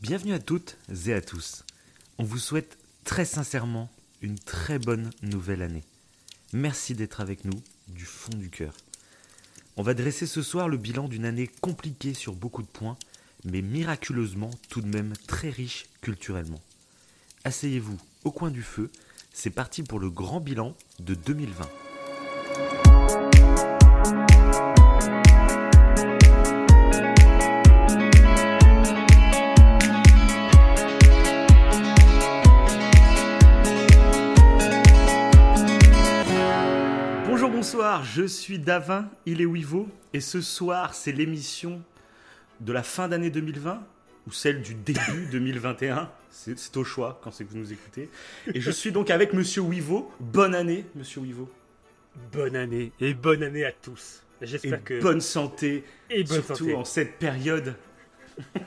Bienvenue à toutes et à tous. On vous souhaite très sincèrement une très bonne nouvelle année. Merci d'être avec nous du fond du cœur. On va dresser ce soir le bilan d'une année compliquée sur beaucoup de points, mais miraculeusement tout de même très riche culturellement. Asseyez-vous au coin du feu, c'est parti pour le grand bilan de 2020. Bonsoir, je suis Davin, il est Wivo, et ce soir c'est l'émission de la fin d'année 2020 ou celle du début 2021. C'est au choix quand c'est que vous nous écoutez. Et je suis donc avec Monsieur Wivo. Bonne année, Monsieur Wivo. Bonne année et bonne année à tous. J'espère que bonne santé, et bonne surtout santé. en cette période.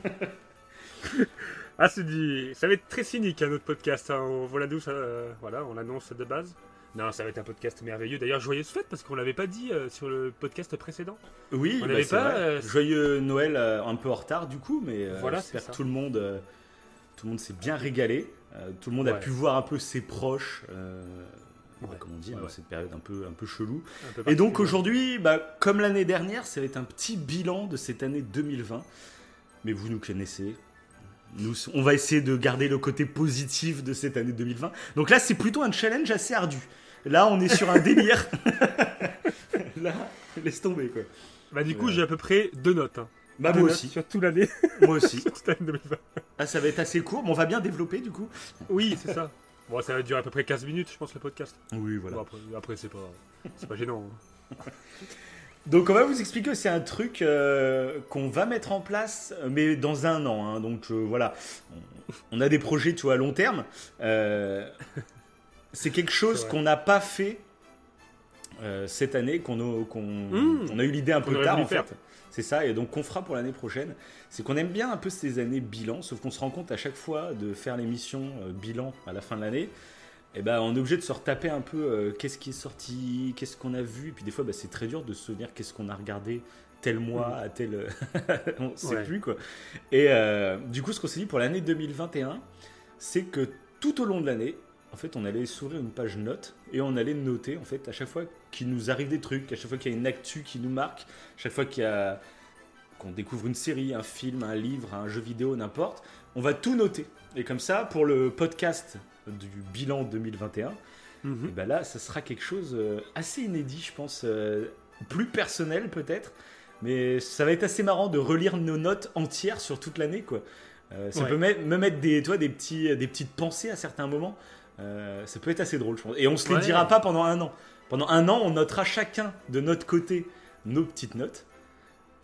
Ah, c'est dit, ça va être très cynique hein, notre podcast. hein. On, voilà d'où ça, euh, voilà, on l'annonce de base. Non, ça va être un podcast merveilleux. D'ailleurs, joyeuse fête parce qu'on l'avait pas dit euh, sur le podcast précédent. Oui, On bah, pas, euh, Joyeux Noël euh, un peu en retard du coup, mais Voilà, j'espère que tout le monde, tout le monde s'est bien régalé. Tout le monde a pu voir un peu ses proches. Ouais. Comment dire, Ouais, dans ouais. cette période un peu, un peu chelou. Un peu Et donc aujourd'hui, bah, comme l'année dernière, ça va être un petit bilan de cette année 2020. Mais vous nous connaissez. Nous, on va essayer de garder le côté positif de cette année 2020. Donc là, c'est plutôt un challenge assez ardu. Là, on est sur un délire. là, laisse tomber quoi. Bah, du coup, Ouais. j'ai à peu près deux notes. hein. Bah Deux moi notes aussi, Sur toute l'année. moi aussi. sur toute l'année 2020. Ah, ça va être assez court, mais on va bien développer du coup. Oui, c'est ça. Bon, ça va durer à peu près 15 minutes, je pense, le podcast. Oui, Bon, après, après, c'est pas, c'est pas gênant. hein. Donc on va vous expliquer, c'est un truc euh, qu'on va mettre en place, mais dans un an. hein. Donc euh, voilà, on, on a des projets, tu vois, à long terme. Euh, c'est quelque chose qu'on n'a pas fait euh, cette année, qu'on a, Mmh. on a eu l'idée un peu tard en fait. C'est ça, et donc qu'on fera pour l'année prochaine. C'est qu'on aime bien un peu ces années bilan, sauf qu'on se rend compte à chaque fois de faire l'émission euh, bilan à la fin de l'année. Et ben, on est obligé de se retaper un peu euh, qu'est-ce qui est sorti, qu'est-ce qu'on a vu. Et puis des fois, bah, c'est très dur de se souvenir qu'est-ce qu'on a regardé tel mois à tel. on sait Ouais. plus quoi. Et euh, du coup, ce qu'on s'est dit pour l'année 2021, c'est que tout au long de l'année, en fait, on allait s'ouvrir une page notes et on allait noter en fait à chaque fois qu'il nous arrive des trucs, à chaque fois qu'il y a une actu qui nous marque, à chaque fois qu'il y a qu'on découvre une série, un film, un livre, un jeu vidéo, n'importe, on va tout noter. Et comme ça, pour le podcast du bilan 2021, Mhm. et ben là, ça sera quelque chose euh, assez inédit, je pense, euh, plus personnel peut-être, mais ça va être assez marrant de relire nos notes entières sur toute l'année, quoi. Euh, ça Ouais. peut me me mettre des, toi, des, petits, des petites pensées à certains moments. Euh, ça peut être assez drôle, je pense. Et on se les Ouais. dira pas pendant un an. Pendant un an, on notera chacun de notre côté nos petites notes.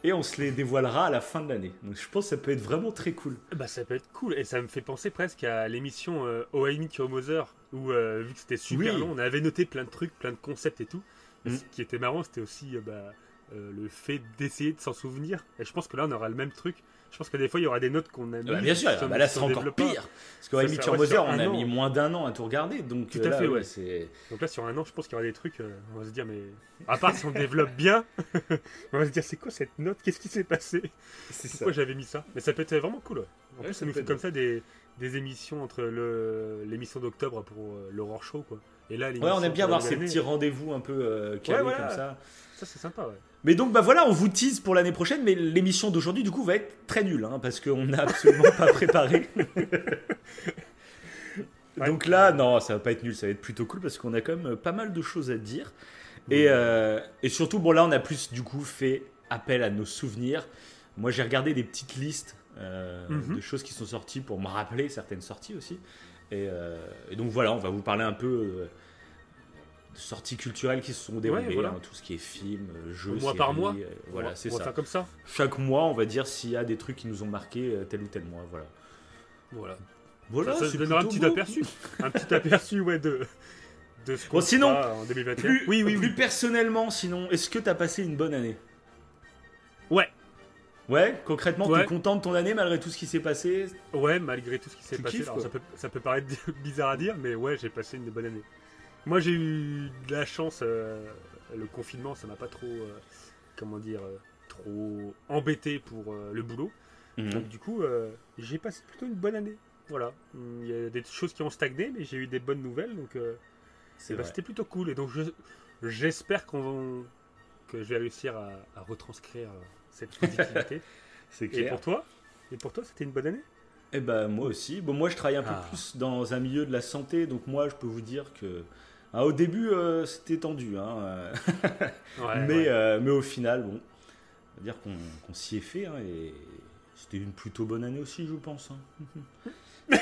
Et on se les dévoilera à la fin de l'année. Donc je pense que ça peut être vraiment très cool. Bah ça peut être cool et ça me fait penser presque à l'émission euh, Oh I Meet Your Mother où euh, vu que c'était super Oui. long, on avait noté plein de trucs, plein de concepts et tout. Mais Mm. Ce qui était marrant, c'était aussi euh, bah, le fait d'essayer de s'en souvenir. Et je pense que là, on aura le même truc. Je pense que des fois, il y aura des notes qu'on a mis. Bah, bien sûr, sont- bah là c'est encore pire. Parce Amy ça, Your Mother, on a an. mis moins d'un an à tout regarder. Donc Tout euh, à là, fait, ouais. c'est- Donc là, sur un an, je pense qu'il y aura des trucs. euh, on va se dire, mais à part si on développe bien, on va se dire, c'est quoi cette note? Qu'est-ce qui s'est passé? Pourquoi j'avais mis ça? Mais ça peut être vraiment cool. ouais. En plus, ça ça nous fait comme ça des, des émissions entre l'émission d'octobre pour euh, l'Horror Show, quoi. Et là, Ouais, on aime bien avoir ces petits rendez-vous un peu euh, calés comme ça. Ça, c'est sympa, ouais. Mais donc, bah voilà, on vous tease pour l'année prochaine, mais l'émission d'aujourd'hui, du coup, va être très nulle, hein, parce qu'on n'a absolument pas préparé. donc là, non, ça va pas être nul, ça va être plutôt cool, parce qu'on a quand même pas mal de choses à dire. Et, euh, et surtout, bon, là, on a plus, du coup, fait appel à nos souvenirs. Moi, j'ai regardé des petites listes euh, Mhm. de choses qui sont sorties pour me rappeler certaines sorties aussi. Et, euh, et donc, voilà, on va vous parler un peu euh, sorties culturelles qui se sont déroulées, voilà. hein, tout ce qui est film, euh, jeux, Mois par mois. euh, voilà, c'est ça. faire comme ça. Chaque mois, on va dire s'il y a des trucs qui nous ont marqué euh, tel ou tel mois. Voilà. Voilà. Voilà, ça, ça donnera un petit beau. aperçu. un petit aperçu, ouais, de, de ce qu'on Bon, sinon, en 2021. Plus, oui, oui, plus oui. personnellement, sinon, est-ce que tu as passé une bonne année? Ouais. Ouais, concrètement, tu Ouais. es content de ton année malgré tout ce qui s'est passé? Ouais, malgré tout ce qui s'est passé. kiffes, Alors, quoi. ça, peut, ça peut paraître bizarre à dire, mais ouais, j'ai passé une bonne année. Moi, j'ai eu de la chance. euh, le confinement, ça m'a pas trop, euh, comment dire, euh, trop embêté pour euh, le boulot. Mhm. Donc du coup, euh, j'ai passé plutôt une bonne année. Voilà. Hum, Il y a des choses qui ont stagné, mais j'ai eu des bonnes nouvelles, donc euh, C'est eh ben, vrai. c'était plutôt cool. Et donc je- j'espère qu'on que je vais réussir à, à retranscrire euh, cette positivité. C'est Et clair. pour toi? Et pour toi, c'était une bonne année? Eh ben moi aussi. Bon, moi je travaille un peu Ah. plus dans un milieu de la santé, donc moi je peux vous dire que ah, au début euh, c'était tendu, hein, euh, Ouais, mais ouais. euh, mais au final bon, on va dire qu'on s'y est fait hein, et c'était une plutôt bonne année aussi, je pense. hein.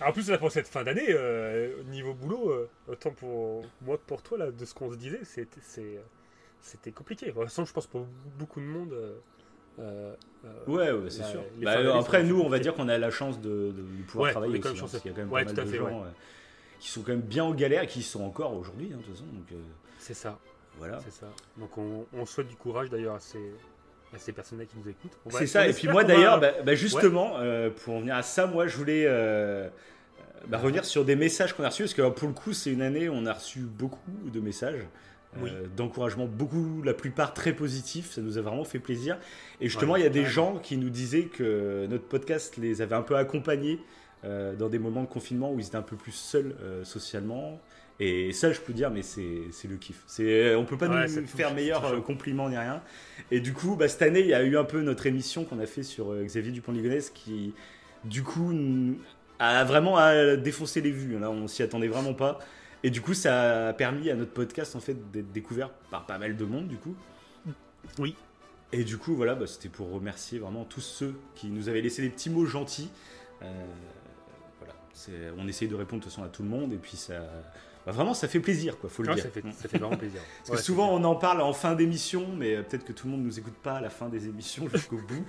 En plus, là, pour cette fin d'année, euh, niveau boulot, autant pour moi que pour toi, là, de ce qu'on se disait, c'était compliqué. De toute façon, je pense pour beaucoup de monde. euh, Ouais, ouais, c'est sûr. Bah, après nous, on va dire qu'on a la chance de, pouvoir Ouais, travailler aussi, hein, parce qu'il y a quand même Ouais, pas mal de fait, gens qui sont quand même bien en galère, et qui sont encore aujourd'hui, hein, de toute façon. Euh, c'est ça, voilà. c'est ça. Donc, on, on souhaite du courage d'ailleurs à ces, à ces personnes qui nous écoutent. C'est ça, et puis moi d'ailleurs, bah, bah, justement, euh, pour en venir à ça, moi je voulais euh, bah, revenir sur des messages qu'on a reçus, parce que pour le coup, c'est une année où on a reçu beaucoup de messages. euh, Oui. d'encouragement, beaucoup, la plupart très positifs, ça nous a vraiment fait plaisir. Et justement, Ouais, il y a des gens qui nous disaient que notre podcast les avait un peu accompagnés euh, dans des moments de confinement où ils étaient un peu plus seuls euh, socialement. Et ça, je peux dire, mais c'est le kiff. On peut pas Ouais, nous faire meilleur euh, compliment ni rien. Et du coup, bah, cette année, il y a eu un peu notre émission qu'on a fait sur euh, Xavier Dupont-Ligonnès qui, du coup, a vraiment à défoncer les vues. Là, on s'y attendait vraiment pas. Et du coup, ça a permis à notre podcast en fait d'être découvert par pas mal de monde, du coup. Oui. Et du coup, voilà, bah, c'était pour remercier vraiment tous ceux qui nous avaient laissé des petits mots gentils. Euh, on essaye de répondre de toute façon à tout le monde, et puis ça, bah, vraiment, ça fait plaisir, quoi, faut le Ouais, dire. ça, fait, ça fait vraiment plaisir. Parce que souvent on en parle en fin d'émission, mais euh, peut-être que tout le monde nous écoute pas à la fin des émissions jusqu'au bout.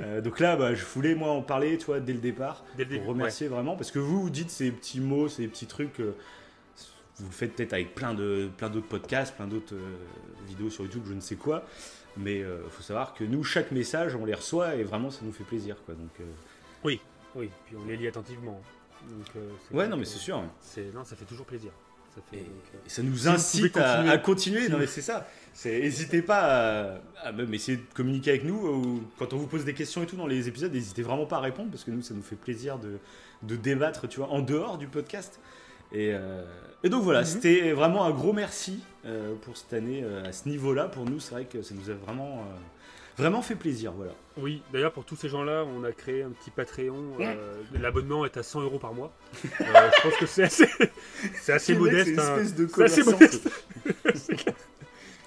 Euh, donc là, bah, je voulais moi en parler, tu vois, dès le départ, Dès le début, pour remercier vraiment, parce que vous vous dites ces petits mots, ces petits trucs, euh, vous le faites peut-être avec plein de plein d'autres podcasts, plein d'autres euh, vidéos sur YouTube, je ne sais quoi, mais il faut savoir que nous, chaque message, on les reçoit et vraiment ça nous fait plaisir, quoi. Donc euh, Oui, puis on les lit attentivement. Donc, euh, ouais, non, mais c'est sûr. Non, ça fait toujours plaisir. Ça fait, Et- donc, euh, Et ça nous Si incite à, continuer. à continuer. Si Non, mais c'est ça. N'hésitez pas à, à même essayer de communiquer avec nous. Ou quand on vous pose des questions et tout dans les épisodes, n'hésitez vraiment pas à répondre parce que nous, ça nous fait plaisir de, de débattre, tu vois, en dehors du podcast. Et, euh, et donc voilà, Mhm. c'était vraiment un gros merci euh, pour cette année à ce niveau-là. Pour nous, c'est vrai que ça nous a vraiment, vraiment fait plaisir. Voilà. Oui, d'ailleurs, pour tous ces gens-là, on a créé un petit Patreon. euh, L'abonnement est à 100 euros par mois. Euh, je pense que c'est assez, c'est assez modeste. c'est hein. espèce de C'est assez modeste.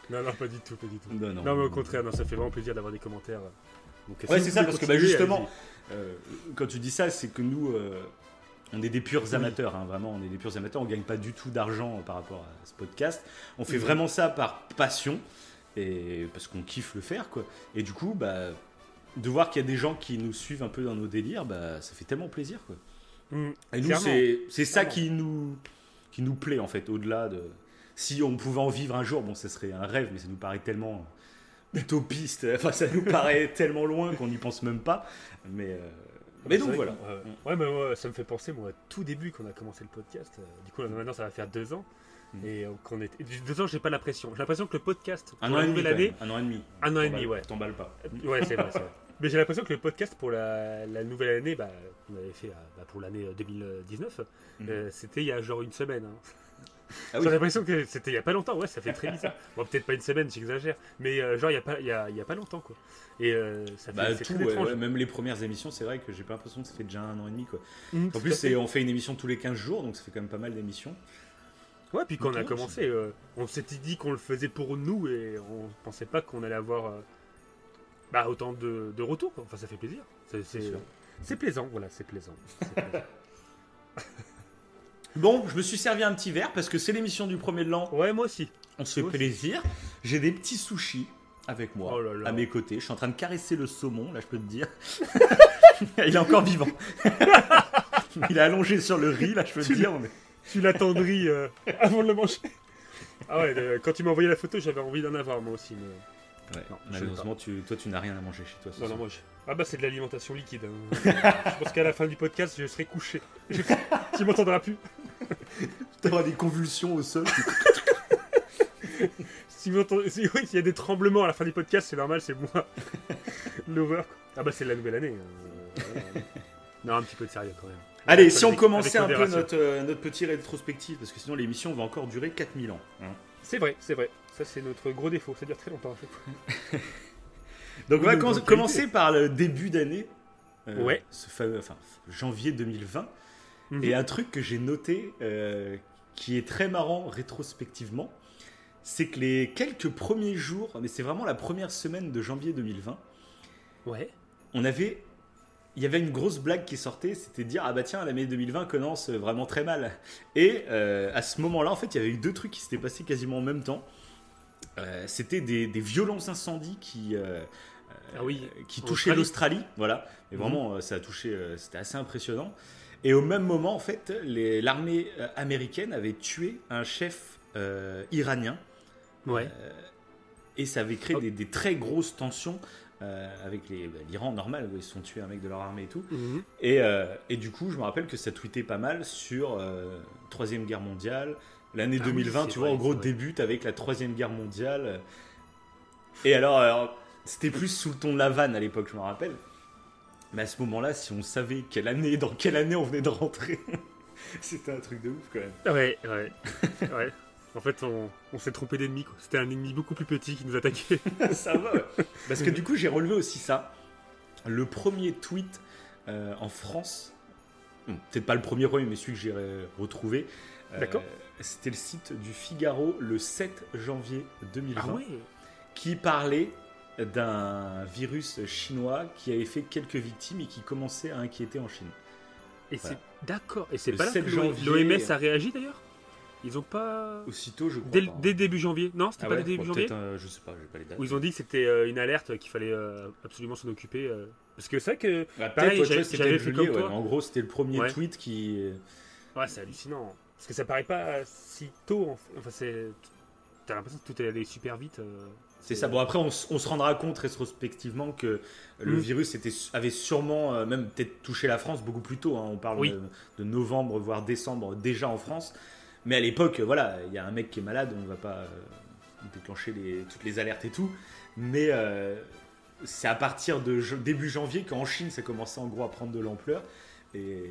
Non, non, pas du tout, pas du tout. Non, non, Non, mais au contraire, non, ça fait vraiment plaisir d'avoir des commentaires. Donc, Ouais, c'est ça, parce que bah, justement, euh, quand tu dis ça, c'est que nous, euh, on est des purs amateurs, hein, vraiment, on est des purs amateurs, on gagne pas du tout d'argent par rapport à ce podcast. On fait vraiment ça par passion, et parce qu'on kiffe le faire, quoi. Et du coup, bah, de voir qu'il y a des gens qui nous suivent un peu dans nos délires, bah, ça fait tellement plaisir, quoi. Mm, Et nous, c'est ça qui nous, qui nous plaît, en fait, au-delà de... Si on pouvait en vivre un jour, bon, ça serait un rêve, mais ça nous paraît tellement utopiste, enfin, ça nous paraît tellement loin qu'on n'y pense même pas. Mais, euh, mais C'est donc, voilà. que- ouais, ouais, mais ouais, ça me fait penser, moi, au tout début quand on a commencé le podcast. euh, du coup, maintenant, ça va faire deux ans. Mm. Et euh, qu'on est... et deux ans, j'ai pas la pression. J'ai l'impression que le podcast, Un pour an la et demi. nouvelle année. Un an et demi. Un an et demi, ouais. T'emballes pas. Euh, Ouais, c'est vrai, c'est vrai. Mais j'ai l'impression que le podcast pour la, la nouvelle année, bah, qu'on avait fait euh, bah, pour l'année euh, 2019, Mhm. euh, c'était il y a genre une semaine. hein. Ah oui. J'ai l'impression que c'était il y a pas longtemps, ouais, ça fait très bizarre. Bon, peut-être pas une semaine, j'exagère, mais euh, genre il y a pas, il y a, y a pas longtemps quoi. Et euh, ça fait Bah, tout, très ouais, ouais, même les premières émissions, c'est vrai que j'ai pas l'impression que ça fait déjà un an et demi. Quoi. Mhm, En plus, on fait une émission tous les 15 jours, donc ça fait quand même pas mal d'émissions. Ouais, puis quand on a commencé, euh, on s'était dit qu'on le faisait pour nous et on pensait pas qu'on allait avoir euh, bah, autant de, de retours. Enfin, ça fait plaisir. C'est- plaisant, voilà, c'est plaisant. Bon, je me suis servi un petit verre parce que c'est l'émission du premier de l'an. ouais, moi aussi. On se fait plaisir. J'ai des petits sushis avec moi, Oh là là. à mes côtés. Je suis en train de caresser le saumon, là, je peux te dire. Il est encore vivant. Il est allongé sur le riz, là, je peux te dire. mais- Tu l'attendris euh, avant de le manger. Ah ouais, euh, quand tu m'as envoyé la photo, j'avais envie d'en avoir moi aussi. Mais... Ouais, Non, je malheureusement, tu, toi, tu n'as rien à manger chez toi. ce Non, non, soir. moi je... Ah bah c'est de l'alimentation liquide. hein. je pense qu'à la fin du podcast, je serai couché. Je- tu m'entendras plus. T'auras des convulsions au sol. Si vous entendez- si- oui, s'il y a des tremblements à la fin du podcast, c'est normal, c'est moi. L'over. quoi. Ah bah c'est la nouvelle année. euh, non, un petit peu de sérieux quand même. Allez, si on commençait un peu notre, euh, notre petit rétrospective, parce que sinon l'émission va encore durer 4000 ans. hein. C'est vrai, c'est vrai. Ça c'est notre gros défaut, ça dure très longtemps à chaque fois. Donc on va com- commencer par le début d'année. euh, Ouais. Ce fameux, enfin, janvier 2020. Mhm. Et un truc que j'ai noté, euh, qui est très marrant rétrospectivement, c'est que les quelques premiers jours, mais c'est vraiment la première semaine de janvier 2020, Ouais. on avait, il y avait une grosse blague qui sortait, c'était de dire ah bah tiens l'année 2020 commence vraiment très mal. Et euh, à ce moment-là, en fait, il y avait eu deux trucs qui s'étaient passés quasiment en même temps. Euh, c'était des, des violents incendies qui euh, Ah oui. qui En touchaient Australie. l'Australie, voilà. Et Mhm. vraiment, euh, ça a touché, euh, c'était assez impressionnant. Et au même moment, en fait, l'armée euh, américaine avait tué un chef euh, iranien. Ouais. Euh, et ça avait créé Oh. des, des très grosses tensions euh, avec bah, l'Iran normal, où ils se sont tués un mec de leur armée et tout. Mhm. Et, euh, et du coup, je me rappelle que ça tweetait pas mal sur euh, Troisième Guerre mondiale. L'année Ah oui, 2020, c'est tu vois, vrai, en gros, débute avec la Troisième Guerre mondiale. Et alors, alors, c'était plus sous le ton de la vanne à l'époque, je me rappelle. Mais à ce moment-là, si on savait quelle année, dans quelle année on venait de rentrer, c'était un truc de ouf quand même. Ouais, ouais. ouais. En fait, on, on s'est trompé d'ennemi. C'était un ennemi beaucoup plus petit qui nous attaquait. ça va, ouais. Parce que du coup, j'ai relevé aussi ça. Le premier tweet euh, en France, bon, peut-être pas le premier premier, mais celui que j'ai retrouvé, euh, D'accord. c'était le site du Figaro le 7 janvier 2020 Ah ouais qui parlait d'un virus chinois qui avait fait quelques victimes et qui commençait à inquiéter en Chine. Et Voilà. c'est d'accord. Et c'est pas là 7 que janvier- l'OMS a réagi d'ailleurs? Ils ont pas. Aussitôt, je crois. Dès, pas. dès début janvier Non, c'était Ah pas ouais dès début janvier euh, je sais pas, j'ai pas les dates. Où ils ont dit que c'était euh, une alerte qu'il fallait euh, absolument s'en occuper. euh. Parce que c'est vrai que. Ah, pareil, toi, j'avais- j'avais fait comme ouais, toi. mais En gros, c'était le premier Ouais. tweet qui. Ouais, c'est hallucinant. Parce que ça paraît pas si tôt. en fait. Enfin, c'est. T'as l'impression que tout est allé super vite. euh. C'est ça. Bon, après, on, se rendra compte rétrospectivement que le Mm. virus était, avait sûrement euh, même peut-être touché la France beaucoup plus tôt. hein. On parle Oui. de, de novembre, voire décembre déjà en France. Mais à l'époque, voilà, il y a un mec qui est malade, on va pas euh, déclencher les- toutes les alertes et tout. Mais euh, c'est à partir de début janvier qu'en Chine, ça commençait en gros à prendre de l'ampleur. Et,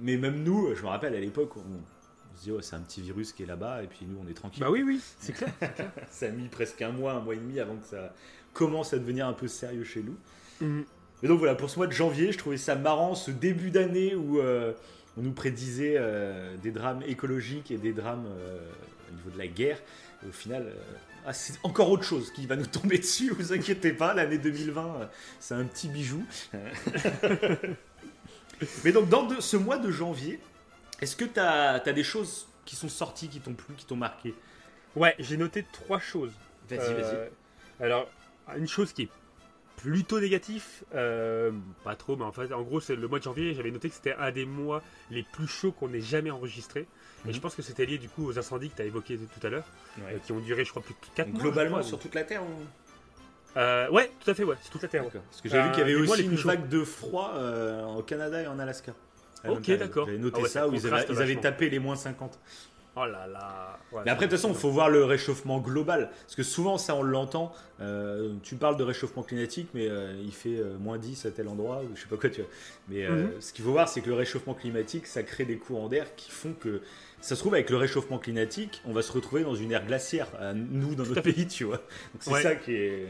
mais même nous, je me rappelle à l'époque, on, on se dit, oh, c'est un petit virus qui est là-bas, et puis nous, on est tranquille. Bah oui, oui, c'est clair. Ça a mis presque un mois, un mois et demi avant que ça commence à devenir un peu sérieux chez nous. Mhm. Mais donc voilà, pour ce mois de janvier, je trouvais ça marrant, ce début d'année où euh, on nous prédisait euh, des drames écologiques et des drames euh, au niveau de la guerre. Et au final, euh, ah, c'est encore autre chose qui va nous tomber dessus, vous inquiétez pas, l'année 2020, euh, c'est un petit bijou. Mais donc dans de- ce mois de janvier, est-ce que tu as, des choses qui sont sorties, qui t'ont plu, qui t'ont marqué? Ouais, j'ai noté trois choses. Vas-y, vas-y. Alors, une chose qui est plutôt négative, euh, pas trop, mais en fait, en gros, c'est le mois de janvier, j'avais noté que c'était un des mois les plus chauds qu'on ait jamais enregistré. Et Mhm. je pense que c'était lié du coup aux incendies que tu as évoqués tout à l'heure, Ouais. euh, qui ont duré, je crois, plus de 4 mois. Globalement crois, sur toute la Terre ou... ou- Euh, ouais, tout à fait, ouais, c'est toute la Terre. ouais. Parce que j'ai vu Euh, qu'il y avait aussi une vague de froid euh, au Canada et en Alaska. Ok, d'accord. J'avais noté Ah ouais, ça où ils avaient, ils avaient tapé les moins 50. Oh là là. Ouais, Mais après, de toute façon, il faut voir le réchauffement global. Parce que souvent, ça, on l'entend. euh, tu parles de réchauffement climatique, mais euh, il fait euh, moins 10 à tel endroit, ou je sais pas quoi, tu vois. Mais euh, Mhm. ce qu'il faut voir, c'est que le réchauffement climatique, ça crée des courants d'air qui font que. Ça se trouve, avec le réchauffement climatique, on va se retrouver dans une ère glaciaire, à nous, dans Tout notre pays, tu vois. Donc c'est Ouais. ça qui est.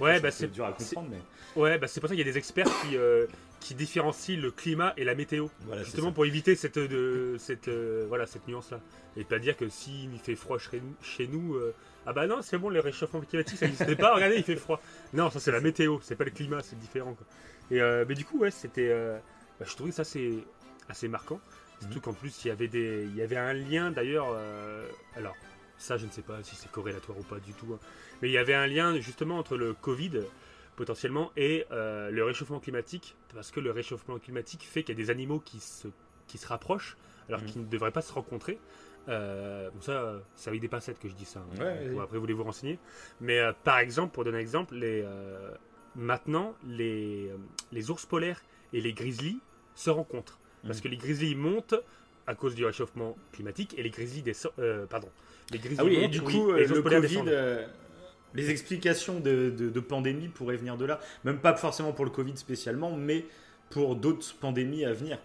Ouais, bah, c'est dur à c'est- comprendre, mais Ouais, bah, c'est pour ça qu'il y a des experts qui, euh, qui différencient le climat et la météo. voilà, Justement pour éviter cette, de, cette, euh, voilà, cette nuance-là. Et pas dire que s'il fait froid chez, nous, euh, ah bah non, c'est bon, le réchauffement climatique, ça pas, regardez, il fait froid. Non, ça c'est la météo, c'est pas le climat, c'est différent. Quoi. Et, euh, mais du coup, ouais, c'était. euh, bah, je trouvais ça c'est assez marquant. Surtout qu'en plus, il y avait des, il y avait un lien d'ailleurs. euh, alors, ça, je ne sais pas si c'est corrélatoire ou pas du tout. hein. Mais il y avait un lien justement entre le Covid potentiellement et euh, le réchauffement climatique, parce que le réchauffement climatique fait qu'il y a des animaux qui se, qui se rapprochent alors Mhm. qu'ils ne devraient pas se rencontrer. Euh, bon, ça, c'est avec des pincettes que je dis ça. hein. Ouais, Bon, vas-y. après, vous voulez vous renseigner. Mais euh, par exemple, pour donner un exemple, les, maintenant, les, les ours polaires et les grizzlies se rencontrent. Parce Mhm. que les grizzlies montent à cause du réchauffement climatique et les grizzlies descendent. pardon. Les grizzlies Ah oui, et du oui, coup, euh, les ours le polaires Covid, descendent. Les explications de, de, pandémie pourraient venir de là. Même pas forcément pour le Covid spécialement, mais pour d'autres pandémies à venir.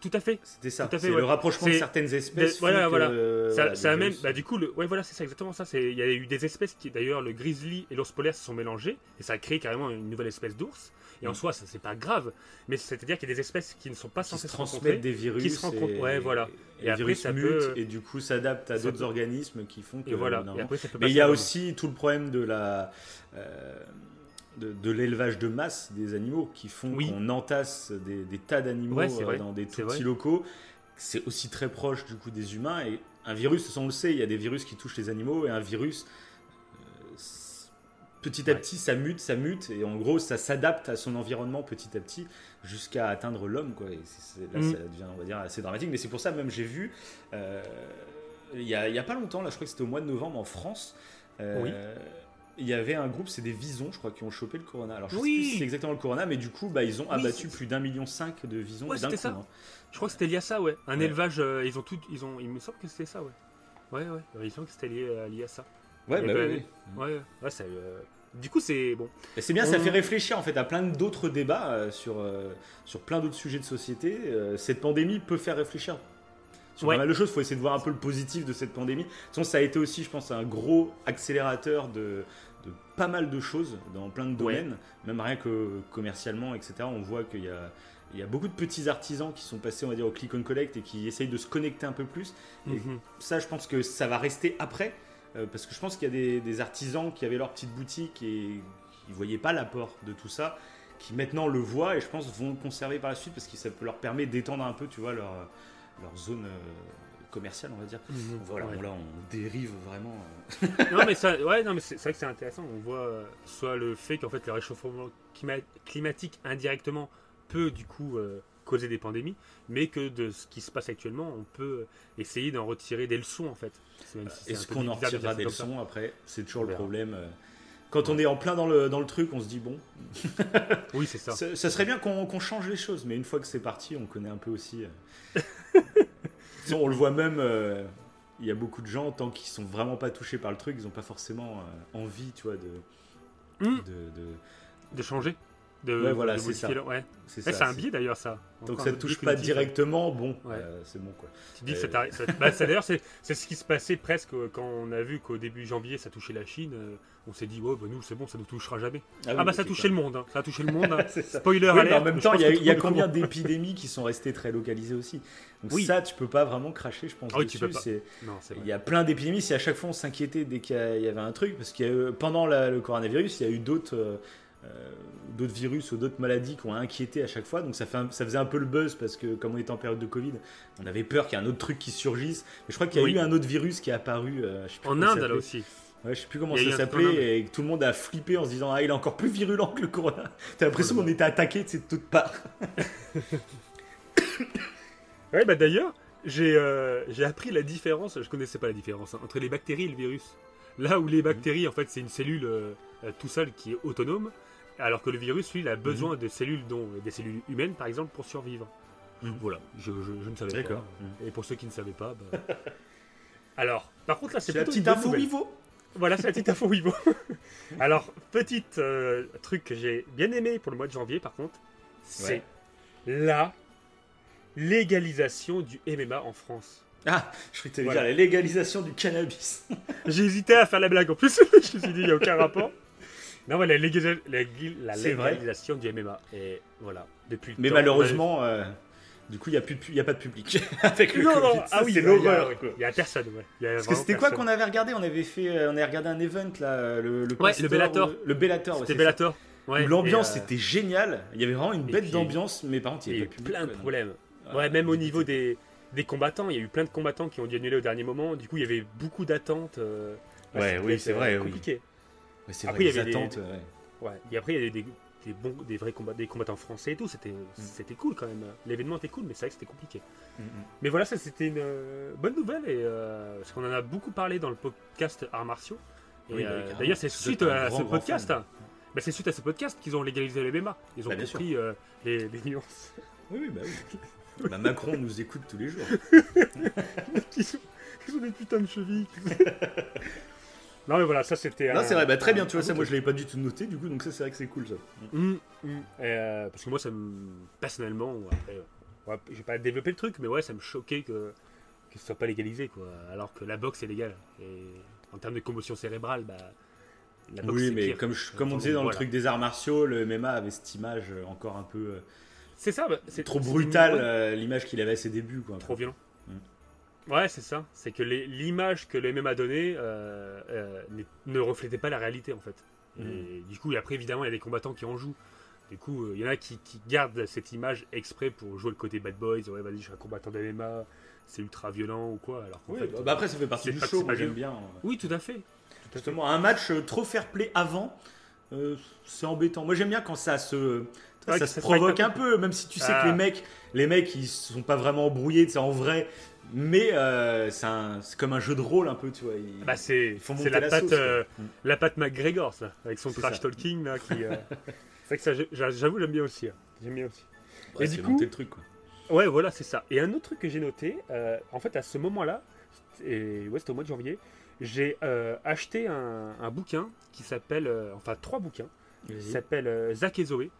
Tout à fait. C'était ça. C'est le rapprochement de certaines espèces. voilà, voilà. ça, même. Bah, du coup, le, ouais, voilà, c'est ça exactement ça. Il y a eu des espèces qui, d'ailleurs, le grizzly et l'ours polaire se sont mélangés et ça a créé carrément une nouvelle espèce d'ours. Et en mm. soi, ça c'est pas grave, mais c'est-à-dire qu'il y a des espèces qui ne sont pas censées se transmettre des virus, qui se rencontrent. ouais, voilà. Et, après, ça peut... et du coup s'adaptent à d'autres organismes qui font que. Et voilà. mais il y a aussi tout le problème de la. Euh, de, l'élevage de masse des animaux qui font qu'on entasse des, tas d'animaux euh, dans des tout petits locaux. C'est aussi très proche du coup des humains et un virus, on le sait, il y a des virus qui touchent les animaux et un virus petit à petit ça mute, ça mute et en gros ça s'adapte à son environnement petit à petit jusqu'à atteindre l'homme quoi. Et là mm. ça devient on va dire assez dramatique mais c'est pour ça même j'ai vu euh, il y, a, y, a, pas longtemps là je crois que c'était au mois de novembre en France. oui il y avait un groupe, c'est des visons, je crois, qui ont chopé le corona. Alors je oui. sais plus si c'est exactement le corona, mais du coup, bah, ils ont abattu plus d'un million cinq de visons d'un coup. Ça. Hein. Je crois que c'était lié à ça, ouais. Un élevage, euh, ils ont tout, ils ont, il me semble que c'était ça, ouais. Ouais, ouais. Il me semble que c'était lié, euh, lié, à ça. Ouais, bah, oui, Ouais, ouais, ça, euh, Du coup, c'est bon. C'est bien, ça fait réfléchir en fait à plein d'autres débats sur, sur plein d'autres sujets de société. cette pandémie peut faire réfléchir sur pas mal de choses. Il faut essayer de voir un peu le positif de cette pandémie. De toute façon, ça a été aussi, je pense, un gros accélérateur de, de pas mal de choses dans plein de domaines, même rien que commercialement, etc. On voit qu'il y a, il y a beaucoup de petits artisans qui sont passés, on va dire, au click and collect et qui essayent de se connecter un peu plus. Et mhm. ça, je pense que ça va rester après, euh, parce que je pense qu'il y a des, des, artisans qui avaient leur petite boutique et qui ne voyaient pas l'apport de tout ça, qui maintenant le voient et je pense vont le conserver par la suite parce que ça peut leur permettre d'étendre un peu, tu vois, leur, leur zone. Euh, commercial, on va dire. Mhm. voilà, là, on dérive vraiment. Euh. non, mais ça, ouais, non, mais c'est vrai que c'est intéressant. On voit euh, soit le fait qu'en fait le réchauffement climatique indirectement peut du coup euh, causer des pandémies, mais que de ce qui se passe actuellement, on peut essayer d'en retirer des leçons en fait. Est-ce qu'on en retirera des leçons après? C'est toujours le problème. Quand on est en plein dans le, dans le truc, on se dit bon. oui, c'est ça. ça. serait bien qu'on change les choses, mais une fois que c'est parti, on connaît un peu aussi on le voit même, euh, il y a beaucoup de gens, tant qu'ils sont vraiment pas touchés par le truc, ils n'ont pas forcément euh, envie, tu vois, de, hmm. de, de, changer. De, ouais, voilà, c'est ça. Ouais. C'est un biais d'ailleurs, ça. Donc ça ne touche pas directement, bon, euh, c'est bon quoi. Tu dis que ça bah, D'ailleurs, c'est ce qui se passait presque quand on a vu qu'au début janvier ça touchait la Chine. On s'est dit, oh, bah, nous c'est bon, ça nous touchera jamais. Ah, ah bah ça touchait le monde, hein. ça a touché le monde. Hein. Spoiler alert. en même temps, il y a, combien d'épidémies qui sont restées très localisées aussi? Donc oui. ça, tu peux pas vraiment cracher, je pense. Ah dessus. Il y a plein d'épidémies. Si à chaque fois on s'inquiétait dès qu'il y avait un truc, parce que pendant le coronavirus, il y a eu d'autres. Euh, d'autres virus ou d'autres maladies qui ont inquiété à chaque fois. Donc ça, fait ça faisait un peu le buzz parce que comme on était en période de Covid, on avait peur qu'il y ait un autre truc qui surgisse. Mais je crois qu'il y a eu un autre virus qui est apparu. Euh, en Inde là aussi. Ouais, je sais plus comment ça s'appelait et tout le monde a flippé en se disant ah il est encore plus virulent que le corona. T'as l'impression qu'on était attaqué de toutes parts. ouais bah d'ailleurs j'ai euh, j'ai appris la différence, je connaissais pas la différence hein, entre les bactéries et le virus. Là où les bactéries en fait c'est une cellule tout seul qui est autonome alors que le virus, lui, il a besoin mhm. de cellules, dont des cellules humaines, par exemple, pour survivre. Mhm. Voilà, je, ne savais pas. Et pour ceux qui ne savaient pas, bah... alors, par contre, là, c'est la petite info Vivo. Voilà, c'est la petite info Vivo. alors, petit euh, truc que j'ai bien aimé pour le mois de janvier, par contre, c'est la légalisation du MMA en France. Ah, je vais te dire la légalisation du cannabis. j'ai hésité à faire la blague en plus. je me suis dit, il n'y a aucun rapport. Non, mais la, légalisation du MMA. Et voilà, depuis Mais malheureusement, euh, du coup, il n'y a, a pas de public avec le non, Covid. ah oui, c'est l'horreur. Il n'y a personne, ouais. Parce que c'était quoi qu'on avait regardé On avait fait, euh, on avait regardé un event là, le, le, ouais, le Bellator. Le, Bellator, C'était Bellator. Ouais, L'ambiance euh, était géniale. Il y avait vraiment une bête d'ambiance, mais par contre, il y, a eu plein de problèmes. Ouais, même au niveau des, des combattants, il y a eu plein de combattants qui ont dû annuler au dernier moment. Du coup, il y avait beaucoup d'attentes. ouais, oui, c'est vrai. Compliqué c'est après, il y avait des, ouais. Et après, il y avait des, des, bons, des vrais combats, des combattants français et tout. C'était, mm. c'était cool quand même. L'événement était cool, mais c'est vrai que c'était compliqué. Mm, mm. Mais voilà, ça c'était une euh, bonne nouvelle et euh, parce qu'on en a beaucoup parlé dans le podcast Arts martiaux. Et euh, d'ailleurs, c'est suite à ce podcast. Bah, c'est suite à ce podcast qu'ils ont légalisé les MMA. Ils ont bah, compris les, les, nuances. Oui, oui, bah oui. bah, Macron nous écoute tous les jours. ils, ont, ils ont des putains de chevilles. Non, mais voilà, ça c'était. Non, c'est vrai, bah, très bien, tu vois, ça moi je l'avais pas du tout noté, du coup, donc ça c'est vrai que c'est cool ça. Mmh, mmh. Euh, parce que moi, ça me. Personnellement, après, ouais, je vais pas développer le truc, mais ouais, ça me choquait que, que ce soit pas légalisé, quoi. Alors que la boxe est légale. Et en termes de commotion cérébrale, bah. La boxe, oui, mais comme, comme on disait dans le truc des arts martiaux, le MMA avait cette image encore un peu. Euh, c'est ça, bah, c'est trop brutal euh, l'image qu'il avait à ses débuts, quoi. Trop violent. Ouais, c'est ça. C'est que l'image que le MMA donnée euh, euh, ne reflétait pas la réalité en fait. Et mm. du coup, après, évidemment, il y a des combattants qui en jouent. Du coup, il y en a qui, gardent cette image exprès pour jouer le côté bad boys. Ouais, vas-y, je suis un combattant de MMA, c'est ultra violent ou quoi. Alors oui, bah après, ça fait partie du show, j'aime bien. Oui, tout à fait. Justement, un match euh, trop fair play avant, c'est embêtant. Moi, j'aime bien quand ça se. ça, se provoque un peu, même si tu sais que ah. les mecs, les mecs, ils sont pas vraiment embrouillés, c'est en vrai, mais euh, c'est comme un jeu de rôle un peu, tu vois. bah c'est la, la, patte, euh, mm. la patte McGregor, ça, avec son trash talking là. Qui, euh, c'est que ça, j'avoue, j'aime bien aussi. Hein. J'aime bien aussi. et du coup, le truc, quoi. Ouais, voilà, c'est ça. Et un autre truc que j'ai noté, en fait, à ce moment-là, et ouais, c'était au mois de janvier, j'ai acheté un, un, bouquin qui s'appelle, enfin trois bouquins, qui s'appelle Zach et Zoé.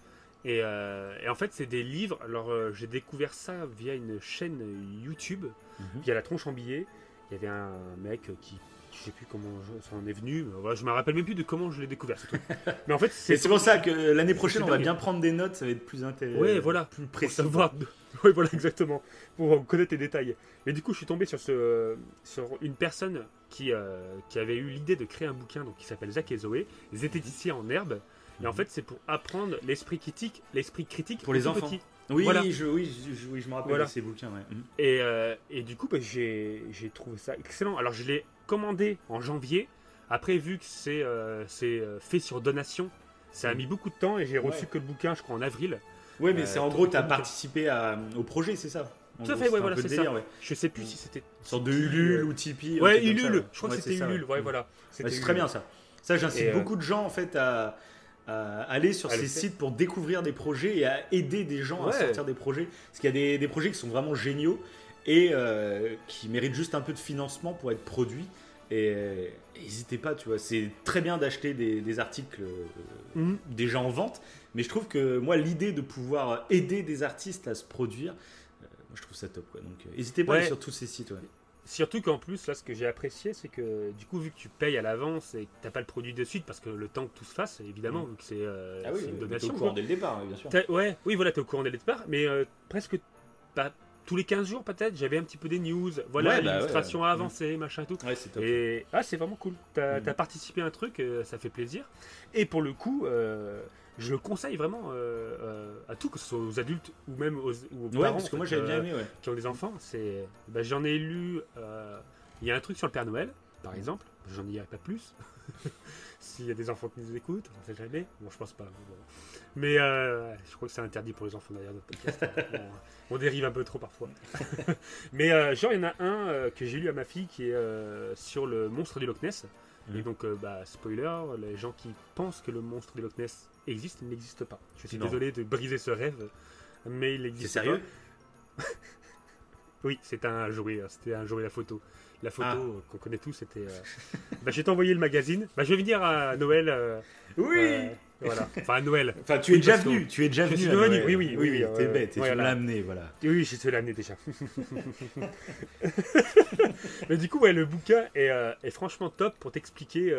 Euh, et, en fait, c'est des livres. Alors, euh, j'ai découvert ça via une chaîne YouTube, mhm. via la tronche en billet. Il y avait un mec qui, je sais plus comment ça en est venu. Voilà, je me rappelle même plus de comment je l'ai découvert. mais en fait, c'est pour ça que l'année prochaine, on va bien prendre des notes. Ça va être plus intéressant. Ouais, voilà, plus précis. Oui, voilà, exactement, pour connaître les détails. Mais du coup, je suis tombé sur, ce, sur une personne qui, euh, qui avait eu l'idée de créer un bouquin donc, qui s'appelle Zach et Zoé, zététiciens en herbe. Et en fait, c'est pour apprendre l'esprit critique, l'esprit critique pour les enfants. Oui, je, oui, je, je, me rappelle de ces bouquins. Mhm. Et, euh, et, du coup, bah, j'ai trouvé ça excellent. Alors, je l'ai commandé en janvier. Après, vu que c'est euh, euh, fait sur donation, ça a mhm. mis beaucoup de temps et j'ai reçu que le bouquin, je crois, en avril. Oui, mais c'est en gros, tu as participé à, au projet, c'est ça Tout à fait, ouais, voilà, c'est ça. Je sais plus si c'était. Une sorte de Ulule ou Tipeee. Ouais, Ulule. Je crois que c'était Ulule. Ouais, voilà. C'est très bien ça. Ça, j'incite beaucoup de gens en fait à à aller sur ces sites pour découvrir des projets et à aider des gens à sortir des projets. Parce qu'il y a des, projets qui sont vraiment géniaux et euh, qui méritent juste un peu de financement pour être produits. Et n'hésitez pas, tu vois, c'est très bien d'acheter des, articles euh, mhm. déjà en vente, mais je trouve que moi, l'idée de pouvoir aider des artistes à se produire, euh, moi, je trouve ça top. Quoi. Donc, n'hésitez pas à aller sur tous ces sites. Ouais. Surtout qu'en plus, là, ce que j'ai apprécié, c'est que du coup, vu que tu payes à l'avance et que tu n'as pas le produit de suite, parce que le temps que tout se fasse, évidemment, mm. vu que c'est euh, ah oui, une donation. au courant dès le départ, bien sûr. Ouais, oui, voilà, tu es au courant dès le départ, mais euh, presque pas tous les 15 jours, peut-être, j'avais un petit peu des news. Voilà, bah l'illustration a avancé, machin et tout. Ouais, c'est top. Et ah, c'est vraiment cool. Tu as, mm. participé à un truc, euh, ça fait plaisir. Et pour le coup, je le conseille vraiment euh, euh, à tout, que ce soit aux adultes ou même aux, parents. parce que moi j'avais bien aimé, Qui ont des enfants. C'est, bah, j'en ai lu. Il y a un truc sur le Père Noël, par exemple. J'en dirai pas plus. S'il y a des enfants qui nous écoutent, on sait jamais. Bon, je pense pas. Mais euh, je crois que c'est interdit pour les enfants derrière notre podcast. on, dérive un peu trop parfois. Mais euh, genre, il y en a un euh, que j'ai lu à ma fille qui est sur le monstre du Loch Ness. Et mhm. donc, bah, spoiler, les gens qui pensent que le monstre du Loch Ness existe, il n'existe pas. Je suis désolé de briser ce rêve, mais il existe. C'est sérieux Oui, c'est un jouet. C'était un jouet la photo. La photo ah. qu'on connaît tous, c'était. Euh... bah, je vais t'envoyer le magazine. Bah, je vais venir à Noël. Euh, oui. Euh, voilà. Enfin à Noël. Enfin, tu es déjà venu. Tu es déjà venu. venu. Oui, oui, oui. oui T'es bête. Et tu l'as amené, voilà. Oui, je te l'ai amené déjà. Mais du coup, ouais, le bouquin est, est franchement top pour t'expliquer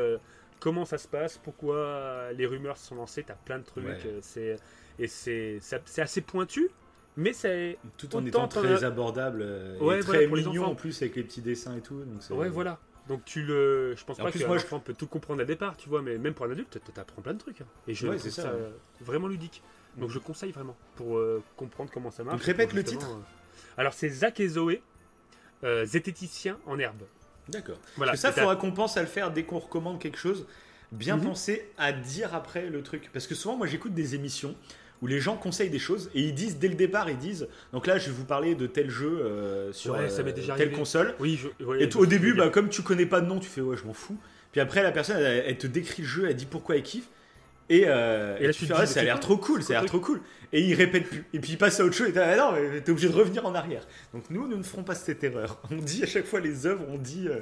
comment ça se passe, pourquoi les rumeurs se sont lancées. T'as plein de trucs. c'est et c'est assez pointu mais c'est tout en étant très abordable euh, et très mignon en plus avec les petits dessins et tout. Donc ouais, voilà. Donc tu le, je pense pas que moi, je... peut tout comprendre à départ, tu vois, mais même pour un adulte, tu apprends plein de trucs. Hein. Et je trouve ça, vraiment ludique. Donc je conseille vraiment pour euh, comprendre comment ça marche. Donc répète le titre. Euh, alors c'est Zach et Zoé, zététicien en herbe. D'accord. Voilà. ça, il faudra qu'on pense à le faire dès qu'on recommande quelque chose. Bien mhm. penser à dire après le truc. Parce que souvent, moi j'écoute des émissions où les gens conseillent des choses et ils disent dès le départ, ils disent donc là je vais vous parler de tel jeu euh, sur euh, telle console. Oui, et au début, bah, comme tu connais pas de nom, tu fais ouais, je m'en fous. Puis après, la personne elle, te décrit le jeu, elle dit pourquoi elle kiffe. Et, euh, et, là, tu ça a l'air trop cool, ça a l'air trop cool. Et il répète plus. Et puis il passe à autre chose. Et ah non, mais t'es obligé de revenir en arrière. Donc nous, nous ne ferons pas cette erreur. On dit à chaque fois les œuvres, on dit euh,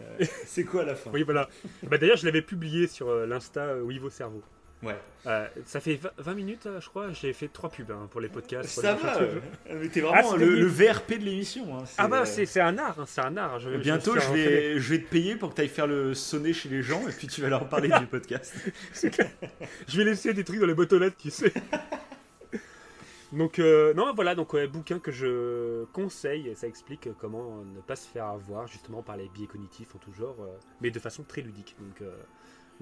euh, c'est quoi à la fin? Oui, voilà. bah, D'ailleurs, je l'avais publié sur l'Insta Wivo Cerveau. Ouais. Euh, ça fait 20 minutes, je crois. J'ai fait trois pubs hein, pour les podcasts. ça va. mais t'es vraiment ah, le, VRP de l'émission. Hein, ah bah c'est un art, hein, c'est un art. Je, Bientôt, je, vais, je vais te payer pour que tu ailles faire le sonner chez les gens et puis tu vas leur parler du podcast. je vais laisser des trucs dans les boîtes lettres, tu sais. Donc euh, non voilà donc ouais, bouquin que je conseille ça explique comment ne pas se faire avoir justement par les biais cognitifs en tout genre euh, mais de façon très ludique donc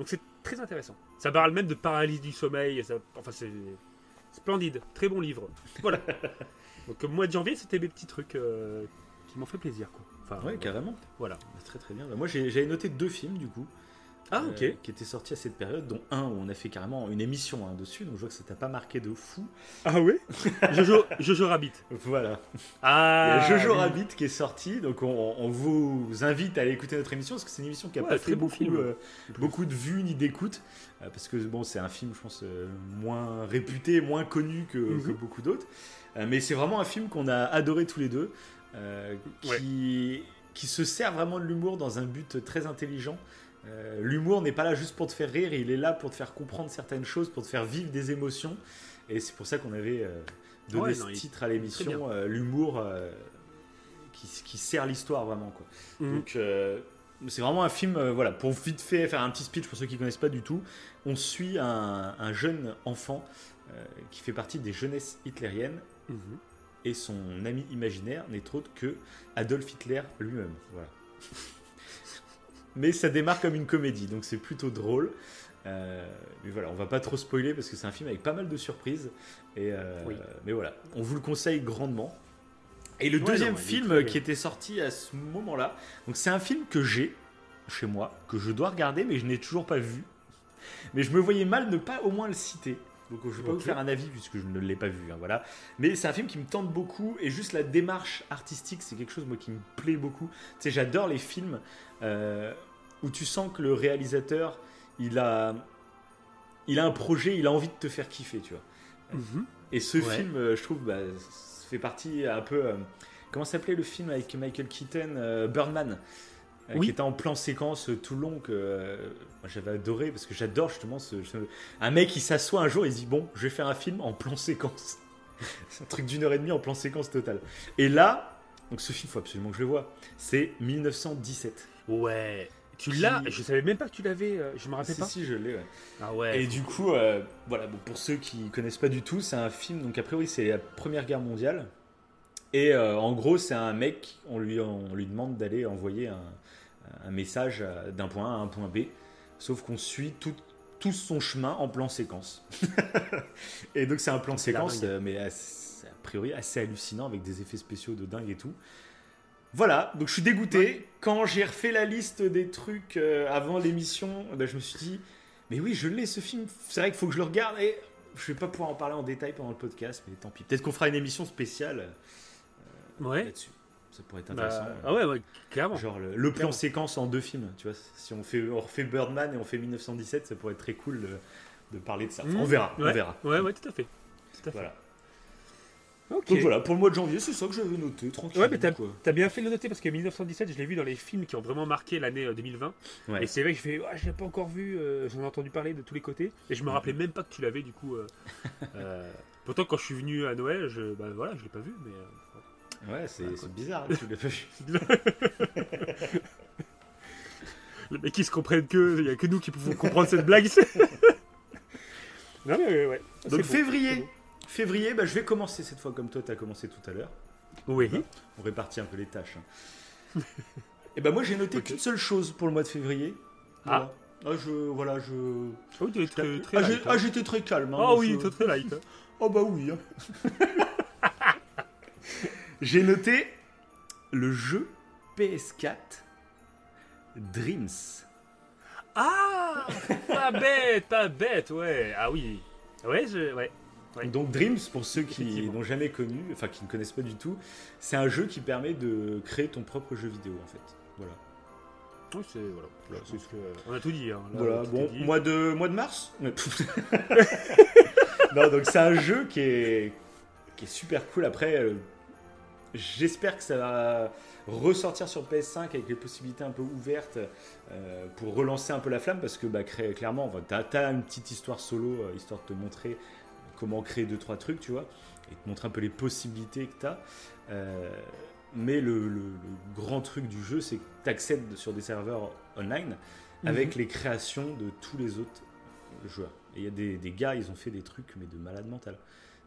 donc c'est très intéressant. Ça parle même de paralysie du sommeil. Ça, enfin, c'est splendide. Très bon livre. Voilà. Donc, mois de janvier, c'était mes petits trucs euh, qui m'ont fait plaisir. Quoi. Enfin, ouais, carrément. Voilà. Très très bien. Bah, moi, j'avais noté deux films du coup. Ah, ok. Euh, qui était sorti à cette période, dont un où on a fait carrément une émission hein, dessus, donc je vois que ça t'a pas marqué de fou. Ah oui Jojo, Jojo Rabbit. Voilà. Ah, Il y a Jojo Rabbit qui est sorti, donc on, vous invite à aller écouter notre émission, parce que c'est une émission qui a pas fait beaucoup, euh, beaucoup de vues ni d'écoute, euh, parce que bon, c'est un film, je pense, moins réputé, moins connu que, mhm. beaucoup d'autres. mais c'est vraiment un film qu'on a adoré tous les deux, qui, qui se sert vraiment de l'humour dans un but très intelligent. Euh, l'humour n'est pas là juste pour te faire rire, il est là pour te faire comprendre certaines choses, pour te faire vivre des émotions. Et c'est pour ça qu'on avait euh, donné ce titre à l'émission, euh, l'humour qui, sert l'histoire vraiment. Quoi. Mhm. Donc c'est vraiment un film, voilà, pour vite fait faire un petit speech pour ceux qui ne connaissent pas du tout. On suit un, jeune enfant qui fait partie des jeunesses hitlériennes. Mhm. Et son ami imaginaire n'est autre que Adolf Hitler lui-même. Voilà. Mais ça démarre comme une comédie, donc c'est plutôt drôle. Euh, mais voilà, on va pas trop spoiler parce que c'est un film avec pas mal de surprises. Et euh, Mais voilà, on vous le conseille grandement. Et le deuxième film qui était sorti à ce moment-là, donc c'est un film que j'ai chez moi, que je dois regarder, mais je n'ai toujours pas vu. Mais je me voyais mal ne pas au moins le citer. Donc je ne vais pas vous faire un avis puisque je ne l'ai pas vu. Hein, voilà. Mais c'est un film qui me tente beaucoup et juste la démarche artistique, c'est quelque chose moi qui me plaît beaucoup. Tu sais, j'adore les films euh, où tu sens que le réalisateur, il a, il a un projet, il a envie de te faire kiffer, tu vois. Mhm. Et ce film, euh, je trouve, bah, fait partie un peu. Euh, comment s'appelait le film avec Michael Keaton, Birdman? Qui était en plan séquence tout long que j'avais adoré parce que j'adore justement ce, un mec qui s'assoit un jour et se dit bon je vais faire un film en plan séquence c'est un truc d'une heure et demie en plan séquence total et là donc ce film faut absolument que je le vois c'est 1917 ouais tu l'as? Je savais même pas que tu l'avais. Euh, je me rappelle pas. Si, je l'ai. Ouais. Ah ouais. Et du coup, euh, voilà. pour ceux qui connaissent pas du tout, c'est un film. Donc a priori, c'est la Première Guerre mondiale. Et euh, en gros, c'est un mec. On lui, on lui demande d'aller envoyer un, un message d'un point A à un point B. Sauf qu'on suit tout, tout son chemin en plan séquence. et donc c'est un plan séquence, mais a priori assez hallucinant avec des effets spéciaux de dingue et tout. Voilà, donc je suis dégoûté. Quand j'ai refait la liste des trucs euh, avant l'émission, ben, je me suis dit, mais oui, je l'ai ce film. C'est vrai qu'il faut que je le regarde et je vais pas pouvoir en parler en détail pendant le podcast, mais tant pis. Peut-être qu'on fera une émission spéciale euh, ouais. là-dessus. Ça pourrait être intéressant. Bah, ah ouais, ouais, clairement. Genre le, plan séquence en deux films, tu vois. Si on, fait, on refait Birdman et on fait 1917, ça pourrait être très cool de, parler de ça. Mmh. on verra, on verra. Ouais, ouais, tout à fait. Tout à fait. Voilà. Donc voilà, pour le mois de janvier, c'est ça que j'avais noté, tranquille. Ouais, mais t'as bien fait de le noter parce que 1917, je l'ai vu dans les films qui ont vraiment marqué l'année 2020. Euh, et c'est vrai que je fais, oh, je l'ai pas encore vu, euh, j'en ai entendu parler de tous les côtés. Et je me rappelais même pas que tu l'avais du coup. Euh, pourtant, quand je suis venu à Noël, je, bah, voilà, je l'ai pas vu, mais. Ouais, c'est bizarre, tu l'as. Les mecs qui se comprennent que, il y a que nous qui pouvons comprendre cette blague. non, mais ouais. Donc février. Février, bah, je vais commencer cette fois comme toi, tu as commencé tout à l'heure. Oui. On répartit un peu les tâches. Hein. Et ben moi j'ai noté qu'une seule chose pour le mois de février. Ah. ah je voilà je. Oh, très, très ah, hein. ah j'étais très calme. Hein, ah oui, tu très light. oh bah oui. J'ai noté le jeu PS4 Dreams. Ah Pas bête, pas bête, ouais. Ah oui. Ouais, je, ouais. Donc Dreams, pour ceux qui n'ont jamais connu, enfin qui ne connaissent pas du tout, c'est un jeu qui permet de créer ton propre jeu vidéo en fait. Voilà. Oui, c'est voilà. on a tout dit. Hein. voilà, bon, Mois, de, mois de mars Non, donc c'est un jeu qui est, qui est super cool. Après, euh, j'espère que ça va ressortir sur PS5 avec les possibilités un peu ouvertes euh, pour relancer un peu la flamme parce que bah, clairement, tu as, une petite histoire solo, euh, histoire de te montrer comment créer 2-3 trucs, tu vois, et te montrer un peu les possibilités que tu as. mais le, grand truc du jeu, c'est que tu accèdes sur des serveurs online avec mhm. les créations de tous les autres joueurs. Et il y a des, des, gars, ils ont fait des trucs, mais de malade mental.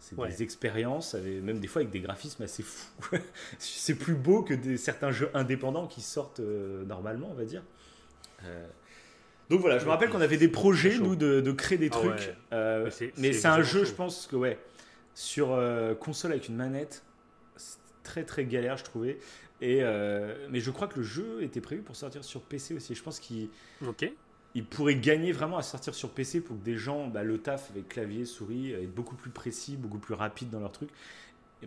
C'est des expériences, même des fois avec des graphismes assez fous. c'est plus beau que des, certains jeux indépendants qui sortent euh, normalement, on va dire. Euh, donc voilà, je me rappelle qu'on avait des projets, nous, de, de créer des ah trucs. Euh, mais c'est un jeu, je pense que, ouais, sur console avec une manette, c'est très très galère, je trouvais. Et, mais je crois que le jeu était prévu pour sortir sur PC aussi. Je pense qu'il Ok il pourrait gagner vraiment à sortir sur PC pour que des gens, bah, le taf avec clavier, souris, être beaucoup plus précis, beaucoup plus rapide dans leur truc,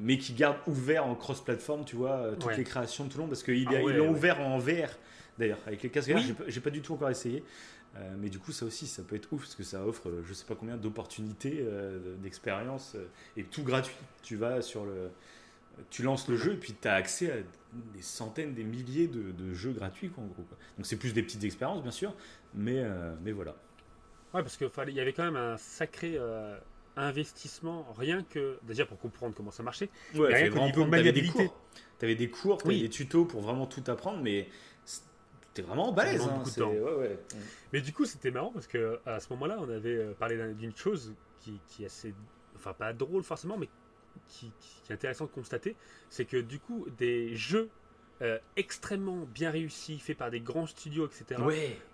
mais qui gardent ouvert en cross-platform, tu vois, euh, toutes les créations de tout le monde, parce qu'ils ah l'ont ouvert en VR, d'ailleurs, avec les casques VR, j'ai pas du tout encore essayé. Euh, mais du coup, ça aussi, ça peut être ouf parce que ça offre, je sais pas combien d'opportunités, euh, d'expériences et tout gratuit. Tu vas sur le, tu lances le jeu et puis tu as accès à des centaines, des milliers de, jeux gratuits, quoi, en gros. Donc c'est plus des petites expériences, bien sûr, mais, euh, mais voilà. Ouais, parce qu'il y avait quand même un sacré euh, investissement, rien que, déjà pour comprendre comment ça marchait, ouais, rien qu'au niveau maniabilité. Tu avais des cours, tu avais des tutos pour vraiment tout apprendre, mais c'était vraiment balèze. Hein, Mais du coup, c'était marrant parce que à ce moment-là, on avait euh, parlé d'une chose qui, qui est assez, enfin pas drôle forcément, mais qui, est intéressant de constater, c'est que du coup, des jeux euh, extrêmement bien réussis, faits par des grands studios, etc.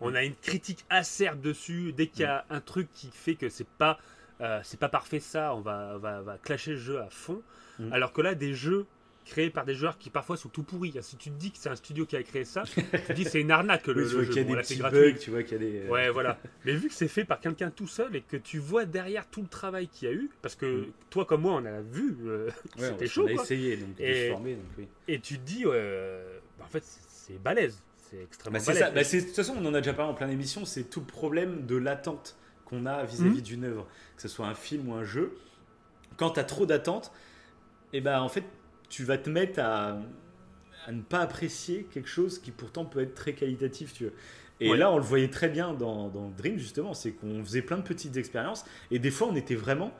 On a une critique acerbe dessus. Dès qu'il y a un truc qui fait que c'est pas, euh, c'est pas parfait ça, on va, va, va clasher le jeu à fond. Mm. Alors que là, des jeux créé par des joueurs qui parfois sont tout pourris. Si tu te dis que c'est un studio qui a créé ça, tu te dis c'est une arnaque le, jeu. Il y a des petits bugs, tu vois qu'il y a des. Euh, ouais, voilà. Mais vu que c'est fait par quelqu'un tout seul et que tu vois derrière tout le travail qu'il y a eu, parce que mm. toi comme moi on a vu, euh, c'était chaud. On a essayé donc, et, donc, oui. et tu te dis, euh, bah, en fait c'est balèze, c'est extrêmement bah, balèze. Ça. Bah, de toute façon on en a déjà parlé en plein émission, c'est tout le problème de l'attente qu'on a vis-à-vis mm. d'une œuvre, que ce soit un film ou un jeu. Quand tu as trop d'attente, et ben en fait tu vas te mettre à, ne pas apprécier quelque chose qui pourtant peut être très qualitatif, tu veux. Et là, on le voyait très bien dans, Dream, justement, c'est qu'on faisait plein de petites expériences, et des fois, on était vraiment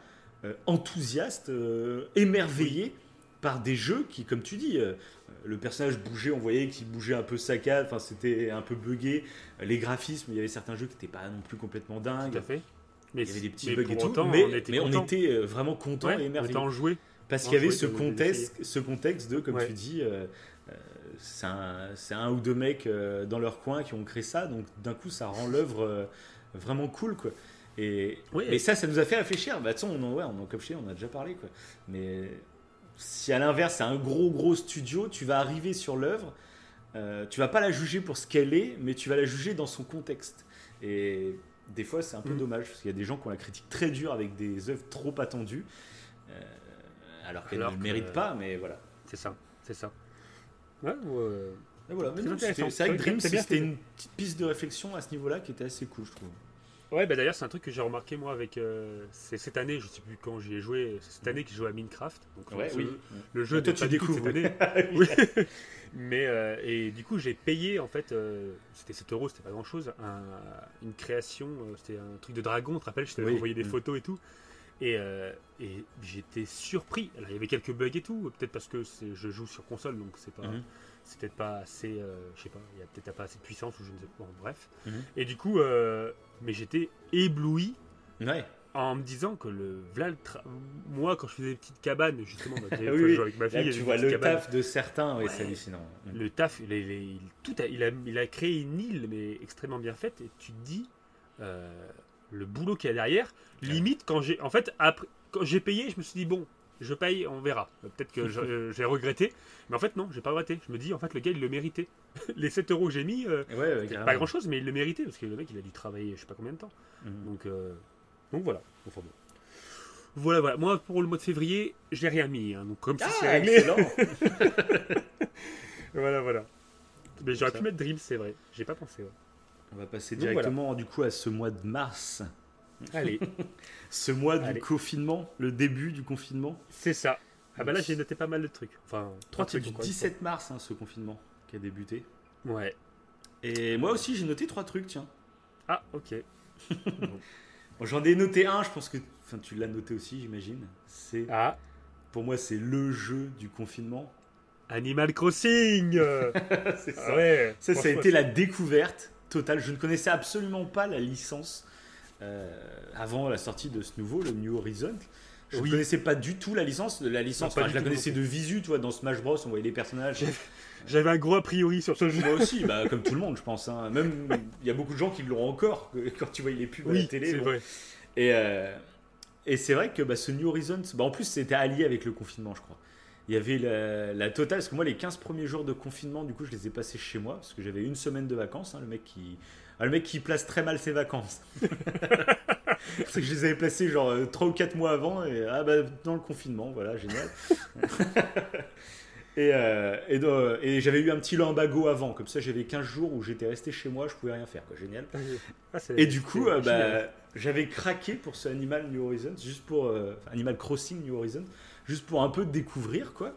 euh, enthousiaste, euh, émerveillé par des jeux qui, comme tu dis, euh, le personnage bougeait, on voyait qu'il bougeait un peu saccade, enfin, c'était un peu bugué. Les graphismes, il y avait certains jeux qui n'étaient pas non plus complètement dingues. Tout à fait. Mais il y avait des petits bugs et tout, mais, on était, vraiment content et émerveillé. On était parce qu'il y avait ce contexte, ce contexte de, comme tu dis, euh, euh, c'est un, un, ou deux mecs euh, dans leur coin qui ont créé ça, donc d'un coup ça rend l'œuvre vraiment cool. Quoi. Et, et ça, ça nous a fait réfléchir. Bah, on en, ouais, on en, on a déjà parlé. Quoi. Mais si à l'inverse, c'est un gros, gros studio, tu vas arriver sur l'œuvre, tu vas pas la juger pour ce qu'elle est, mais tu vas la juger dans son contexte. Et des fois, c'est un peu mm. dommage, parce qu'il y a des gens qui ont la critique très dure avec des œuvres trop attendues alors qu'elle ne le mérite pas, mais voilà. C'est ça, c'est ça. Ouais, euh, voilà, c'est vrai que Dream, c'était une petite piste de réflexion à ce niveau-là qui était assez cool, je trouve. Ouais, bah d'ailleurs, c'est un truc que j'ai remarqué moi avec. Euh, c'est cette année, je sais plus quand j'y ai joué, c'est cette année que j'ai joué à Minecraft. Donc, ouais, oui. Le jeu de tu découvres cette année. oui. Mais, euh, et du coup, j'ai payé, en fait, c'était 7 euros, c'était pas grand chose, une création, c'était un truc de dragon, tu te rappelles, je t'avais envoyé des mm. photos et tout. Euh, et, j'étais surpris. il y avait quelques bugs et tout, peut-être parce que je joue sur console, donc c'est pas, mhm. c'est peut-être pas assez, euh, je sais pas, il y a peut-être pas assez de puissance ou je ne sais pas. bref. Mhm. Et du coup, euh, mais j'étais ébloui. En me disant que le moi quand je faisais des petites cabanes justement bah, avec ma fille tu vois le taf de certains oui c'est hallucinant le taf tout a, il, a, il a créé une île mais extrêmement bien faite et tu te dis le boulot qu'il y a derrière. Limite, quand j'ai. En fait, après, quand j'ai payé, je me suis dit, bon, je paye, on verra. Peut-être que euh, j'ai regretté. Mais en fait, non, j'ai pas regretté. Je me dis, en fait, le gars, il le méritait. Les 7 euros que j'ai mis, euh, pas grand chose, mais il le méritait parce que le mec, il a dû travailler je sais pas combien de temps. Mhm. Donc, euh, donc voilà. Voilà, voilà. Moi, pour le mois de février, j'ai rien mis. Hein. donc, comme si ah, c'est réglé. voilà, voilà. Mais j'aurais pu mettre Dreams, c'est vrai. J'ai pas pensé. On va passer directement du coup à ce mois de mars. Allez. ce mois du confinement, le début du confinement. C'est ça. Ah bah là j'ai noté pas mal de trucs. Enfin, trois trucs. du 17 mars hein, ce confinement qui a débuté. Ouais. Et moi aussi j'ai noté trois trucs, tiens. Ah ok. J'en ai noté un, je pense que enfin, tu l'as noté aussi, j'imagine. C'est ah. pour moi c'est le jeu du confinement. Animal Crossing. c'est ça. ouais, ça, ça a été la découverte totale. Je ne connaissais absolument pas la licence euh, avant la sortie de ce nouveau, le New Horizon. Je ne connaissais pas du tout la licence. La licence, je la connaissais de visu, tu vois, dans Smash Bros, on voyait les personnages. J'avais un gros a priori sur ce jeu. Moi aussi, bah, comme tout le monde, je pense. Hein. Même, il y a beaucoup de gens qui l'ont encore quand tu vois les pubs à la télé. Vrai. Et, euh, et c'est vrai que bah, ce New Horizons, bah, en plus, c'était allié avec le confinement, je crois. Il y avait la, totale, parce que moi, les 15 premiers jours de confinement, du coup, je les ai passés chez moi, parce que j'avais une semaine de vacances. Hein, le, mec qui, ah, le mec qui place très mal ses vacances. c'est que je les avais placés genre 3 euh, ou 4 mois avant, et ah bah, dans le confinement, voilà, génial. Et, euh, et, j'avais eu un petit lambago avant, comme ça j'avais 15 jours où j'étais resté chez moi, je pouvais rien faire, quoi, génial. Ah, et du coup, euh, bah, j'avais craqué pour ce Animal New Horizons, juste pour Animal Crossing New Horizons, juste pour un peu découvrir quoi.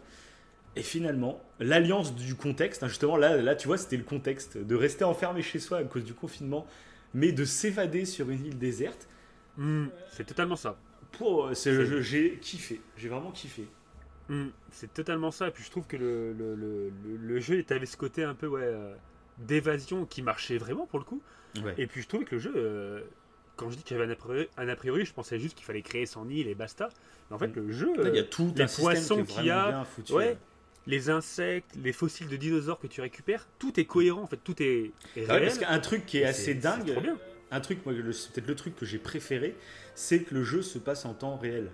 Et finalement, l'alliance du contexte, hein, justement là, là tu vois, c'était le contexte de rester enfermé chez soi à cause du confinement, mais de s'évader sur une île déserte. Hmm, c'est totalement ça. Pour, c'est, j'ai kiffé, j'ai vraiment kiffé. Hmm, c'est totalement ça. Et puis je trouve que le, le, le, le jeu avait ce côté un peu ouais, euh, d'évasion qui marchait vraiment pour le coup. Et puis je trouvais que le jeu, euh, quand je dis qu'il y avait un a, priori, je pensais juste qu'il fallait créer son île et basta. Mais en fait, le jeu, il y a tout les poissons qu'il y a, ouais, les insectes, les fossiles de dinosaures que tu récupères, tout est cohérent en fait, tout est, est réel. Parce qu'un truc qui est, assez dingue, un truc, moi, c'est peut-être le truc que j'ai préféré, c'est que le jeu se passe en temps réel.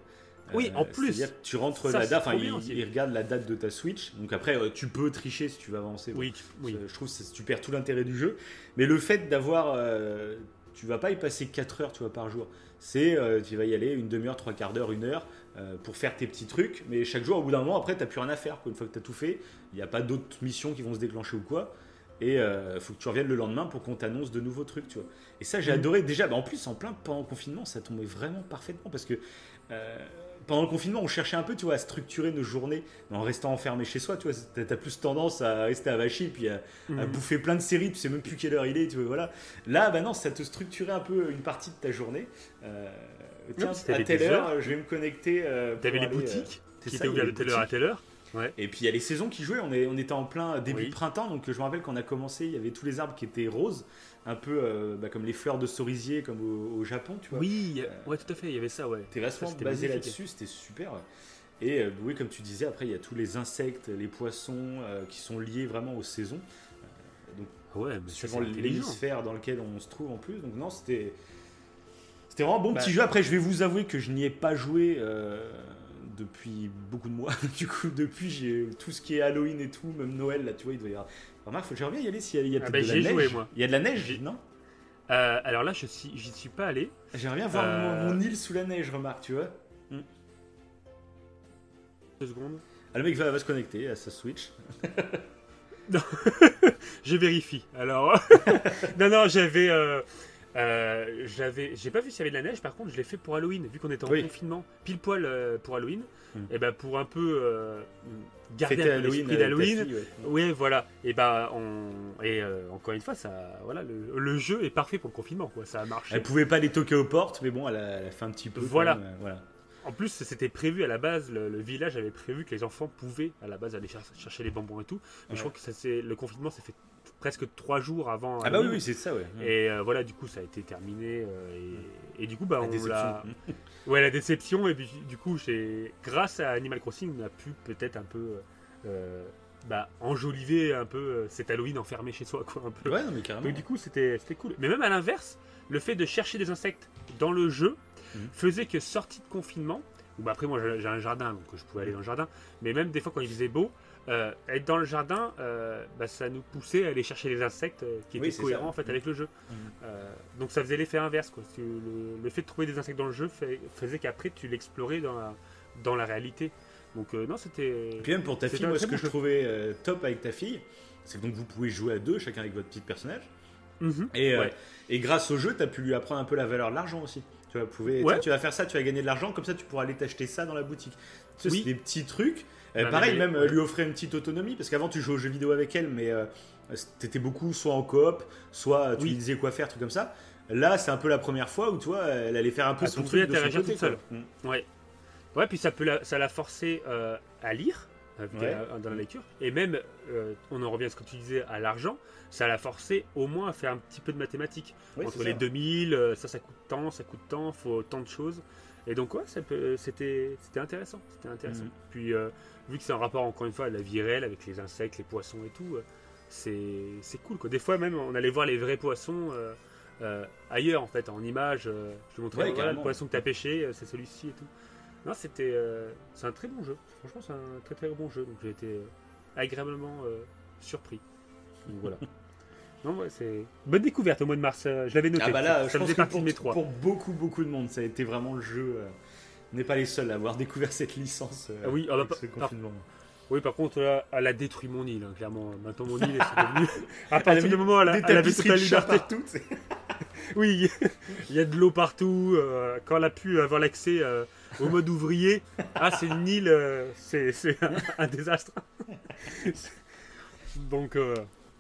Oui, en euh, plus. tu rentres la date, enfin, il, regarde la date de ta Switch. Donc après, euh, tu peux tricher si tu veux avancer. Oui, oui. Je trouve que tu perds tout l'intérêt du jeu. Mais le fait d'avoir. Euh, tu vas pas y passer 4 heures tu vois, par jour. C'est, tu vas y aller une demi-heure, trois quarts d'heure, une heure pour faire tes petits trucs. Mais chaque jour, au bout d'un moment, après, tu n'as plus rien à faire. Une fois que tu as tout fait, il n'y a pas d'autres missions qui vont se déclencher ou quoi. Et il faut que tu reviennes le lendemain pour qu'on t'annonce de nouveaux trucs, tu vois. Et ça, j'ai mm. adoré. Déjà, bah, en plus, en plein pendant le confinement, ça tombait vraiment parfaitement parce que pendant le confinement, on cherchait un peu, tu vois, à structurer nos journées en restant enfermé chez soi. Tu vois, t'as plus tendance à rester à Vachy puis à, mhm. bouffer plein de séries. Tu sais même plus quelle heure il est. Tu vois, voilà. Là, bah non, ça te structurait un peu une partie de ta journée. Euh, tiens, à telle heure, je vais me connecter. Euh, T'avais les boutiques euh, qui étaient ouvertes de telle heure à telle heure? Ouais. Et puis il y a les saisons qui jouaient. On, est, on était en plein début de printemps, donc je me rappelle qu'on a commencé, il y avait tous les arbres qui étaient roses un peu euh, bah, comme les fleurs de cerisier comme au, Japon, tu vois. Oui, euh, ouais, tout à fait, il y avait ça, ouais. T'es vachement basé là-dessus, c'était super. Et euh, oui, comme tu disais, après, il y a tous les insectes, les poissons qui sont liés vraiment aux saisons. donc, ouais, mais suivant l'hémisphère dans lequel on se trouve en plus. Donc, non, c'était. C'était vraiment un bon bah, petit jeu. Après, je vais vous avouer que je n'y ai pas joué depuis beaucoup de mois. du coup, depuis, j'ai tout ce qui est Halloween et tout, même Noël, là, tu vois, il doit y avoir Remarque, j'aimerais bien y aller s'il y a, ah bah, de la neige. moi. Il y a de la neige, non? Euh, Alors là, je suis, j'y suis pas allé. J'aimerais bien voir mon, euh, île sous la neige, remarque, tu vois. Hmm. Deux secondes. Ah, le mec va, se connecter à sa Switch. non, je vérifie. Alors, non, non, j'avais. Euh, euh, j'avais, j'ai pas vu s'il y avait de la neige. Par contre, je l'ai fait pour Halloween, vu qu'on était en confinement, pile poil pour Halloween. Hmm. Et ben pour un peu garder un l'esprit d'Halloween. Oui, voilà. Et bah, on... et euh, encore une fois, ça, voilà, le, jeu est parfait pour le confinement, quoi. Ça a marché. Elle pouvait pas les toquer aux portes, mais bon, elle a, fait un petit peu. Voilà. Euh, voilà. En plus, c'était prévu à la base, le, village avait prévu que les enfants pouvaient à la base aller chercher les bonbons et tout. Mais je crois que ça, le confinement s'est fait presque trois jours avant. Ah bah oui, c'est ça, ouais. Et euh, voilà, du coup, ça a été terminé. et, du coup, bah, on l'a. Ouais, la déception. Et puis, du coup, grâce à Animal Crossing, on a pu peut-être un peu euh, bah, enjoliver un peu euh, cet Halloween enfermé chez soi, quoi. Un peu. Ouais, non, mais carrément. Donc, du coup, c'était cool. Mais même à l'inverse, le fait de chercher des insectes dans le jeu mhm. faisait que sortie de confinement, ou bah après, moi j'ai un jardin, donc je pouvais aller dans le jardin, mais même des fois quand il faisait beau, euh, être dans le jardin, bah, ça nous poussait à aller chercher les insectes qui étaient cohérents en fait avec le jeu. Mhm. donc ça faisait l'effet inverse. Quoi. Le, le, fait de trouver des insectes dans le jeu faisait qu'après tu l'explorais dans la, dans la réalité. Donc non, c'était. Puis même pour ta fille, moi, ce que je trouvais top avec ta fille, c'est que donc vous pouvez jouer à deux, chacun avec votre petit personnage. Mhm. et, et grâce au jeu, tu as pu lui apprendre un peu la valeur de l'argent aussi. Tu vas, pouvez, tu, vas faire ça, tu vas gagner de l'argent, comme ça tu pourras aller t'acheter ça dans la boutique. Tu sais, c'est des petits trucs. Bah, pareil, même lui offrir une petite autonomie, parce qu'avant tu jouais aux jeux vidéo avec elle, mais t'étais beaucoup soit en coop, soit tu lui disais quoi faire, trucs comme ça. Là, c'est un peu la première fois où toi, elle allait faire un peu son truc de son côté. Seule. Mm. Ouais. Ouais, puis ça peut la, ça l'a forcé euh, à lire euh, dans la lecture, et même, euh, on en revient à ce que tu disais, à l'argent, ça l'a forcé au moins à faire un petit peu de mathématiques. Entre les 2000, ça, ça coûte tant, ça coûte tant, faut tant de choses. Et donc, ouais, c'était, c'était intéressant. C'était intéressant. Mm. Puis, vu que c'est un rapport, encore une fois, à la vie réelle, avec les insectes, les poissons et tout, c'est cool. Quoi. Des fois, même, on allait voir les vrais poissons euh, euh, ailleurs, en fait, en image. Euh, je te montrais le poisson que tu as pêché, c'est celui-ci et tout. Non, c'était. c'est un très bon jeu. Franchement, c'est un très très bon jeu. Donc, j'ai été agréablement surpris. Donc, voilà. Non, ouais, c'est bonne découverte au mois de mars. Je l'avais noté. Ah bah là, ça, faisait partie de mes trois. Pour beaucoup, beaucoup de monde, ça a été vraiment le jeu. on n'est pas les seuls à avoir découvert cette licence. ah oui, ah bah, confinement. Oui, par contre, là, elle a détruit mon île, hein, clairement. Maintenant, mon île est devenu. À partir du moment où elle, a, elle avait toute la liberté. Partout, oui, il y a de l'eau partout. Euh, quand elle a pu avoir l'accès euh, au mode ouvrier, ah, c'est une île, euh, c'est un, désastre. Donc,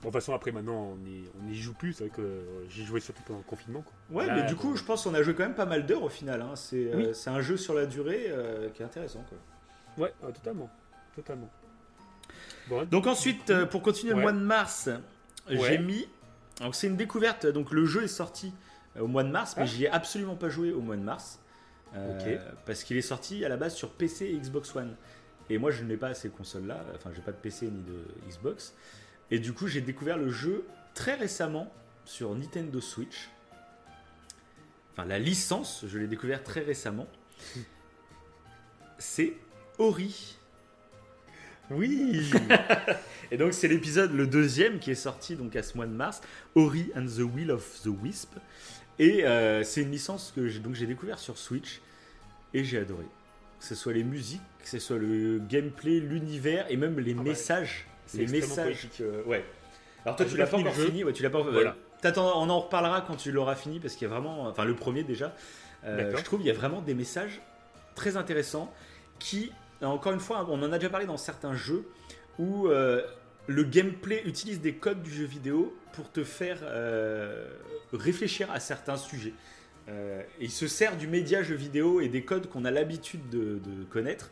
bon, de toute façon, après, maintenant, on n'y joue plus. C'est vrai que j'ai joué surtout pendant le confinement. Ouais, mais du coup, je pense qu'on a joué quand même pas mal d'heures au final. Hein. C'est un jeu sur la durée qui est intéressant. Quoi. Ouais, totalement totalement. donc ensuite, euh, pour continuer le mois de mars, j'ai mis. Donc c'est une découverte. Donc le jeu est sorti euh, au mois de mars, mais ah. j'y ai absolument pas joué au mois de mars. Euh, parce qu'il est sorti à la base sur PC et Xbox One. Et moi, je n'ai pas ces consoles-là. Enfin, j'ai pas de PC ni de Xbox. Et du coup, j'ai découvert le jeu très récemment sur Nintendo Switch. Enfin, la licence, je l'ai découvert très récemment. C'est Ori oui Et donc c'est l'épisode, le deuxième, qui est sorti donc à ce mois de mars, Ori and the Will of the Wisp. Et euh, c'est une licence que j'ai, donc j'ai découvert sur Switch et j'ai adoré. Que ce soit les musiques, que ce soit le gameplay, l'univers et même les ah bah, messages. les messages ouais. Alors toi tu l'as pas encore fini, ouais, tu l'as pas. Voilà. on en reparlera quand tu l'auras fini parce qu'il y a vraiment, enfin le premier déjà. Euh, je trouve il y a vraiment des messages très intéressants qui encore une fois, on en a déjà parlé dans certains jeux où euh, le gameplay utilise des codes du jeu vidéo pour te faire euh, réfléchir à certains sujets. Euh, il se sert du média jeu vidéo et des codes qu'on a l'habitude de, connaître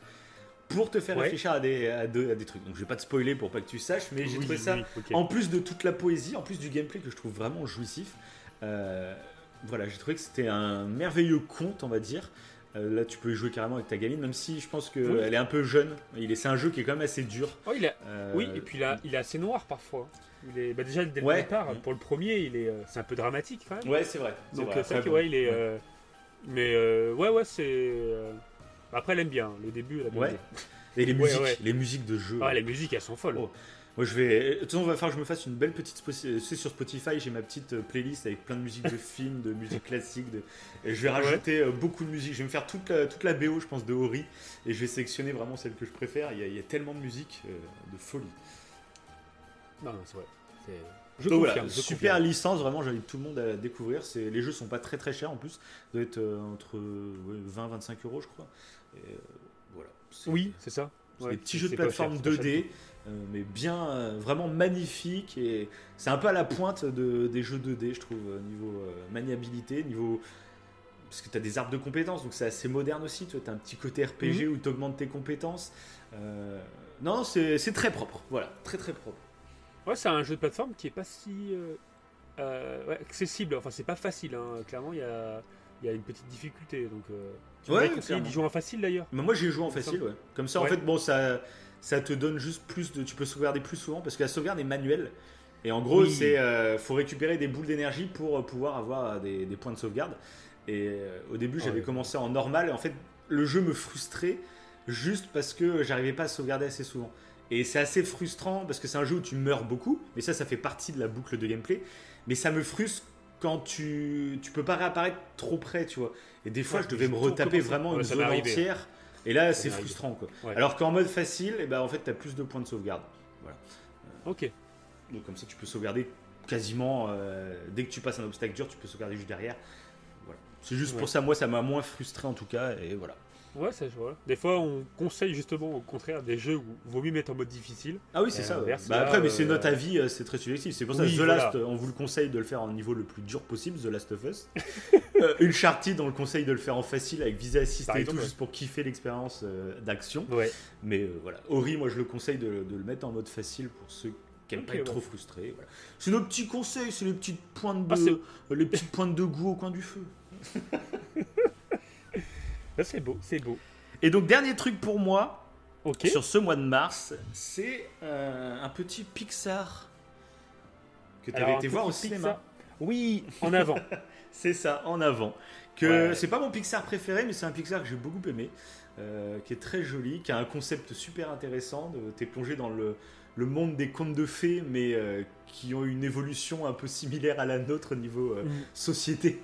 pour te faire réfléchir à des, à, des, trucs. Donc je vais pas te spoiler pour pas que tu saches, mais j'ai trouvé ça, en plus de toute la poésie, en plus du gameplay que je trouve vraiment jouissif, voilà, j'ai trouvé que c'était un merveilleux conte, on va dire. Euh, là, tu peux jouer carrément avec ta gamine, même si je pense qu'elle est un peu jeune. Il est, c'est un jeu qui est quand même assez dur. Oh, il euh, Oui, et puis là, il est assez noir parfois. Il est, bah, déjà dès le départ, pour le premier, il est, euh, c'est un peu dramatique quand même. Ouais, c'est vrai. Donc c'est vrai ouais, il est. mais ouais, ouais, c'est. Après, elle aime bien. Le début, elle aime ouais. Et les musiques, les musiques de jeu. Ah, les musiques, elles sont folles. Oh. Moi, je vais. De toute façon, va falloir que je me fasse une belle petite. Tu sais, sur Spotify, j'ai ma petite euh, playlist avec plein de musiques de films, de musique classique. De... Et je vais rajouter euh, beaucoup de musique. Je vais me faire toute la, toute la BO, je pense, de Ori. Et je vais sélectionner vraiment celle que je préfère. Il y a, il y a tellement de musique euh, de folie. Non, c'est vrai. Je Donc voilà, super licence, vraiment j'invite tout le monde à la découvrir. Les jeux sont pas très très chers en plus, ça doit être entre 20-25 euros je crois. Voilà. Oui, c'est ça. C'est des petits jeux de plateforme 2D. Euh, mais bien, euh, vraiment magnifique. Et c'est un peu à la pointe de, des jeux 2D, je trouve, euh, niveau maniabilité, niveau. Parce que tu as des arbres de compétences, donc c'est assez moderne aussi. Tu as un petit côté RPG mhm. où tu augmentes tes compétences. non, c'est très propre. Voilà, très très propre. Ouais, c'est un jeu de plateforme qui est pas si accessible. Enfin, c'est pas facile. Hein. Clairement, il y a, y a, une petite difficulté. Donc, ouais, d'y jouer en facile d'ailleurs. Mais moi, j'ai joué en facile, ouais. Comme ça, en fait, bon, ça ça te donne juste plus de. Tu peux sauvegarder plus souvent parce que la sauvegarde est manuelle. Et en gros, c'est euh, faut récupérer des boules d'énergie pour euh, pouvoir avoir des, points de sauvegarde. Et euh, au début, j'avais commencé en normal. Et en fait, le jeu me frustrait juste parce que j'arrivais pas à sauvegarder assez souvent. Et c'est assez frustrant parce que c'est un jeu où tu meurs beaucoup. Mais ça, ça fait partie de la boucle de gameplay. Mais ça me frustre quand tu tu peux pas réapparaître trop près, tu vois. Et des fois, je devais me retaper vraiment une zone entière Et là, c'est frustrant. Quoi. Alors qu'en mode facile, eh ben, en fait, tu as plus de points de sauvegarde. Voilà. ok. Donc comme ça, tu peux sauvegarder quasiment dès que tu passes un obstacle dur, tu peux sauvegarder juste derrière. Voilà. C'est juste pour ça, moi, ça m'a moins frustré en tout cas. Et voilà. Ouais, ça, vois. Des fois, on conseille justement au contraire des jeux où il vaut mieux mettre en mode difficile. Ah oui, c'est ça. Bah, après, mais c'est notre euh, avis, euh, c'est très subjectif. C'est pour ça que The Last, on vous le conseille de le faire en niveau le plus dur possible, The Last of Us. euh, Uncharted, on le conseille de le faire en facile avec visée assistée et tout, juste pour kiffer l'expérience euh, d'action. Ouais. Mais voilà. Ori, moi, je le conseille de, le mettre en mode facile pour ceux qui n'aiment pas être trop frustrés. C'est nos petits conseils, c'est les petites pointes ah, de, les petites pointes de goût au coin du feu. c'est beau, c'est beau. Et donc, dernier truc pour moi, sur ce mois de mars, c'est euh, un petit Pixar que tu avais été voir au cinéma. Oui, en avant. c'est ça, en avant. Que c'est pas mon Pixar préféré, mais c'est un Pixar que j'ai beaucoup aimé, euh, qui est très joli, qui a un concept super intéressant. T'es plongé dans le, le, monde des contes de fées, mais euh, qui ont une évolution un peu similaire à la nôtre au niveau mm. société.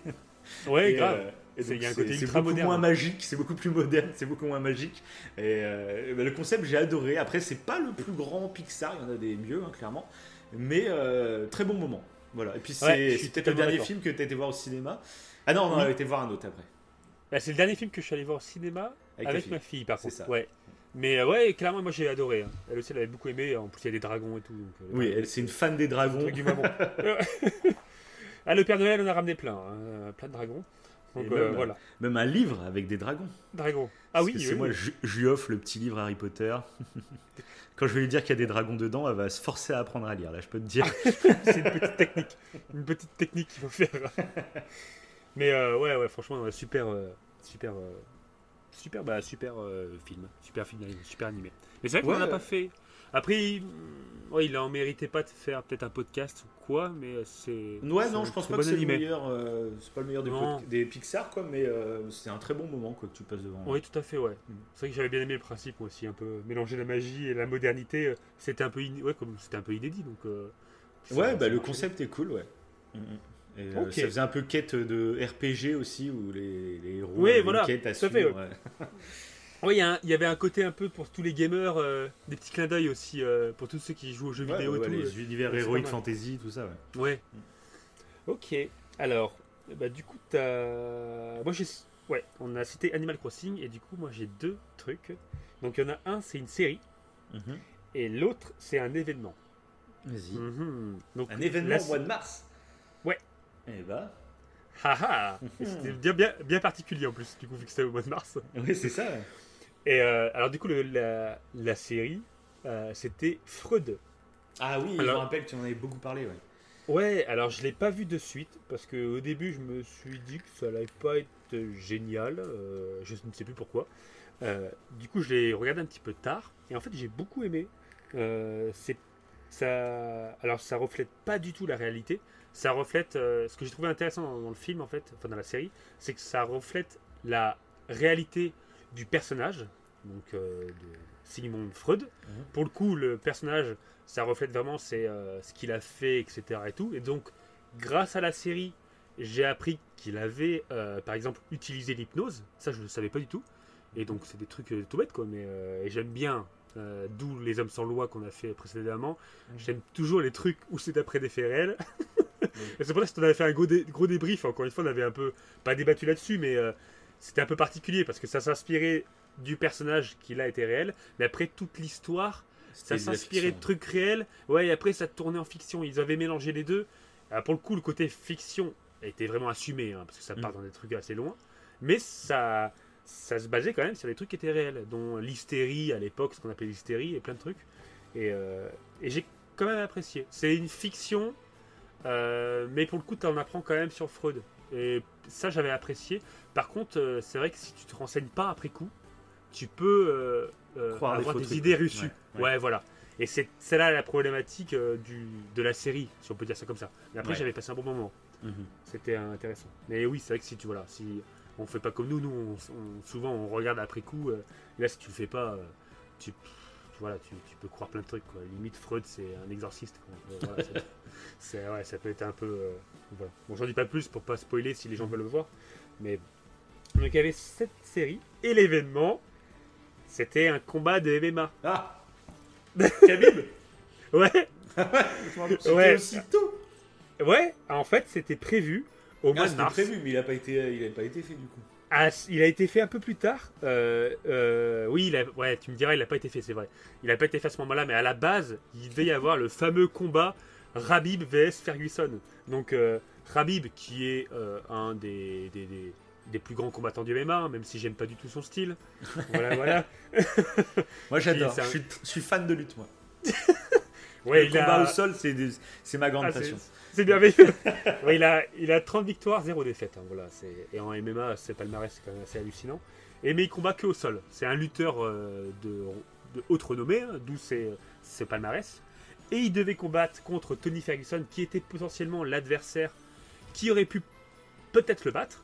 Ouais, grave. C'est beaucoup moins magique, c'est beaucoup plus moderne, c'est beaucoup moins magique. Et euh, bah, le concept, j'ai adoré. Après, c'est pas le plus grand Pixar, il y en a des mieux, hein, clairement. Mais euh, très bon moment. Voilà. Et puis, c'est peut-être le dernier film que tu as été voir au cinéma. Ah non, on a été voir un autre après. Bah, c'est le dernier film que je suis allé voir au cinéma avec, ma fille, par contre. Ça. Ouais. Mais euh, ouais, clairement, moi j'ai adoré. Hein. Elle aussi, elle avait beaucoup aimé. En plus, il y a des dragons et tout. oui, elle, c'est une fan des dragons. ah, le Père Noël, on a ramené plein. Hein. Plein de dragons. Donc, euh, même, voilà. même un livre avec des dragons. Dragons. Ah oui. C'est moi, je, lui offre le petit livre Harry Potter. Quand je vais lui dire qu'il y a des dragons dedans, elle va se forcer à apprendre à lire. Là, je peux te dire. c'est une petite technique. Une petite technique qu'il faut faire. Mais euh, ouais, ouais, franchement, super, euh, super, super, bah, super film, super film, super animé. Mais c'est vrai qu'on n'a pas fait. Après, Ouais, il en méritait pas de faire peut-être un podcast ou quoi, mais euh, c'est. Ouais, non, je pense pas que c'est le meilleur. Euh, c'est pas le meilleur des, Pixar, quoi, mais euh, c'est un très bon moment quoi, que tu passes devant. Oui, tout à fait, ouais. Mm. C'est vrai que j'avais bien aimé le principe aussi, un peu mélanger la magie et la modernité. C'était un peu, ouais, comme c'était un peu inédit, donc. ouais, bah le concept est cool, ouais. Mm, mm. Ça faisait un peu quête de RPG aussi, où les, les héros oui, voilà, quêtes à suivre. Fait, ouais. Oui, il y, avait un côté un peu pour tous les gamers, euh, des petits clins d'œil aussi euh, pour tous ceux qui jouent aux jeux vidéo et tout. Les univers héroïques, fantasy, tout ça, ouais. Ouais. Ok. Alors, bah, du coup, t'as. Moi, j'ai. Ouais, on a cité Animal Crossing et du coup, moi, j'ai deux trucs. Donc, il y en a un, c'est une série. Mhm. Et l'autre, c'est un événement. Vas-y. Mhm. Donc, un événement au mois de mars Ouais. Eh bah. Haha C'était bien, bien, bien, particulier en plus, du coup, vu que c'était au mois de mars. Oui, c'est ça. Et euh, alors, du coup, la, la, série, euh, c'était Freud. Ah oui, je me rappelle que tu en avais beaucoup parlé, ouais. Ouais, alors je l'ai pas vu de suite parce qu'au début je me suis dit que ça allait pas être génial, euh, je ne sais plus pourquoi. du coup je l'ai regardé un petit peu tard et en fait j'ai beaucoup aimé. c'est ça, alors ça reflète pas du tout la réalité. Ça reflète ce que j'ai trouvé intéressant dans, le film en fait, enfin dans la série, c'est que ça reflète la réalité du personnage, donc euh, de Sigmund Freud. Mhm. Pour le coup, le personnage, ça reflète vraiment euh, ce qu'il a fait, etc. Et, tout. et donc, grâce à la série, j'ai appris qu'il avait, euh, par exemple, utilisé l'hypnose. Ça, je ne le savais pas du tout. Et donc, c'est des trucs tout bêtes, quoi. Mais j'aime bien, d'où les hommes sans loi qu'on a fait précédemment. Mhm. J'aime toujours les trucs où c'est après des faits réels. et c'est pour ça que tu avais fait un gros, gros débrief. Encore une fois, on avait un peu, pas débattu là-dessus, mais c'était un peu particulier parce que ça s'inspirait du personnage qui là était réel, mais après toute l'histoire, ça s'inspirait de trucs réels. Ouais, et après ça tournait en fiction. Ils avaient mélangé les deux. Ah, pour le coup, le côté fiction était vraiment assumé hein, parce que ça part mm. dans des trucs assez loin, mais ça, ça se basait quand même sur des trucs qui étaient réels, dont l'hystérie à l'époque, ce qu'on appelait l'hystérie et plein de trucs. Et, euh, et j'ai quand même apprécié. C'est une fiction, euh, mais pour le coup, tu en apprends quand même sur Freud. Et ça, j'avais apprécié. Par contre, euh, c'est vrai que si tu te renseignes pas après coup, tu peux euh, avoir des, idées reçues. Ouais, voilà. Et c'est là la problématique du, de la série, si on peut dire ça comme ça. Mais après, j'avais passé un bon moment. Mhm. C'était intéressant. Mais oui, c'est vrai que si tu voilà, si on fait pas comme nous, nous souvent on regarde après coup. là, si tu le fais pas, tu, voilà, tu, peux croire plein de trucs. Quoi. Limite, Freud, c'est un exorciste. c'est, ouais, ça peut être un peu. voilà. Bon, j'en dis pas plus pour pas spoiler si les gens veulent le voir. Mais donc il y avait cette série et l'événement, C'était un combat de MMA. Ah Khabib Ouais Ouais. Ouais, en fait, c'était prévu au mois de mars. prévu, mais il n'a pas, été, il pas été fait du coup. Ah, il a été fait un peu plus tard. Euh, euh, oui, il a, ouais, tu me diras, il n'a pas été fait, c'est vrai. Il n'a pas été fait à ce moment-là, mais à la base, il devait y avoir le fameux combat Rabib vs Ferguson. Donc, euh, Rabib, qui est un des, des, plus grands combattants du MMA, hein, même si j'aime pas du tout son style. Voilà, voilà. moi, j'adore. Je, suis, fan de lutte, moi. ouais, le combat au sol, c'est ma grande ah, passion. C'est merveilleux. il, a, il a 30 victoires, 0 défaites. Hein, voilà, et en MMA, c'est palmarès, c'est quand même assez hallucinant. Et, mais il combat que au sol. C'est un lutteur euh, de, de, haute renommée, hein, d'où c'est palmarès. Et il devait combattre contre Tony Ferguson, qui était potentiellement l'adversaire qui aurait pu peut-être le battre.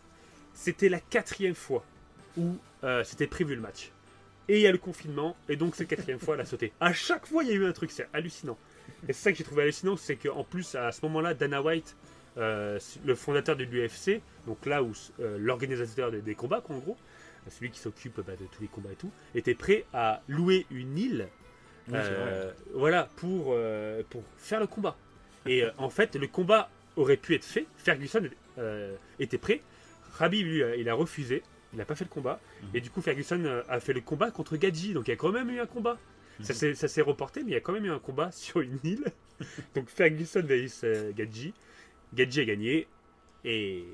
C'était la quatrième fois où euh, c'était prévu le match. Et il y a le confinement, et donc c'est la quatrième fois, elle a sauté. À chaque fois, il y a eu un truc, c'est hallucinant. Et c'est ça que j'ai trouvé hallucinant, c'est qu'en plus, à ce moment-là, Dana White, euh, le fondateur de l'UFC, donc là où euh, l'organisateur des, combats, en gros, celui qui s'occupe bah, de tous les combats et tout, était prêt à louer une île, euh, voilà, pour, pour faire le combat. Et en fait, le combat aurait pu être fait. Ferguson était prêt. Rabib, lui, il a refusé. Il n'a pas fait le combat. Mhm. Et du coup, Ferguson a fait le combat contre Gadji. Donc il y a quand même eu un combat. Ça s'est reporté, mais il y a quand même eu un combat sur une île. Donc Ferguson vs euh, Gadji. Gadji a gagné. Et,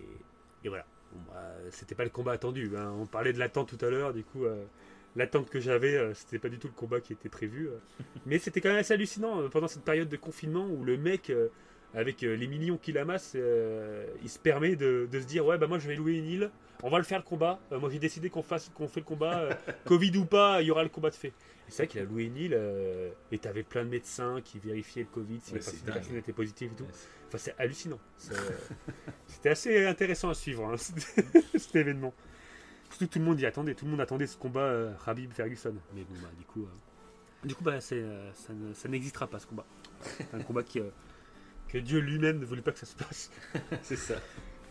voilà. Bah, c'était pas le combat attendu. Hein. On parlait de l'attente tout à l'heure. Du coup, euh, l'attente que j'avais, euh, c'était pas du tout le combat qui était prévu. mais c'était quand même assez hallucinant pendant cette période de confinement où le mec avec les millions qu'il amasse, il se permet de, de, se dire ouais bah moi je vais louer une île, on va le faire le combat. moi j'ai décidé qu'on fasse qu'on fait le combat, Covid ou pas, il y aura le combat de fait c'est vrai qu'il a loué une île euh, et t'avais plein de médecins qui vérifiaient le Covid, si la personne était positive et tout. Enfin, c'est hallucinant. C'était assez intéressant à suivre, hein, cet événement. Surtout tout le monde y attendait, tout le monde attendait ce combat euh, Habib-Ferguson. Mais bon, bah, du coup, euh, du coup bah, ça, ça n'existera pas ce combat. Un combat qui, que Dieu lui-même ne voulait pas que ça se passe. c'est ça.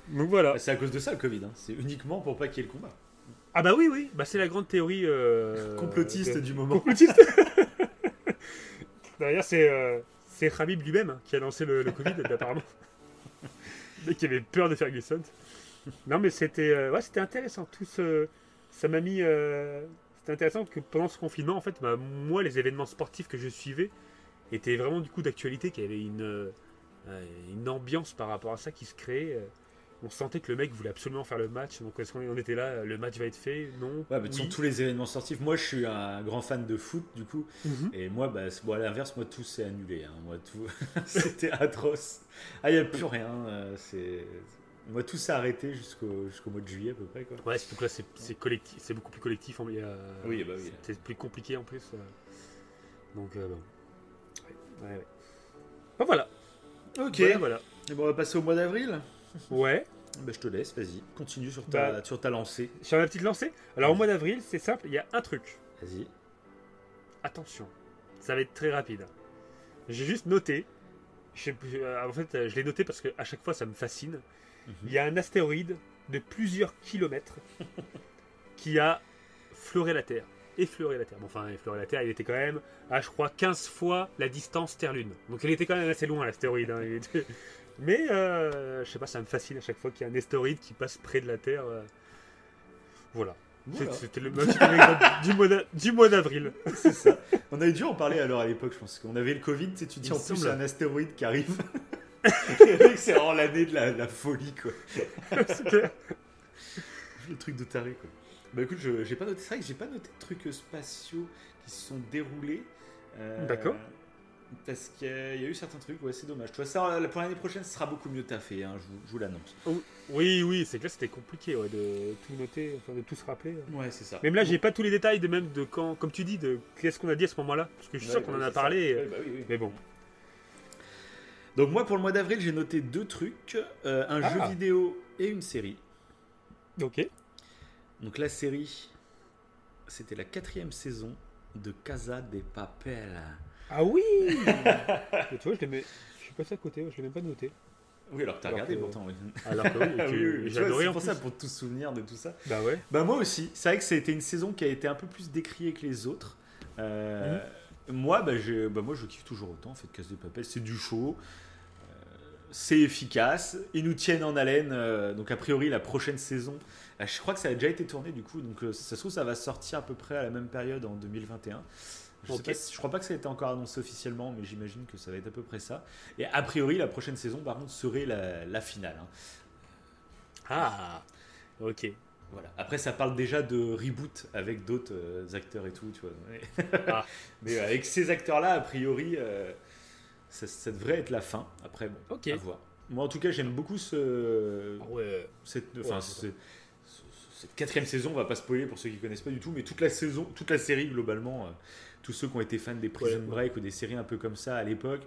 Donc voilà. Bah, c'est à cause de ça le Covid. Hein. C'est uniquement pour pas qu'il y ait le combat. Ah bah oui, oui, bah, c'est la grande théorie... Euh, Complotiste du moment. Complotiste D'ailleurs, c'est euh, c'est Khabib lui-même hein, qui a lancé le, Covid, apparemment. Mais qui avait peur de Ferguson. Non, mais c'était euh, ouais, c'était intéressant. Tout ce, ça m'a mis... c'était intéressant que pendant ce confinement, en fait, bah, moi, les événements sportifs que je suivais étaient vraiment du coup d'actualité, qu'il y avait une, une ambiance par rapport à ça qui se créait on sentait que le mec voulait absolument faire le match. Donc est-ce qu'on était là Le match va être fait Non Ouais, bah, tous les événements sportifs. Moi, je suis un grand fan de foot, du coup. Mhm. Et moi, bah, bon, à l'inverse, moi, tout s'est annulé. Hein. Moi, tout, c'était atroce. Ah, il n'y a plus rien. Euh, c'est moi, tout s'est arrêté jusqu'au mois de juillet à peu près. Quoi. Ouais, surtout que là, c'est collectif, c'est beaucoup plus collectif. oui, bah oui. C'est plus compliqué en plus. Euh. Donc, euh, bon. Ouais, ouais. Bon, voilà. Ok. Voilà, Et bon, on va passer au mois d'avril. Ouais. Bah, je te laisse, vas-y, continue sur ta, bah, sur ta lancée. Sur ma petite lancée Alors au mois d'avril, c'est simple, il y a un truc. Vas-y. Attention, ça va être très rapide. J'ai juste noté, en fait je l'ai noté parce qu'à chaque fois ça me fascine. Mhm. Il y a un astéroïde de plusieurs kilomètres qui a fleuré la Terre. Effleuré la Terre. Bon, enfin, effleuré la Terre, il était quand même à, je crois, 15 fois la distance Terre-Lune. Donc il était quand même assez loin l'astéroïde. Hein. Mais euh, je sais pas, ça me fascine à chaque fois qu'il y a un astéroïde qui passe près de la Terre. Euh. Voilà. C'était le du mois d'avril. C'est ça. On avait dû en parler alors à l'époque, je pense qu'on avait le Covid, tu dis en plus un astéroïde qui arrive. c'est vraiment l'année de la, folie, quoi. le truc de taré, quoi. Bah écoute, j'ai pas noté, c'est j'ai pas noté de trucs spatiaux qui se sont déroulés. Euh, D'accord. Parce qu'il y, a eu certains trucs, ouais, c'est dommage. Tu vois, ça, pour l'année prochaine, ce sera beaucoup mieux taffé, hein, je vous, l'annonce. Oui, oui, c'est que là, c'était compliqué de tout noter, enfin, de tout se rappeler. Ouais, c'est ça. Même là, j'ai pas tous les détails de même de quand, comme tu dis, de qu'est-ce qu'on a dit à ce moment-là. Parce que je suis sûr qu'on en a parlé. Bah mais bon. Donc, moi, pour le mois d'avril, j'ai noté deux trucs euh, un jeu ah. vidéo et une série. Ok. Donc, la série, c'était la quatrième saison de Casa de Papel. Ah oui Tu vois, je l'ai Je suis passé à côté, je l'ai même pas noté. Oui, alors que t'as regardé pourtant, oui. Alors que oui, adoré. C'est pour ça, pour tout souvenir de tout ça. Bah ouais. Bah moi aussi. C'est vrai que c'était une saison qui a été un peu plus décriée que les autres. Euh, mhm. Moi, bah, bah, moi, je kiffe toujours autant. En fait, Casse de Papel, c'est du show. Euh, c'est efficace. Ils nous tiennent en haleine. Euh, donc, a priori, la prochaine saison, je crois que ça a déjà été tourné du coup. Donc, ça se trouve, ça va sortir à peu près à la même période en 2021. Je, ne crois pas que ça a été encore annoncé officiellement, mais j'imagine que ça va être à peu près ça. Et a priori, la prochaine saison, par contre, serait la, finale. Hein. Ah, ok. Voilà. Après, ça parle déjà de reboot avec d'autres euh, acteurs et tout, tu vois. Mais, ah. mais avec ces acteurs-là, a priori, euh, ça, devrait être la fin. Après, bon, à voir. Moi, en tout cas, j'aime beaucoup ce, ah ouais. cette, enfin, cette quatrième saison. On va pas spoiler pour ceux qui connaissent pas du tout, mais toute la saison, toute la série globalement. Euh, tous ceux qui ont été fans des Prison Break ou des séries un peu comme ça à l'époque,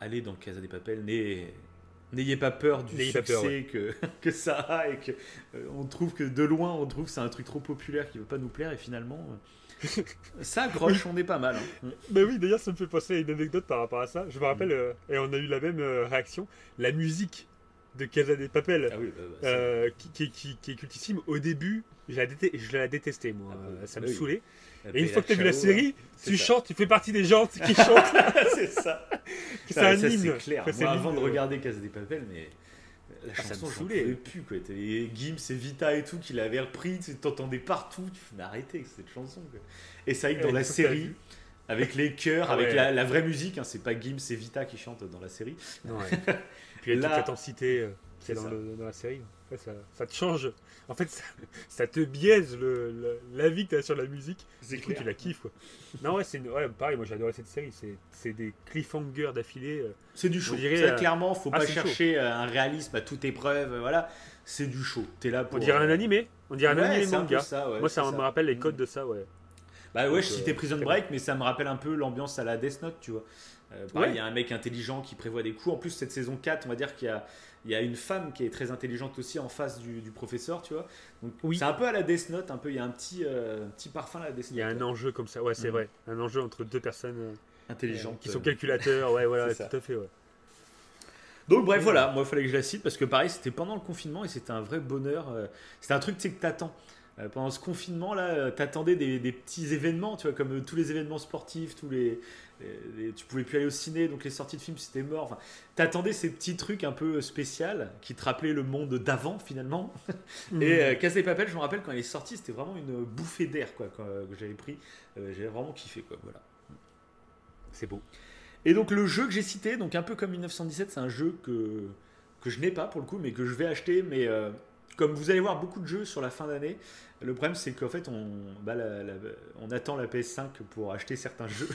allez dans Casa des Papel, n'ayez pas peur du succès que, que ça a et que euh, on trouve que de loin on trouve que c'est un truc trop populaire qui ne veut pas nous plaire et finalement euh, ça accroche, on est pas mal. Hein. Bah oui, d'ailleurs, ça me fait penser à une anecdote par rapport à ça. Je me rappelle, euh, et on a eu la même réaction, la musique de Casa des Papel, ah bah, bah, qui, qui, qui, est cultissime. Au début, je la, je la détestais, moi. Ah ça me saoulait. Et une fois que tu as vu la série, tu chantes, tu fais partie des gens qui chantent. c'est ça. c'est un hymne. C'est clair. Moi, avant de regarder Casa des Papel, mais la ah, chanson, j'en pouvais plus. Quoi. Les Gims et Vita et tout qui l'avaient repris, tu t'entendais partout. Tu fais, mais arrêtez cette chanson. Et ça y est, dans la série, avec les chœurs, ah avec la, vraie musique, hein, c'est pas Gims et Vita qui chantent dans la série. Ouais. Et puis il y a toute l'intensité euh, qui est dans, dans la série ça, ça, te change. En fait, ça, te biaise le, la vie que tu as sur la musique. Du coup, tu la kiffes. Quoi. Non, ouais, c'est ouais, pareil, moi j'ai adoré cette série. C'est des cliffhangers d'affilée. Euh, c'est du show. Dirait, ça, euh, clairement, faut ah, pas chercher euh, un réalisme à toute épreuve. Voilà, c'est du show. Es là pour, On dirait un animé. On dirait un animé manga. Ça, moi, ça, me rappelle les codes de ça, ouais. Bah ouais, je citais Prison Break, mais ça me rappelle un peu l'ambiance à la Death Note, tu vois. Il y a un mec intelligent qui prévoit des coups. En plus, cette saison 4, on va dire qu'il y a il y a une femme qui est très intelligente aussi en face du, professeur, tu vois. Donc oui. c'est un peu à la Death Note, un peu. Il y a un petit, euh, petit parfum à la Death Note. Il y a un enjeu comme ça, ouais, c'est mm. vrai. Un enjeu entre deux personnes euh, intelligentes qui sont calculateurs, ouais, voilà, tout à fait, ouais. Donc bref, voilà, moi il fallait que je la cite parce que pareil, c'était pendant le confinement et c'était un vrai bonheur. Euh, c'était un truc que t'attends. Euh, pendant ce confinement là, euh, t'attendais des, des, petits événements, tu vois, comme euh, tous les événements sportifs, tous les, tu pouvais plus aller au ciné, donc les sorties de films c'était mort. Enfin, t'attendais ces petits trucs un peu spéciaux qui te rappelaient le monde d'avant finalement. Mmh. Et euh, Casse Papel, je me rappelle quand il est sorti, c'était vraiment une bouffée d'air quoi que j'avais pris. j'avais vraiment kiffé quoi. Voilà. C'est beau. Et donc le jeu que j'ai cité, donc un peu comme 1917, c'est un jeu que que je n'ai pas pour le coup, mais que je vais acheter, mais comme vous allez voir beaucoup de jeux sur la fin d'année, le problème c'est qu'en fait on, bah, on attend la PS5 pour acheter certains jeux,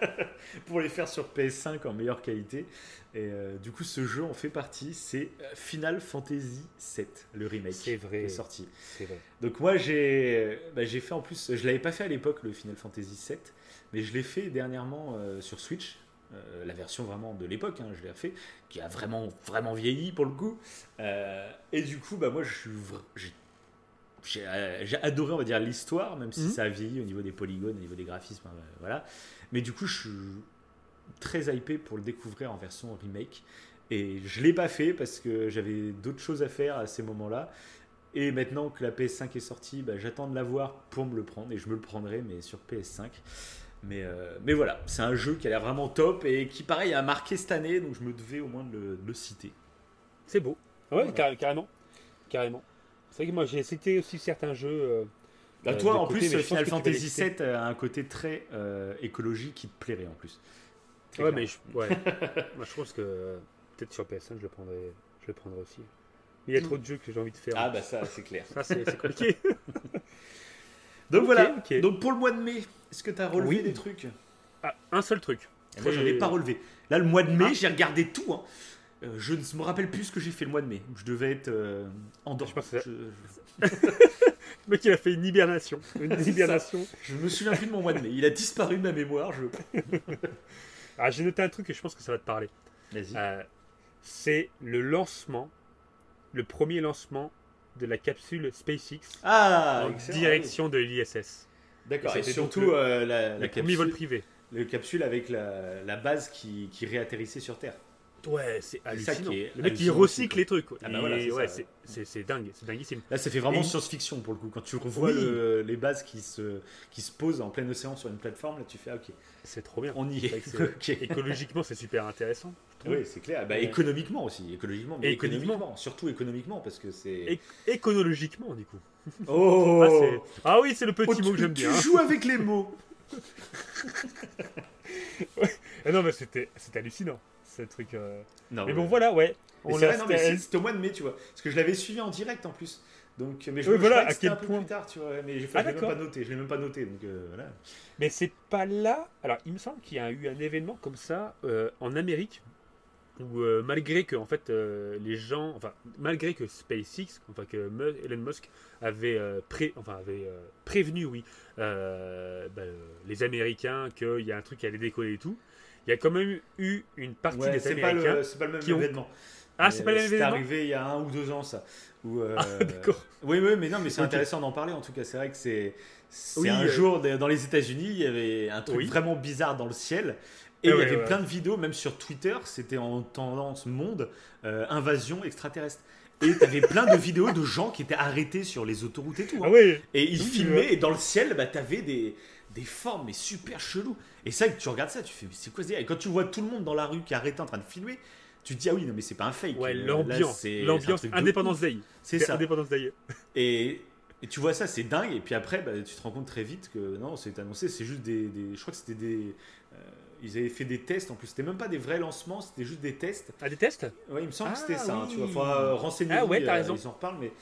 pour les faire sur PS5 en meilleure qualité. Et euh, du coup ce jeu en fait partie, c'est Final Fantasy VII, le remake c'est vrai. qui est sorti. C'est vrai. Donc moi j'ai bah, j'ai fait en plus, je l'avais pas fait à l'époque le Final Fantasy VII, mais je l'ai fait dernièrement euh, sur Switch euh, la version vraiment de l'époque, hein, je l'ai fait, qui a vraiment, vraiment vieilli pour le coup. Euh, et du coup, bah, moi, j'ai euh, j'ai adoré, on va dire, l'histoire, même si mhm. ça a vieilli au niveau des polygones, au niveau des graphismes, hein, voilà. Mais du coup, je suis très hypé pour le découvrir en version remake. Et je l'ai pas fait parce que j'avais d'autres choses à faire à ces moments-là. Et maintenant que la PS5 est sortie, bah, j'attends de la voir pour me le prendre. Et je me le prendrai, mais sur PS5. Mais, euh, mais voilà, c'est un jeu qui a l'air vraiment top et qui, pareil, a marqué cette année, donc je me devais au moins de le, citer. C'est beau. Ouais, carrément. Carrément. C'est vrai que moi, j'ai cité aussi certains jeux. Euh, bah, toi, en plus, Final Fantasy VII a un côté très euh, écologique qui te plairait en plus. ouais, mais je, ouais. moi, je pense que peut-être sur PS5, je le prendrais, je le prendrais aussi. Il y a trop de jeux que j'ai envie de faire. Ah, bah ça, c'est clair. ça, c'est compliqué. Donc voilà. Donc pour le mois de mai, est-ce que tu as relevé des trucs? Ah, Un seul truc. moi, je n'en ai pas relevé. Là, le mois de mai, ah. j'ai regardé tout. Hein. Euh, je ne me rappelle plus ce que j'ai fait le mois de mai. Je devais être euh, en dehors. Je le mec, il a fait une hibernation. Une hibernation. Je me souviens plus de mon mois de mai. Il a disparu de ma mémoire. Je... ah, j'ai noté un truc et je pense que ça va te parler. Vas-y. Euh, c'est le lancement, le premier lancement de la capsule SpaceX ah, en direction de l'ISS. D'accord, et, surtout la, capsule, vol privé. Le capsule avec la, base qui, qui réatterrissait sur Terre. Ouais, c'est hallucinant. le mec il recycle les trucs. Ah bah ouais, c'est dingue, c'est dinguissime. Là, ça fait vraiment science-fiction pour le coup. Quand tu revois les bases qui se, qui se posent en plein océan sur une plateforme, là tu fais ah, ok. C'est trop bien. On y est. Écologiquement, c'est super intéressant. Oui, c'est clair. Bah, économiquement aussi, écologiquement, mais économiquement. surtout économiquement parce que c'est. éconologiquement du coup. Oh. Ah, ah oui, c'est le petit oh, mot que j'aime bien. Tu joues avec les mots. Ah non, mais c'était hallucinant ce truc. Euh. mais bon, voilà, ouais. c'était au mois de mai, tu vois. Parce que je l'avais suivi en direct en plus. Donc, mais je, voilà, à quel un point... peu plus tard, tu vois. Mais je ne ah, l'ai même pas noté. Je l'ai même pas noté. Donc, euh, voilà. Mais c'est pas là. Alors, il me semble qu'il y a eu un événement comme ça euh, en Amérique où malgré que en fait les gens, enfin malgré que SpaceX, enfin que Elon Musk avait, pré, enfin, avait prévenu, oui, bah, les Américains qu'il y a un truc qui allait décoller et tout, il y a quand même eu une partie des Américains. C'est pas le même événement. Ah, c'est pas le même événement. C'est arrivé il y a un ou deux ans, ça. Euh, ah, d'accord. Oui, oui, mais non, mais c'est intéressant d'en parler en tout cas. C'est vrai que c'est. C'est un euh, jour dans les États-Unis, il y avait un truc vraiment bizarre dans le ciel. Et ah il y avait plein de vidéos, même sur Twitter, c'était en tendance monde, euh, invasion extraterrestre. Et tu avais plein de vidéos de gens qui étaient arrêtés sur les autoroutes et tout. Hein. Ah oui. Et ils filmaient, et dans le ciel, bah, tu avais des, des formes mais super chelou. Et ça, tu regardes ça, tu fais, c'est quoi ce Et quand tu vois tout le monde dans la rue qui est arrêté en train de filmer, tu te dis, ah oui, non, mais c'est pas un fake. Ouais, l'ambiance. L'ambiance, Indépendance Day. C'est ça. Indépendance Day. Et, et tu vois ça, c'est dingue. Et puis après, bah, tu te rends compte très vite que non, c'est annoncé, c'est juste des, Je crois que c'était des. Euh, ils avaient fait des tests en plus. C'était même pas des vrais lancements, c'était juste des tests. Ah, des tests? Ouais, il me semble que c'était ah ça. Hein, tu vois, faudra euh, renseigner. Ah ouais, t'as euh, raison. Ils en reparlent, mais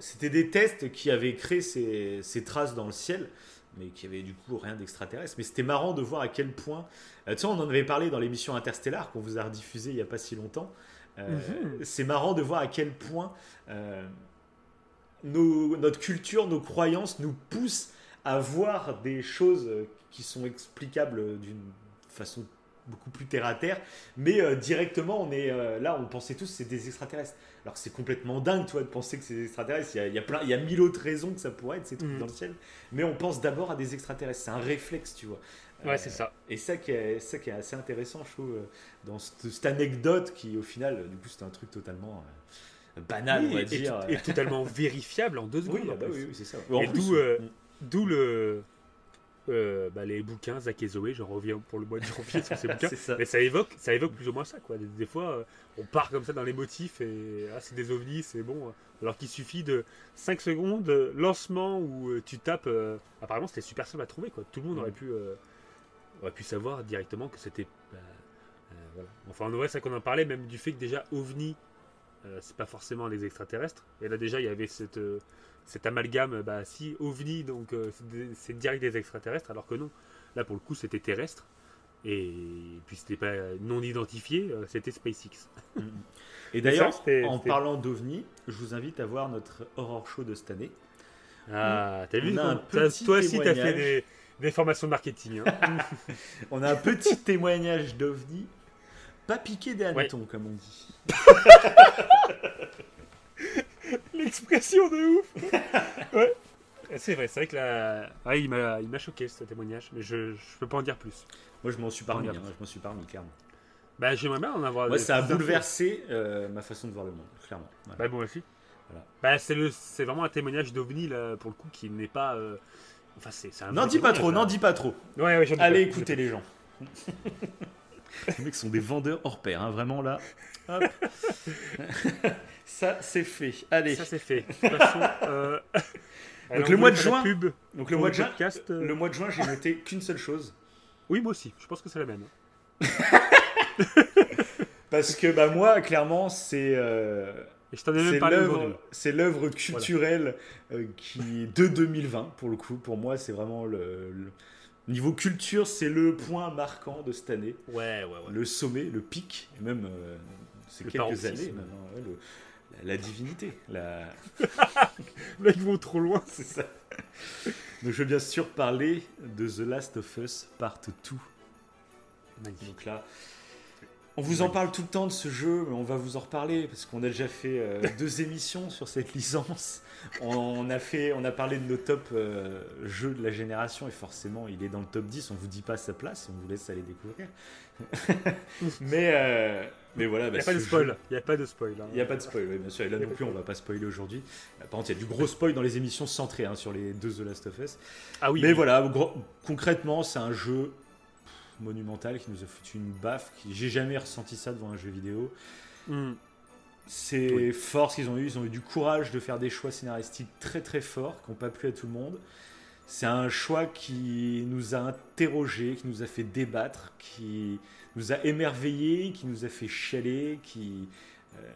c'était des tests qui avaient créé ces, ces traces dans le ciel mais qui avait du coup rien d'extraterrestre. Mais c'était marrant de voir à quel point. Euh, tu sais, on en avait parlé dans l'émission Interstellar qu'on vous a rediffusée il n'y a pas si longtemps. Euh, mhm. C'est marrant de voir à quel point euh, nos, notre culture, nos croyances nous poussent à voir des choses qui sont explicables d'une façon beaucoup plus terre à terre, mais directement on est là, on pensait tous c'est des extraterrestres. Alors c'est complètement dingue, toi, de penser que c'est des extraterrestres. Il y, a, plein, il y a mille autres raisons que ça pourrait être ces trucs mm. dans le ciel. Mais on pense d'abord à des extraterrestres. C'est un réflexe, tu vois. Ouais, c'est ça. Et ça qui, est, ça qui est assez intéressant, je trouve, euh, dans cette, anecdote qui, au final, du coup, c'est un truc totalement euh, banal, on va et, dire. Et, totalement vérifiable en deux secondes. Oui, bah oui, c'est ça. Et d'où le euh, bah, les bouquins Zach et Zoé, j'en reviens pour le mois de janvier sur ces bouquins, ça. mais ça évoque, ça évoque plus ou moins ça. Quoi. Des, fois, euh, on part comme ça dans les motifs et ah, c'est des ovnis, c'est bon. Alors qu'il suffit de 5 secondes, lancement où euh, tu tapes. apparemment, c'était super simple à trouver. Quoi. Tout le monde aurait, pu, aurait pu savoir directement que c'était. Bah, voilà. Enfin, en vrai, c'est qu'on en parlait, même du fait que déjà, ovni, c'est pas forcément des extraterrestres. Et là, déjà, il y avait cette cet amalgame, bah si, ovni, donc euh, c'est direct des extraterrestres, alors que non. Là, pour le coup, c'était terrestre. Et puis, c'était pas non identifié, euh, c'était SpaceX. Et d'ailleurs, en parlant d'ovni, je vous invite à voir notre horror show de cette année. Ah, t'as vu Toi aussi, t'as fait des, des, formations de marketing. Hein. on a un petit témoignage d'ovni, pas piqué des hannetons, comme on dit. L'expression de ouf Ouais. C'est vrai, c'est vrai que la... Ah, il m'a choqué ce témoignage, mais je, je peux pas en dire plus. Moi je m'en suis pas remis, hein, je m'en suis pas remis, clairement. Bah j'aimerais bien en avoir Moi ça a bouleversé euh, ma façon de voir le monde, clairement. Bah moi aussi. Voilà. Bah c'est vraiment un témoignage d'OVNI pour le coup qui n'est pas. Euh... Enfin c'est N'en dis pas trop, n'en dis pas trop. Ouais, ouais, Allez écouter les gens. les mecs sont des vendeurs hors pair, hein, vraiment là. Hop. Ça, c'est fait. Allez. Ça, c'est fait. Euh, donc le mois de juin. donc le mois de juin. Euh. Le mois de juin, j'ai noté qu'une seule chose. Oui, moi aussi. Je pense que c'est la même. Parce que bah moi, clairement, c'est. Euh, c'est l'œuvre culturelle qui de 2020 pour le coup. Pour moi, c'est vraiment le, niveau culture, c'est le point marquant de cette année. Ouais, ouais, ouais. Le sommet, le pic, même c'est quelques années maintenant. le, la divinité. La... Là, ils vont trop loin. C'est ça. Donc, je veux bien sûr parler de The Last of Us Part 2. Magnifique. là, On vous en parle tout le temps de ce jeu, mais on va vous en reparler parce qu'on a déjà fait euh, deux émissions sur cette licence. On a, fait, on a parlé de nos top euh, jeux de la génération et forcément il est dans le top 10. On vous dit pas sa place, on vous laisse aller découvrir. mais, euh, mais voilà. Il n'y a, pas de spoil. Il n'y a pas de spoil. Il n'y a pas de spoil, bien sûr. Et là non plus, on va pas spoiler aujourd'hui. Par contre, il y a du gros spoil dans les émissions centrées hein, sur les deux The Last of Us. Ah oui. Mais voilà, concrètement, c'est un jeu monumental qui nous a foutu une baffe. Qui... J'ai jamais ressenti ça devant un jeu vidéo. Hmm. C'est fort ce qu'ils ont eu. Ils ont eu du courage de faire des choix scénaristiques très très forts qui n'ont pas plu à tout le monde. C'est un choix qui nous a interrogés, qui nous a fait débattre, qui nous a émerveillés, qui nous a fait chialer, qui, euh,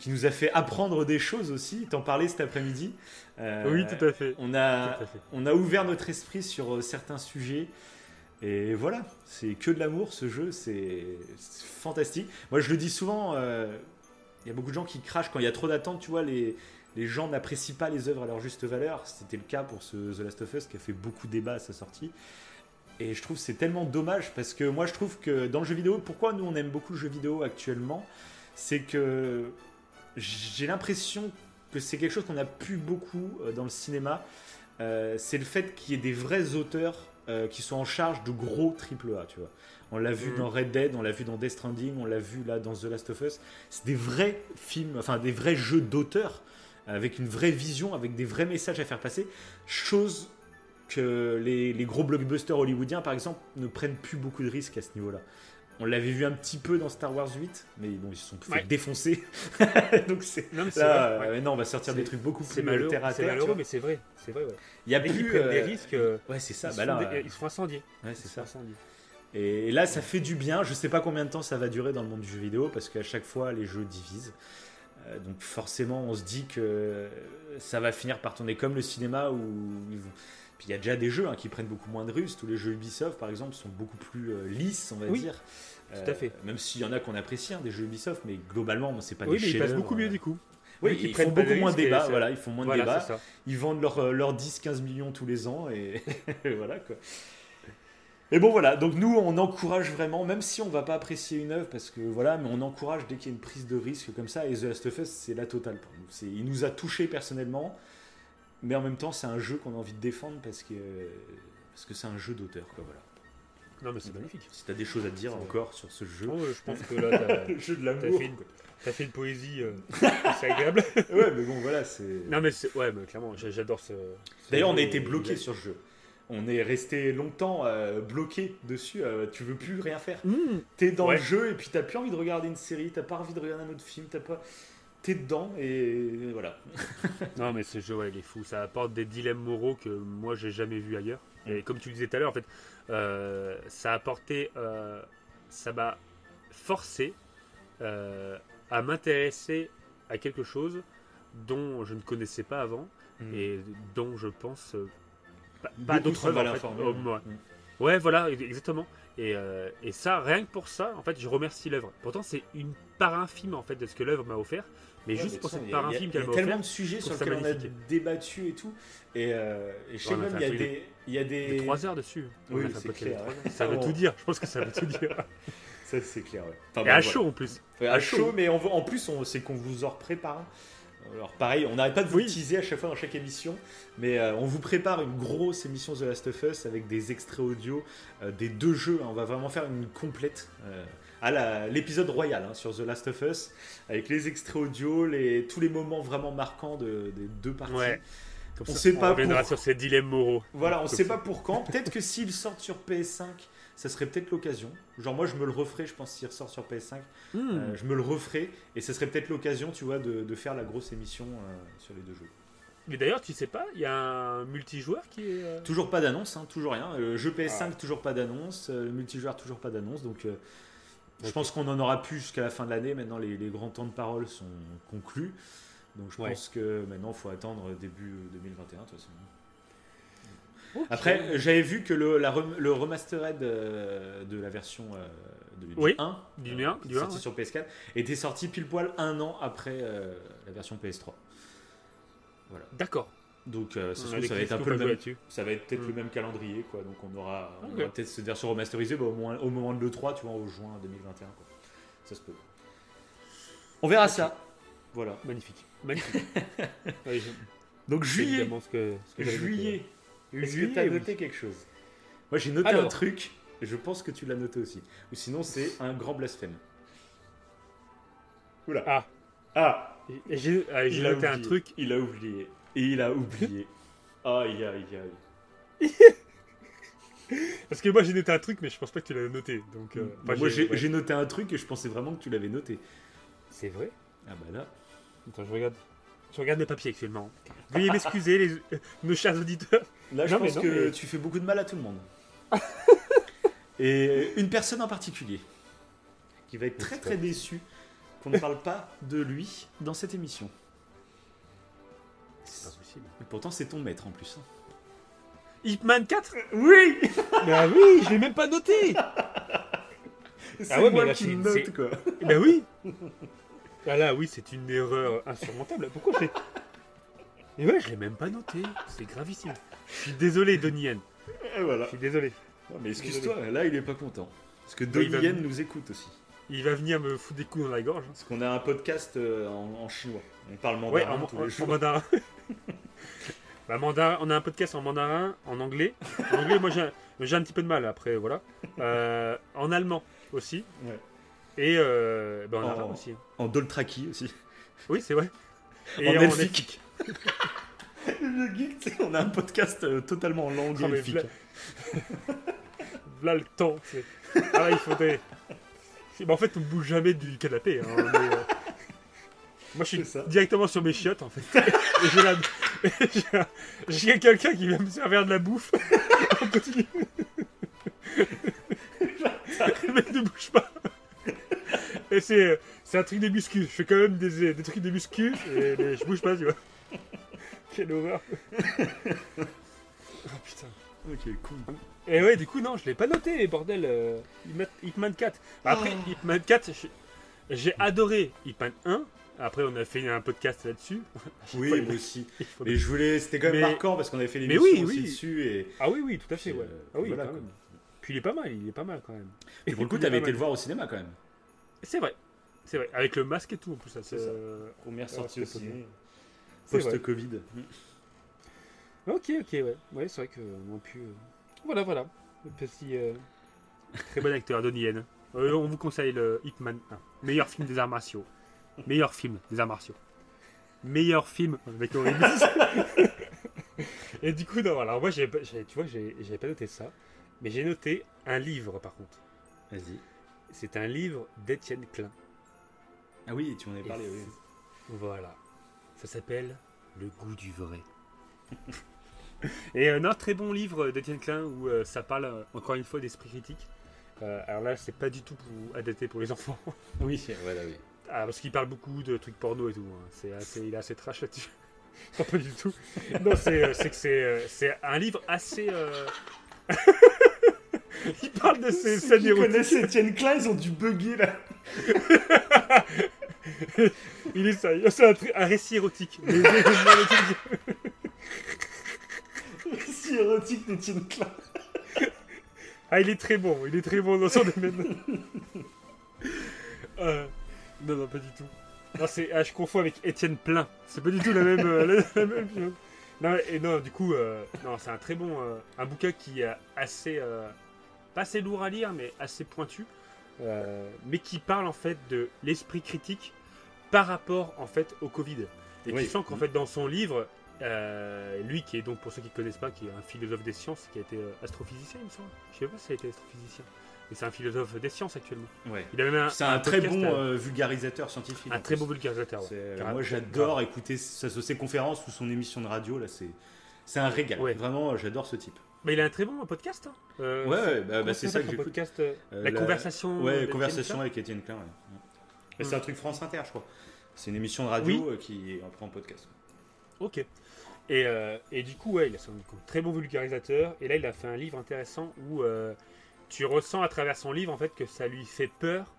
qui nous a fait apprendre des choses aussi. T'en parlais cet après-midi. Euh, oui, tout à fait. On a, on a ouvert notre esprit sur euh, certains sujets. Et voilà, c'est que de l'amour ce jeu, c'est fantastique. Moi je le dis souvent, il y a beaucoup de gens qui crachent quand il y a trop d'attentes, tu vois, les, les gens n'apprécient pas les œuvres à leur juste valeur. C'était le cas pour ce The Last of Us qui a fait beaucoup de débats à sa sortie. Et je trouve c'est tellement dommage parce que moi je trouve que dans le jeu vidéo, pourquoi nous on aime beaucoup le jeu vidéo actuellement, c'est que j'ai l'impression que c'est quelque chose qu'on a plus beaucoup euh, dans le cinéma. Euh, c'est le fait qu'il y ait des vrais auteurs euh, qui sont en charge de gros triple A, tu vois. On l'a vu mm. dans Red Dead, on l'a vu dans Death Stranding, on l'a vu là dans The Last of Us. C'est des vrais films, enfin des vrais jeux d'auteurs avec une vraie vision, avec des vrais messages à faire passer, chose que les, gros blockbusters hollywoodiens, par exemple, ne prennent plus beaucoup de risques à ce niveau-là. On l'avait vu un petit peu dans Star Wars 8, mais bon, ils se sont fait défoncer. Donc c'est non, là, non, on va sortir des trucs beaucoup plus malheureux, terre à terre. C'est malheureux, mais c'est vrai, c'est vrai. Il y a plus des euh, risques. Euh, ouais, c'est ça. Ils, bah là, ils se font incendier. Ouais, c'est ça. Et là, ça fait du bien. Je sais pas combien de temps ça va durer dans le monde du jeu vidéo, parce qu'à chaque fois, les jeux divisent. Euh, donc forcément, on se dit que ça va finir par tourner comme le cinéma où puis il y a déjà des jeux hein, qui prennent beaucoup moins de russes. Tous les jeux Ubisoft, par exemple, sont beaucoup plus euh, lisses, on va dire. Tout à fait. même s'il y en a qu'on apprécie, hein, des jeux Ubisoft, mais globalement, c'est pas oui, des mais ils passent beaucoup mieux du coup. Oui, ils, prennent beaucoup moins de débats. Voilà, ils font moins de débats. Ils vendent leurs leur 10-15 euh, millions tous les ans et voilà quoi. Et bon voilà, donc nous on encourage vraiment, même si on va pas apprécier une œuvre, parce que voilà, mais on encourage dès qu'il y a une prise de risque comme ça, et The Last of Us c'est la totale pour nous. Il nous a touché personnellement, mais en même temps c'est un jeu qu'on a envie de défendre parce que parce que c'est un jeu d'auteur quoi voilà. Non mais c'est magnifique. Si tu as des choses à dire encore sur ce jeu. Oh, je pense que là t'as le jeu de l'amour. T'as fait, une poésie, euh, c'est agréable. ouais mais bon voilà c'est. Non mais ouais mais clairement j'adore ce. D'ailleurs on a été bloqué sur ce jeu on est resté longtemps euh, bloqué dessus. Euh, tu veux plus rien faire. Mmh. T'es dans le jeu et puis t'as plus envie de regarder une série, t'as pas envie de regarder un autre film, t'as pas. T'es dedans et voilà. non mais ce jeu, ouais, il est fou. Ça apporte des dilemmes moraux que moi j'ai jamais vu ailleurs. Et mm. comme tu le disais tout à l'heure, en fait, euh, ça a apporté, ça m'a forcé à m'intéresser à quelque chose dont je ne connaissais pas avant mm. et dont je pense pas, d'autres œuvres. Oh, ouais. ouais. voilà, exactement. Et, euh, et, ça, rien que pour ça, en fait, je remercie l'œuvre. Pourtant, c'est une part infime en fait de ce que l'œuvre m'a offert, mais juste pour cette part infime qu'elle m'a offert. Il y a tellement de sujets sur lesquels on a débattu et tout. Et, euh, et chez il y a des, il y a des. trois heures dessus. Oui, c'est clair. Ça veut tout dire. Je pense que ça veut tout dire. Ça, c'est clair. et à chaud en plus. à, chaud, mais en plus, c'est qu'on vous en prépare. Alors pareil, on n'arrête pas de vous teaser à chaque fois dans chaque émission, mais euh, on vous prépare une grosse émission The Last of Us avec des extraits audio euh, des deux jeux. On va vraiment faire une complète euh, à l'épisode royal hein, sur The Last of Us, avec les extraits audio, les, tous les moments vraiment marquants de, des deux parties. on ne sait pas pour... sur ces dilemmes moraux. Voilà, on ne sait pas pour quand. Peut-être que s'ils sortent sur PS5 ça serait peut-être l'occasion. Genre moi je me le referai, je pense s'il ressort sur PS5, hmm. euh, je me le referai et ce serait peut-être l'occasion, tu vois, de, faire la grosse émission euh, sur les deux jeux. Mais d'ailleurs, tu sais pas, il y a un multijoueur qui est. Euh, toujours pas d'annonce, hein, toujours rien. Le jeu PS5, ah. toujours pas d'annonce. Le multijoueur, toujours pas d'annonce. Donc, je pense qu'on en aura plus jusqu'à la fin de l'année. Maintenant, les, grands temps de parole sont conclus. Donc, je pense que maintenant, il faut attendre début 2021, de toute façon. Après, j'avais vu que le, la, le remastered euh, de la version euh, de, du 1, du 1, euh, sorti sur PS4, était sorti pile poil un an après la version PS3. Voilà. D'accord. Donc ça, ça, va être un peu le même, ça va être peut-être le mm. même calendrier quoi. Donc on aura, peut-être se dire sur remasterisé bah, au, moins, au moment de le 3, tu vois, au juin 2021 quoi. Ça se peut. On verra ça. Voilà. Magnifique. Magnifique. Donc juillet. Ce que, ce que juillet. Est-ce que tu as noté quelque chose? Moi j'ai noté un truc, et je pense que tu l'as noté aussi. Ou sinon c'est un grand blasphème. Oula. Ah. Ah. J'ai ah, noté un truc. Il a oublié. Et il a oublié. aïe aïe aïe. Parce que moi j'ai noté un truc, mais je pense pas que tu l'avais noté. Donc, euh, moi j'ai noté un truc et je pensais vraiment que tu l'avais noté. C'est vrai Ah bah là. Attends, je regarde. Je regarde mes papiers actuellement. Veuillez m'excuser, les... Euh, nos chers auditeurs. Là, je pense que tu fais beaucoup de mal à tout le monde. et une personne en particulier qui va être très très déçue qu'on ne parle pas de lui dans cette émission. C'est pas possible. Et pourtant, c'est ton maître en plus. Hein. Hitman 4 Oui Bah oui, je l'ai même pas noté C'est ah ouais, moi qui note, quoi. Bah oui Ah là, oui, c'est une erreur insurmontable. Pourquoi j'ai. Et ouais, je l'ai même pas noté. C'est gravissime. Je suis désolé, Donnie Yen. Et voilà. Je suis désolé. mais excuse-toi, là, il est pas content. Parce que Donnie Yen nous écoute aussi. Il va venir me foutre des coups dans la gorge. Parce qu'on a un podcast euh, en, chinois. On parle mandarin ouais, tous les jours. mandarin. bah, mandarin. On a un podcast en mandarin, en anglais. En anglais, moi j'ai un petit peu de mal après, voilà. Euh, en allemand aussi. Ouais. Et euh, bah, en, arabe aussi. En doltraki aussi. Oui, c'est vrai. Et en, elfique. le geek, on a un podcast euh, totalement en langue oh, elfique. Là, le temps. Ah, il faudrait. Mais en fait, on bouge jamais du canapé. Hein, moi, je suis directement sur mes chiottes, en fait. Et j'ai quelqu'un qui vient me servir de la bouffe. on continue. le mec ne bouge pas. Et c'est, c'est un truc des muscles. Je fais quand même des, des trucs des muscles, et, mais je bouge pas, tu vois. Quelle horreur. oh putain. Ok, cool. Et ouais, du coup, non, je l'ai pas noté, bordel. Euh, Hitman 4. Après, oh. Hitman 4, j'ai adoré Hitman 1. Après, on a fait un podcast là-dessus. Oui, moi aussi. Mais je voulais, c'était quand même marquant parce qu'on avait fait l'émission oui, aussi dessus. Et... Ah oui, oui, tout à fait, ouais. Euh, ah oui, voilà, Puis il est pas mal, il est pas mal quand même. Et pour le coup, t'avais été le voir au cinéma quand même. C'est vrai, c'est vrai. Avec le masque et tout en plus. Ça, c'est euh, Première sortie aussi. Post-Covid. Ok, ok, ouais. Ouais, c'est vrai qu'on a pu. Voilà, voilà. Le petit. Euh, très bon acteur, Donnie Yen. Euh, on vous conseille le Hitman 1. Meilleur film des arts martiaux. Meilleur film des arts martiaux. Meilleur film avec horrible. Et du coup, non, alors moi, j'ai, tu vois, j'avais pas noté ça. Mais j'ai noté un livre, par contre. Vas-y. C'est un livre d'Étienne Klein. Ah oui, tu m'en avais parlé, oui. Voilà. Ça s'appelle Le goût du vrai. Et un autre très bon livre d'Étienne Klein où euh, ça parle euh, encore une fois d'esprit critique. Euh, alors là, c'est pas du tout pour, adapté pour les enfants. Oui, voilà, oui. Ah, parce qu'il parle beaucoup de trucs porno et tout. Hein. C'est assez, il est assez trash là-dessus. pas du tout. Non, c'est, que c'est, c'est un livre assez. il parle de ces scènes érotiques. connaissent Étienne Klein, ils ont dû bugger là. il est ça. C'est un, un récit érotique si érotique d'Etienne Klein. ah, il est très bon, il est très bon dans son domaine. euh, non, non, pas du tout. Non, c'est, ah, je confonds avec Étienne Plein. C'est pas du tout la même, euh, la, même chose. Non, et non, du coup, euh, non, c'est un très bon, euh, un bouquin qui est assez, pas assez lourd à lire, mais assez pointu, mais qui parle en fait de l'esprit critique par rapport en fait au Covid. Et tu sens qu'en fait dans son livre, euh, lui qui est donc, pour ceux qui ne connaissent pas, qui est un philosophe des sciences, qui a été euh, astrophysicien, il me semble. Je sais pas si il a été astrophysicien. Mais c'est un philosophe des sciences actuellement. Ouais. c'est un, très bon euh, vulgarisateur scientifique. Un très bon vulgarisateur. moi j'adore écouter sa, ses conférences ou son émission de radio. Là, c'est, c'est un régal. Vraiment, j'adore ce type. Mais il a un très bon podcast. Hein. ouais, bah, bah, c'est ça que j'écoute. podcast. la, conversation. Ouais, conversation avec Étienne Klein. C'est un truc France Inter, je crois. C'est une émission de radio qui est en podcast. Ok. Et, euh, et, du coup, ouais, il a un très bon vulgarisateur. Et là, il a fait un livre intéressant où euh, tu ressens à travers son livre en fait que ça lui fait peur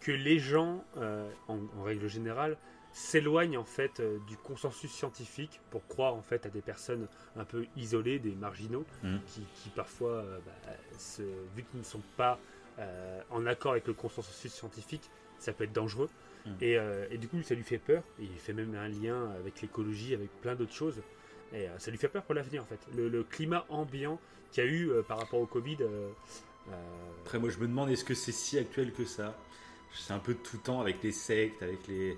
que les gens, euh, en, règle générale, s'éloignent en fait du consensus scientifique pour croire en fait à des personnes un peu isolées, des marginaux, mmh. qui, qui, parfois, bah, vu qu'ils ne sont pas en accord avec le consensus scientifique, ça peut être dangereux. Mm. Et, et, du coup, ça lui fait peur. il fait même un lien avec l'écologie, avec plein d'autres choses. Et ça lui fait peur pour l'avenir, en fait. Le, climat ambiant qu'il y a eu par rapport au Covid. Après, moi, je me demande, est-ce que c'est si actuel que ça? C'est un peu tout le temps avec les sectes, avec les.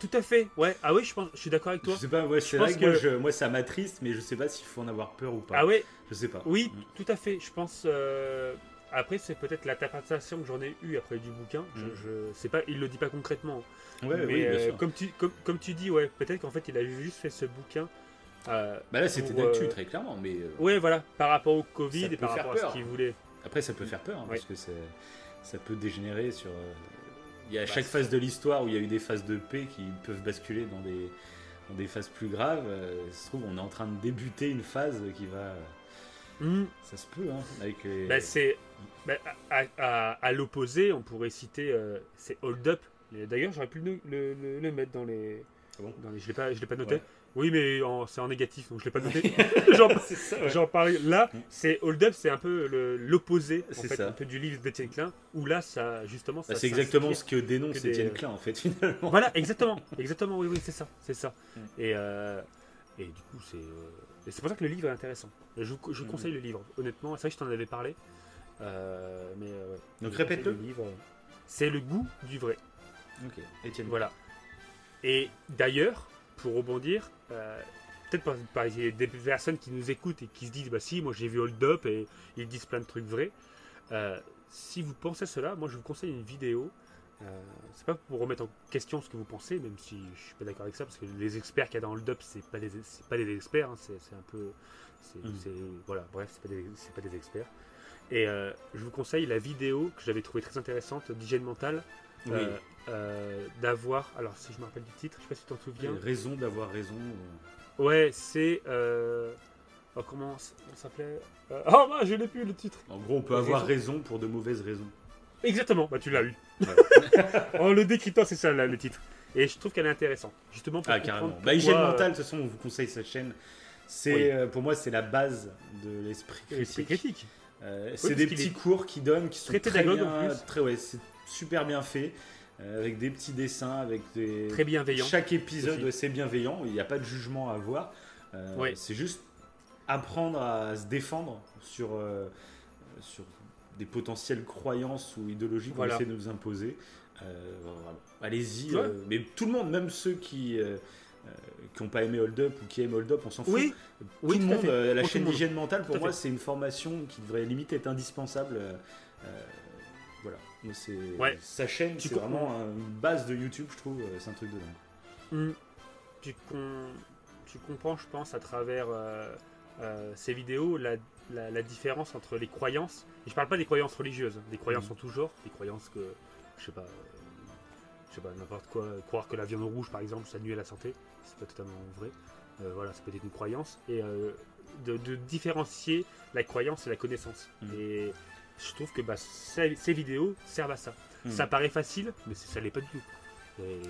Tout à fait, ouais. Ah oui, je, pense, je suis d'accord avec toi. Je sais pas, c'est vrai que, Moi, ça m'attriste, mais je sais pas s'il faut en avoir peur ou pas. Ah ouais Je sais pas. Oui, mm. tout à fait. Je pense. Euh, après, c'est peut-être l'interprétation que j'en ai eue après du bouquin. Je, mm. je sais pas, il le dit pas concrètement. Ouais, mais oui, bien euh, sûr. Comme, tu, comme, comme, tu dis, ouais, peut-être qu'en fait, il a juste fait ce bouquin. Euh, bah là, c'était d'actu, très clairement. Mais Ouais, voilà, par rapport au Covid et par rapport à ce qu'il voulait. Après, ça peut faire peur, hein, parce que ça peut dégénérer sur. Il y a bah, chaque phase de l'histoire où il y a eu des phases de paix qui peuvent basculer dans des, des phases plus graves. Euh, se trouve, on est en train de débuter une phase qui va. Hmm. Ça se peut, hein, avec bah, c'est bah, à, l'opposé, on pourrait citer euh, c'est Hold Up. D'ailleurs, j'aurais pu le, le, mettre dans les. Ah dans les je l'ai pas, je l'ai pas noté. Oui, mais c'est en négatif, donc je l'ai pas noté. J'en parle. Là, c'est Hold Up, c'est un peu l'opposé en fait, un peu du livre d'Étienne Klein, où là, ça justement. Bah, c'est exactement ce que dénonce Étienne Klein, en fait, finalement. Voilà, exactement, exactement. Oui, oui, c'est ça, c'est ça. Mm. Et, euh, et du coup, c'est euh, c'est pour ça que le livre est intéressant. Je, je mm. conseille le livre, honnêtement. C'est vrai que je t'en avais parlé, euh, mais donc répète-le. C'est le goût du vrai. Ok, Étienne. Voilà. Et d'ailleurs, pour rebondir, euh, peut-être par, des personnes qui nous écoutent et qui se disent bah si moi j'ai vu Hold Up et ils disent plein de trucs vrais. Euh, si vous pensez à cela moi je vous conseille une vidéo. Euh, c'est pas pour remettre en question ce que vous pensez même si je suis pas d'accord avec ça parce que les experts qu'il y a dans Hold Up c'est pas des c'est pas des experts hein, c'est, un peu c'est, mm. voilà bref c'est pas des, c'est pas des experts. Et je vous conseille la vidéo que j'avais trouvée très intéressante d'hygiène mentale euh, d'avoir. Alors, si je me rappelle du titre, je sais pas si tu t'en souviens. Raison d'avoir raison. Ouais, c'est. Euh, oh, comment ça s'appelait euh, Oh, bah, je l'ai plus le titre. En gros, on peut avoir raison pour de mauvaises raisons. Exactement, bah tu l'as eu. en le décryptant, c'est ça le titre. Et je trouve qu'elle est intéressante. Justement pour ah, carrément. Bah, hygiène mentale, de toute façon, on vous conseille cette chaîne. C'est, pour moi, c'est la base de l'esprit critique. critique. c'est des petits cours qui donnent, qui sont très, bien, très, ouais, c'est super bien fait. Euh, avec des petits dessins, avec des. Très bienveillant. Chaque épisode, c'est bienveillant, il n'y a pas de jugement à avoir. Euh, c'est juste apprendre à se défendre sur, euh, sur des potentielles croyances ou idéologies qu'on essaie de nous imposer. Allez-y, mais tout le monde, même ceux qui qui n'ont pas aimé Hold Up ou qui aiment Hold Up, on s'en fout. Oui, tout le monde, la chaîne d'hygiène mentale, pour moi, c'est une formation qui devrait limite être indispensable c'est sa chaîne, c'est vraiment une base de YouTube, je trouve. Euh, c'est un truc de dingue. Hmm. Tu, tu, comprends, je pense, à travers euh, euh, ces vidéos, la, la, différence entre les croyances. Et je parle pas des croyances religieuses, des croyances hmm. en tout genre, des croyances que, je sais pas, je sais pas, n'importe quoi. Croire que la viande rouge, par exemple, ça nuit à la santé, c'est pas totalement vrai. voilà, c'est peut-être une croyance. Et de, de, différencier la croyance et la connaissance. Hmm. Et je trouve que bah, ces, vidéos servent à ça. Hmm. Ça paraît facile, mais ça l'est pas du tout.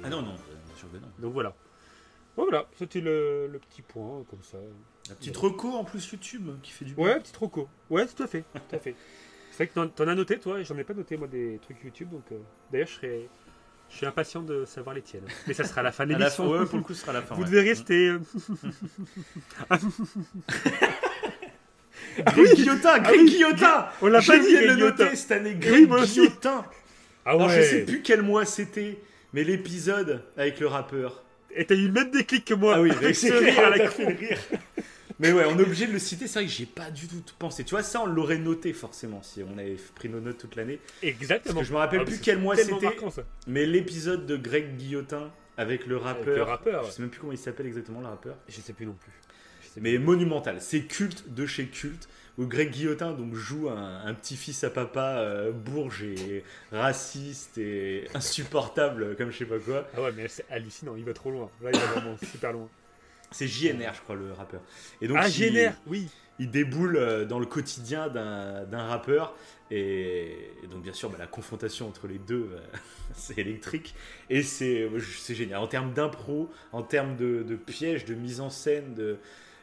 Ah non, non, bien sûr que non. Donc voilà. Voilà, c'était le, petit point, comme ça. Un petit reco en plus YouTube qui fait du bien. Ouais, petit reco. Ouais, tout à fait. tout à fait. C'est vrai que t'en as noté, toi, et j'en ai pas noté, moi, des trucs YouTube. Donc, euh, d'ailleurs, je serais. Je suis impatient de savoir les tiennes. Mais ça sera à la fin de l'émission. Ouais, pour le coup, ce sera la fin. Vous devez rester. Greg ah Guillotin, Greg Guillotin On l'a pas dit le noter cette année, Greg Guillotin ah ouais. Alors, je sais plus quel mois c'était, mais l'épisode avec le rappeur. Et t'as eu le même déclic que moi. Ah oui, avec ce rire à la rire. Mais ouais, on est obligé de le citer. C'est vrai que j'ai pas du tout pensé. Tu vois, ça, on l'aurait noté forcément si on avait pris nos notes toute l'année. Exactement. Parce que je me rappelle ah, plus quel mois c'était. Mais l'épisode de Greg Guillotin avec le rappeur. le rappeur. Je sais même plus comment il s'appelle exactement, le rappeur. Je sais plus non plus mais monumental. C'est culte de chez culte. Où Greg Guillotin donc joue un, petit-fils à papa euh, bourge et raciste et insupportable comme je sais pas quoi. Ah ouais, mais c'est hallucinant, il va trop loin. Là, il va vraiment super loin. C'est JNR, je crois, le rappeur. Et donc, ah, JNR, oui. Il déboule euh, dans le quotidien d'un rappeur. Et, donc, bien sûr, bah, la confrontation entre les deux, euh, c'est électrique. Et c'est génial. En termes d'impro, en termes de, de pièges, de mise en scène, de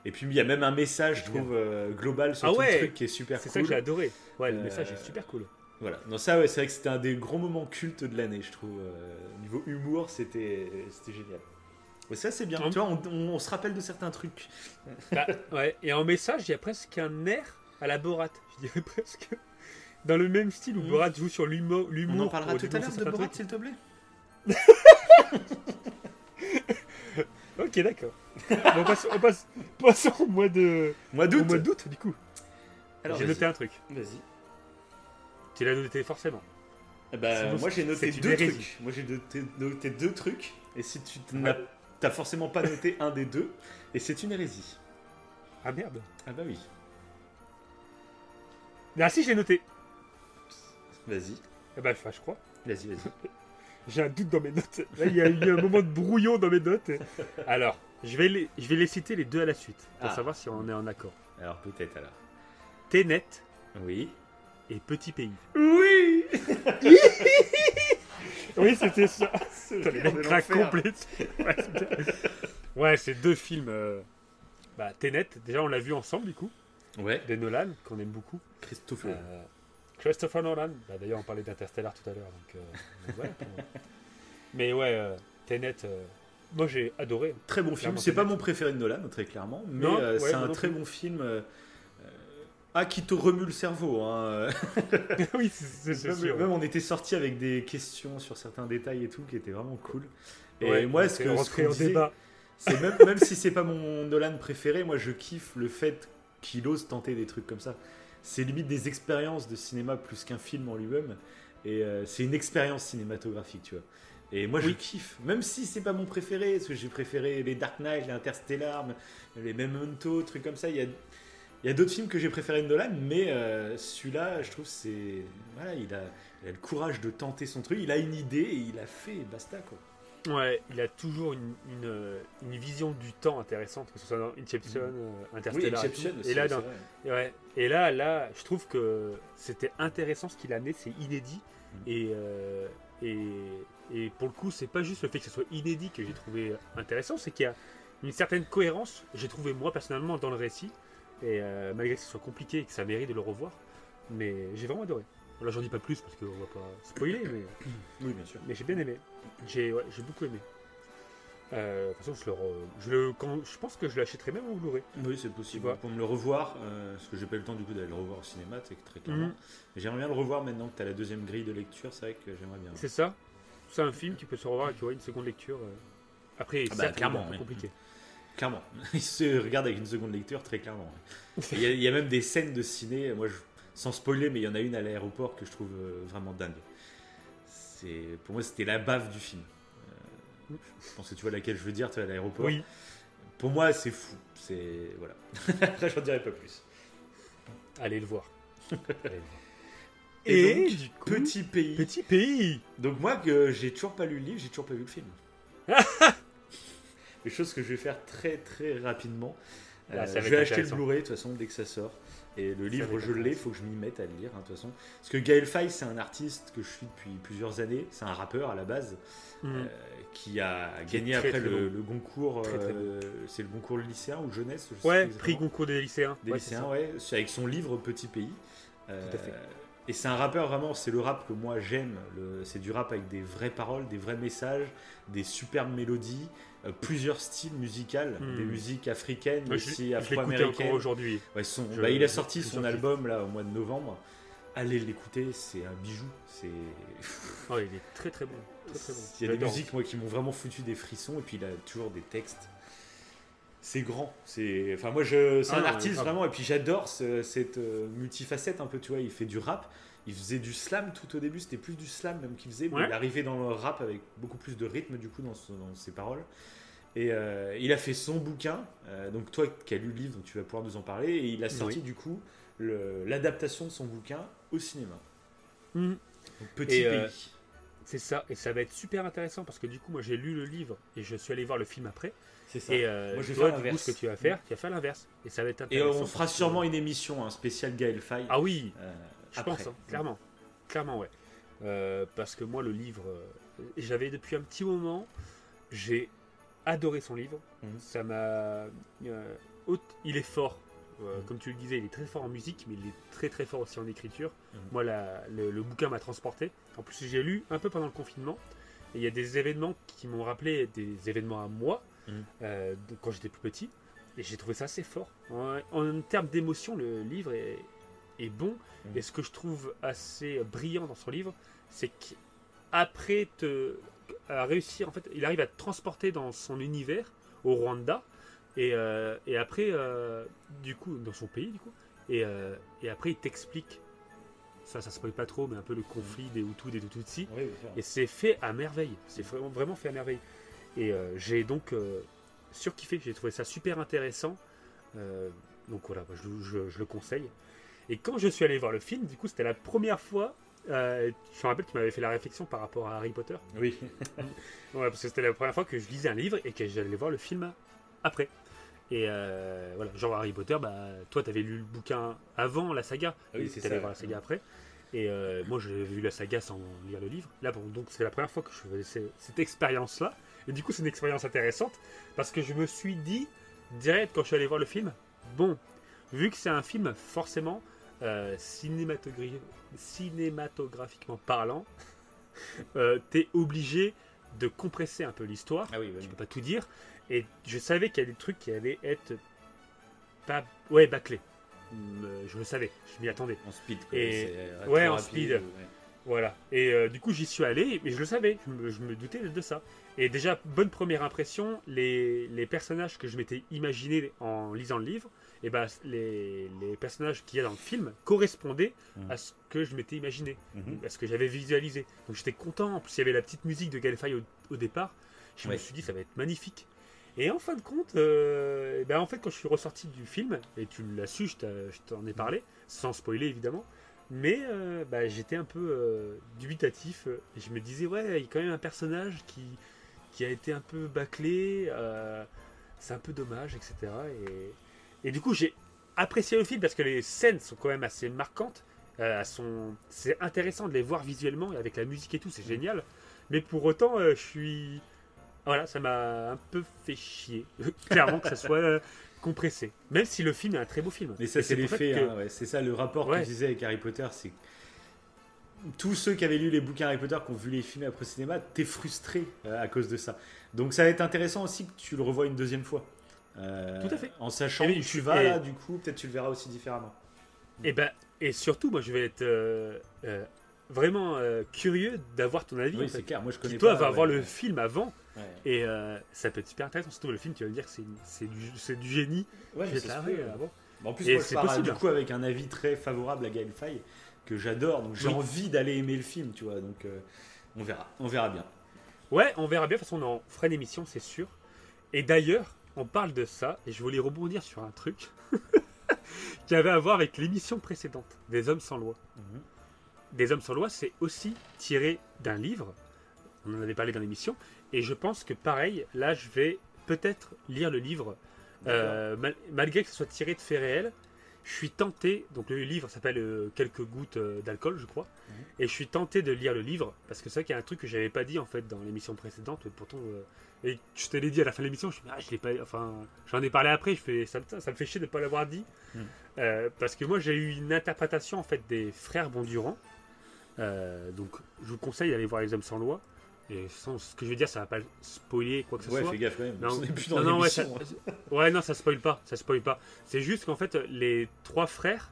et puis il y a même un message, je trouve, euh, global sur ah tout le truc qui est super cool. C'est ça que j'ai adoré. Ouais, le euh, message est super cool. Voilà, non, ça, ouais, c'est vrai que c'était un des gros moments cultes de l'année, je trouve. au niveau humour, c'était génial. Ouais, ça, c'est bien. Tu vois, on, se rappelle de certains trucs. Bah, ouais, et en message, il y a presque un air à la Borat, je dirais presque. Dans le même style où mmh. Borat joue sur l'humour. On en parlera tout à l'heure de Borat, s'il te plaît? ok, d'accord. on, passe, on passe, passons au mois de. Mois d'août. mois d'août, du coup. Alors, j'ai noté un truc. Vas-y. Tu l'as noté forcément. Eh ben, moi j'ai noté deux trucs. Moi j'ai noté, deux trucs. Et si tu n'as forcément pas noté un des deux, et c'est une hérésie. Ah merde. Ah bah oui. Ah si, j'ai noté. Vas-y. Eh ben, je crois. Vas-y, vas-y. J'ai un doute dans mes notes. Là, il y, a eu un moment de brouillon dans mes notes. Alors, je vais les, je vais les citer les deux à la suite pour ah. savoir si on est en accord. Alors, peut-être alors. Ténet. Oui. Et Petit Pays. Oui Oui, c'était ça. C'était les complet. ouais, c'est deux films. Euh... Bah, Ténet, déjà, on l'a vu ensemble, du coup. Ouais. De Nolan, qu'on aime beaucoup. Christopher. Euh, Christopher Nolan. Bah, D'ailleurs, on parlait d'Interstellar tout à l'heure. Donc, euh, Mais ouais, euh, Tenet, euh, moi j'ai adoré. Très bon film. C'est pas mon préféré de Nolan, très clairement. Mais c'est un très bon film. Ah, qui te remue le cerveau. Hein. oui, c'est sûr. Même on était sorti avec des questions sur certains détails et tout, qui étaient vraiment cool. Et moi, ce que, ce c'est même, même si c'est pas mon Nolan préféré, moi je kiffe le fait qu'il ose tenter des trucs comme ça c'est limite des expériences de cinéma plus qu'un film en lui-même. Et euh, c'est une expérience cinématographique, tu vois. Et moi, je kiffe, même si c'est pas mon préféré, parce que j'ai préféré les Dark Knight, les Interstellar, les Memento, trucs comme ça. Il y a, il y a d'autres films que j'ai préférés de Nolan, mais euh, celui-là, je trouve, c'est. Voilà, il a, il a, le courage de tenter son truc, il a une idée et il a fait, basta, quoi. Ouais, il a toujours une, une, vision du temps intéressante, que ce soit dans Inception, mm. euh, Interstellar. et, là, ouais, et là, là, je trouve que c'était intéressant ce qu'il a amené, c'est inédit. Mm. Et, euh, et, et, pour le coup, c'est pas juste le fait que ce soit inédit que j'ai trouvé intéressant, c'est qu'il y a une certaine cohérence, j'ai trouvé moi personnellement dans le récit. Et euh, malgré que ce soit compliqué et que ça mérite de le revoir, mais j'ai vraiment adoré. Là, j'en dis pas plus parce qu'on va pas spoiler, mais. Oui, bien sûr. Mais j'ai bien aimé. J'ai ouais, beaucoup aimé. Euh, de toute façon, je, le, quand, je pense que je l'achèterai même en Blu-ray. Oui, c'est possible. Pour me le revoir, euh, parce que j'ai pas eu le temps du coup d'aller le revoir au cinéma, c'est très clairement. Mhm. Mais j'aimerais bien le revoir maintenant que tu as la deuxième grille de lecture, c'est vrai que j'aimerais bien. C'est ça. C'est un film qui peut se revoir avec une seconde lecture. Euh. Après, ah bah, clairement, c'est compliqué. Clairement. Il se regarde avec une seconde lecture, très clairement. Il y, y, a même des scènes de ciné. Moi, je, sans spoiler, mais il y en a une à l'aéroport que je trouve euh, vraiment dingue. C'est, pour moi, c'était la bave du film. Euh, je pense que tu vois laquelle je veux dire, tu à l'aéroport. Oui. Pour moi, c'est fou. C'est voilà. Après, j'en dirai pas plus. Allez le voir. Et, donc, petit pays. Petit pays. Donc moi, que j'ai toujours pas lu le livre, j'ai toujours pas vu le film. Les choses que je vais faire très très rapidement. Ah, euh, je vais acheter le Blu-ray de toute façon dès que ça sort. Et le livre, je l'ai, il faut que je m'y mette à le lire, hein, de toute façon. Parce que Gaël Faye, c'est un artiste que je suis depuis plusieurs années. C'est un rappeur à la base, mm. euh, qui a gagné après le, Goncourt. Euh, c'est le Goncourt lycéen ou jeunesse je Ouais, prix Goncourt des lycéens. Des lycéens, ouais. Avec son livre Petit Pays. Euh, Tout à fait. Et c'est un rappeur vraiment, c'est le rap que moi j'aime. C'est du rap avec des vraies paroles, des vrais messages, des superbes mélodies, plusieurs styles musicaux, des hmm. musiques africaines, aussi afro-américaines. aujourd'hui. bah, il a sorti son album là au mois de novembre. Allez l'écouter, c'est un bijou. C'est. Oh, il est très très bon. Il y a des musiques moi qui m'ont vraiment foutu des frissons et puis il a toujours des textes. C'est grand. C'est. Enfin moi je. C'est ah un artiste vraiment et puis j'adore cette euh, multifacette un peu. Tu vois, il fait du rap il faisait du slam tout au début, c'était plus du slam même qu'il faisait. Il arrivait dans le rap avec beaucoup plus de rythme du coup dans, ses paroles. Et euh, il a fait son bouquin, euh, donc toi qui as lu le livre, donc tu vas pouvoir nous en parler, et il a sorti du coup l'adaptation de son bouquin au cinéma. Mmh. petit euh, pays. c'est ça, et ça va être super intéressant parce que du coup moi j'ai lu le livre et je suis allé voir le film après. C'est ça. Et moi je vais faire ce que tu vas faire, tu vas faire l'inverse. Et ça va être intéressant. Et on fera sûrement une émission, un spécial Gaël Faye. Ah oui je pense, hein, clairement. Clairement, ouais. Parce que moi, le livre, j'avais depuis un petit moment, j'ai adoré son livre. Mhm. Ça m'a. Euh, il est fort. Euh, comme tu le disais, il est très fort en musique, mais il est très très fort aussi en écriture. Mm. Moi, le, bouquin m'a transporté. En plus, j'ai lu un peu pendant le confinement. Et il y a des événements qui m'ont rappelé des événements à moi, euh, quand j'étais plus petit. Et j'ai trouvé ça assez fort. En, termes d'émotion, le livre est, est bon. Et ce que je trouve assez brillant dans son livre, c'est qu'après te réussir, en fait, il arrive à te transporter dans son univers au Rwanda et, euh, et après, euh, du coup, dans son pays, du coup, et, euh, et après, il t'explique, ça, ça spoil pas trop, mais un peu le conflit des Hutus, des Tutsis. et c'est fait à merveille. C'est vraiment, vraiment fait à merveille. Et j'ai donc surkiffé, j'ai trouvé ça super intéressant. donc voilà, je, je, le conseille. Et quand je suis allé voir le film, du coup, c'était la première fois. Je me rappelle que tu m'avais fait la réflexion par rapport à Harry Potter. Oui. ouais, parce que c'était la première fois que je lisais un livre et que j'allais voir le film après. Et euh, voilà, genre Harry Potter, bah, toi, t'avais lu le bouquin avant la saga. Ah oui, c'est ça. voir la saga après. Et euh, moi, j'ai vu la saga sans lire le livre. Là, bon, donc c'est la première fois que je faisais cette expérience-là. Et du coup, c'est une expérience intéressante parce que je me suis dit, direct quand je suis allé voir le film, bon, vu que c'est un film forcément euh, cinématographiquement parlant, t'es obligé de compresser un peu l'histoire. Ah oui, Tu peux pas tout dire. Et je savais qu'il y a des trucs qui allaient être pas ouais bâclés. Euh, je le savais, je m'y attendais. En speed. Et ouais, en speed. Voilà. Et euh, du coup, j'y suis allé, mais je le savais, je me, doutais de ça. Et déjà, bonne première impression, les, les personnages que je m'étais imaginé en lisant le livre, et eh ben, les, les personnages qu'il y a dans le film correspondaient mmh. à ce que je m'étais imaginé, mmh. à ce que j'avais visualisé. Donc j'étais content. En plus, il y avait la petite musique de Galfay au, au départ. Je me suis dit, ça va être magnifique. Et en fin de compte, euh, ben en fait, quand je suis ressorti du film, et tu l'as su, je t'en ai parlé, sans spoiler évidemment, mais euh, ben, j'étais un peu euh, dubitatif. Et je me disais, ouais, il y a quand même un personnage qui, qui a été un peu bâclé, c'est un peu dommage, etc. Et, et du coup, j'ai apprécié le film parce que les scènes sont quand même assez marquantes. c'est intéressant de les voir visuellement et avec la musique et tout, c'est génial. Mais pour autant, je suis voilà, ça m'a un peu fait chier, clairement, que ça soit euh, compressé. Même si le film est un très beau film. Mais ça, c'est l'effet, hein, c'est ça le rapport que je disais avec Harry Potter, c'est tous ceux qui avaient lu les bouquins Harry Potter, qui ont vu les films après cinéma, t'es frustré euh, à cause de ça. Donc ça va être intéressant aussi que tu le revois une deuxième fois. Euh, Tout à fait. En sachant où tu vas là, du coup, peut-être tu le verras aussi différemment. Et ben, et surtout, moi, je vais être vraiment curieux d'avoir ton avis. Oui, c'est clair. Moi, je connais. toi, va voir le film avant. Et euh, ça peut être super intéressant. Surtout le film, tu vas me dire que c'est du, du, génie. Ouais, c'est ah En plus, moi, je pars du coup avec un avis très favorable à Gaël Faye que j'adore. Donc j'ai envie d'aller aimer le film, tu vois. Donc euh, on verra, on verra bien. Ouais, on verra bien. De toute façon, on en fera une émission, c'est sûr. Et d'ailleurs, on parle de ça et je voulais rebondir sur un truc qui avait à voir avec l'émission précédente, Des Hommes sans loi. Mhm. Des Hommes sans loi, c'est aussi tiré d'un livre. On en avait parlé dans l'émission. Et je pense que pareil, là, je vais peut-être lire le livre, euh, malgré que ce soit tiré de faits réels. Je suis tenté, donc le livre s'appelle euh, Quelques gouttes euh, d'alcool, je crois, mhm. et je suis tenté de lire le livre, parce que c'est vrai qu'il y a un truc que j'avais pas dit en fait dans l'émission précédente, pourtant, et je te l'ai dit à la fin de l'émission, je, ah, je l'ai pas, enfin, j'en ai parlé après, je fais, ça, ça me fait chier de ne pas l'avoir dit, mhm. parce que moi j'ai eu une interprétation en fait des frères Bondurant, donc je vous conseille d'aller voir Les Hommes sans loi, et ce que je veux dire, ça va pas spoiler quoi que ce soit. Ouais, fais gaffe quand même. Non, non, non ouais, ça, ouais, non, ça spoil pas. Ça spoil pas. C'est juste qu'en fait, les trois frères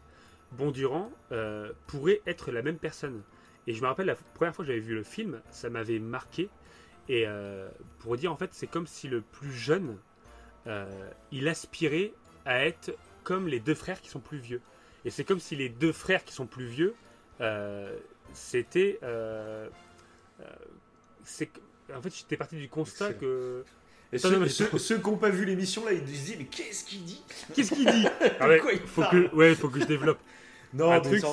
Bondurant euh, pourraient être la même personne. Et je me rappelle la première fois que j'avais vu le film, ça m'avait marqué. Et euh, pour dire, en fait, c'est comme si le plus jeune, euh, il aspirait à être comme les deux frères qui sont plus vieux. Et c'est comme si les deux frères qui sont plus vieux, c'était c'est en fait j'étais parti du constat que ceux, qui n'ont pas vu l'émission là, ils se disent mais qu'est-ce qu'il dit? Qu'est-ce qu'il dit? Ah ouais, faut que ouais, faut que je développe. Non, un truc,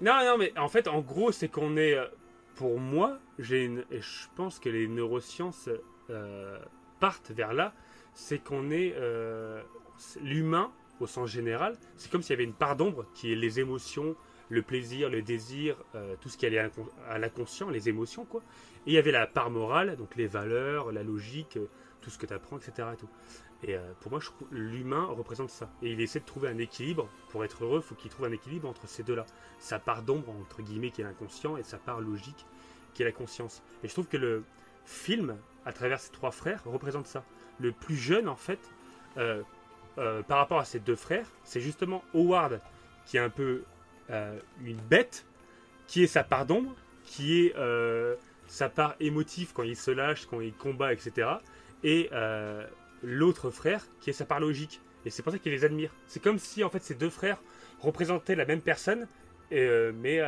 Non, non, mais en fait, en gros, c'est qu'on est, pour moi, j'ai une... et je pense que les neurosciences euh, partent vers là, c'est qu'on est, euh, l'humain au sens général, c'est comme s'il y avait une part d'ombre qui est les émotions, le plaisir, le désir, euh, tout ce qui allait à l'inconscient, les émotions, quoi. Et il y avait la part morale, donc les valeurs, la logique, euh, tout ce que tu apprends, etc. Et, tout. Et pour moi, l'humain représente ça. Et il essaie de trouver un équilibre. Pour être heureux, il faut qu'il trouve un équilibre entre ces deux-là. Sa part d'ombre, entre guillemets, qui est l'inconscient, et sa part logique, qui est la conscience. Et je trouve que le film, à travers ces trois frères, représente ça. Le plus jeune, en fait, par rapport à ses deux frères, c'est justement Howard, qui est un peu une bête, qui est sa part d'ombre, qui est euh, sa part émotive quand il se lâche, quand il combat, etc. Et euh, l'autre frère qui est sa part logique. Et c'est pour ça qu'il les admire. C'est comme si en fait ces deux frères représentaient la même personne, euh, mais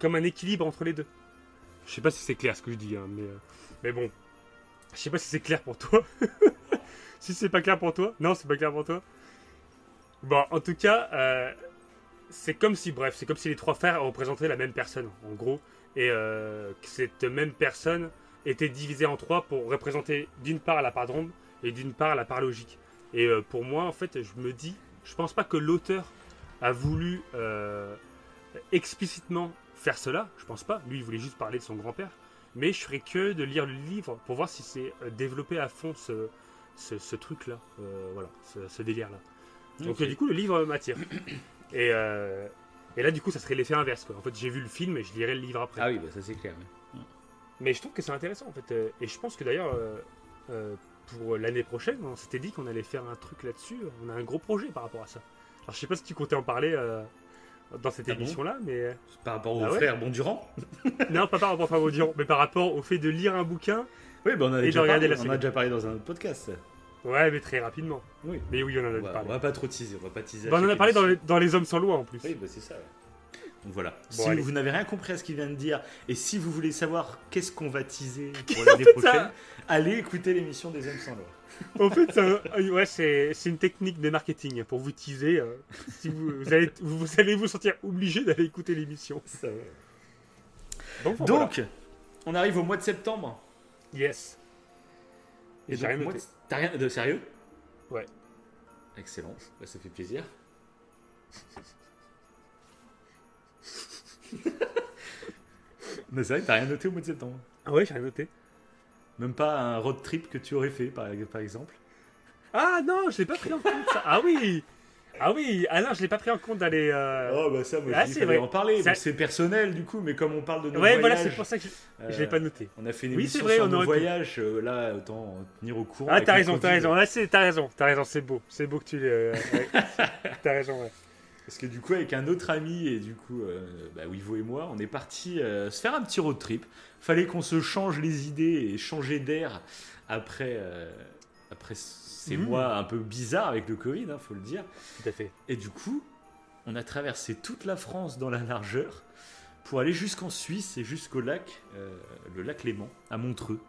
comme un équilibre entre les deux. Je sais pas si c'est clair ce que je dis, hein, mais, mais bon. Je sais pas si c'est clair pour toi. si c'est pas clair pour toi. Non, c'est pas clair pour toi. Bon, en tout cas, c'est comme si, bref, c'est comme si les trois frères représentaient la même personne, en gros, et euh, que cette même personne était divisée en trois pour représenter d'une part la part d'ombre et d'une part la part logique. Et euh, pour moi, en fait, je me dis, je pense pas que l'auteur a voulu euh, explicitement faire cela, je pense pas. Lui, il voulait juste parler de son grand-père. Mais je serais que de lire le livre pour voir si c'est développé à fond ce, ce, truc-là, voilà, ce, délire-là. Donc du coup, le livre m'attire. Et, euh, et là, du coup, ça serait l'effet inverse. Quoi. En fait, j'ai vu le film et je lirai le livre après. Ah oui, bah, ça c'est clair. Mais je trouve que c'est intéressant en fait. Euh, et je pense que d'ailleurs, euh, pour l'année prochaine, on s'était dit qu'on allait faire un truc là-dessus. On a un gros projet par rapport à ça. Alors je sais pas si tu comptais en parler dans cette ah émission-là, mais. Par rapport au ah frère Bondurant Non, pas par rapport au frère Bondurant, mais par rapport au fait de lire un bouquin. Oui, bah on, a déjà parlé, on a déjà parlé dans un autre podcast. Ouais, mais très rapidement. Oui. Mais oui, on en a parlé. On va pas trop teaser, on va pas teaser. Bah, on en a parlé dans les, dans les, Hommes sans loi en plus. Oui, bah c'est ça. Donc voilà. si vous n'avez rien compris à ce qu'il vient de dire, et si vous voulez savoir qu'est-ce qu'on va teaser pour l'année prochaine, allez écouter l'émission des Hommes sans loi. En fait, ouais, c'est une technique de marketing pour vous teaser. Euh, si vous, vous, allez, vous, allez vous sentir obligé d'aller écouter l'émission. Donc, on arrive au mois de septembre. Yes. Et j'ai rien noté. T'as rien de sérieux Ouais. Excellent, bah, ça fait plaisir. Mais c'est vrai que t'as rien noté au mois de septembre. Ah ouais, j'ai rien noté. Même pas un road trip que tu aurais fait, par, par exemple Ah non, je l'ai pas pris en compte ça. Ah oui ah oui, ah non, je l'ai pas pris en compte d'aller. Euh... Oh bah ça, moi ah, je en parler. C'est personnel du coup, mais comme on parle de nos ouais, voyages. voilà, c'est pour ça que je, l'ai pas noté. On a fait une émission oui, vrai, sur on nos voyages. Euh, là, autant tenir au courant. Ah t'as raison, t'as raison. Là, t'as raison, t'as raison. C'est beau, c'est beau que tu. Euh, t'as raison, ouais. Parce que du coup, avec un autre ami et du coup, euh, bah, Wivo et moi, on est parti euh, se faire un petit road trip. Fallait qu'on se change les idées et changer d'air après après c'est mmh. mois un peu bizarre avec le Covid, hein, faut le dire. Tout à fait. Et du coup, on a traversé toute la France dans la largeur pour aller jusqu'en Suisse et jusqu'au lac, euh, le lac Léman, à Montreux.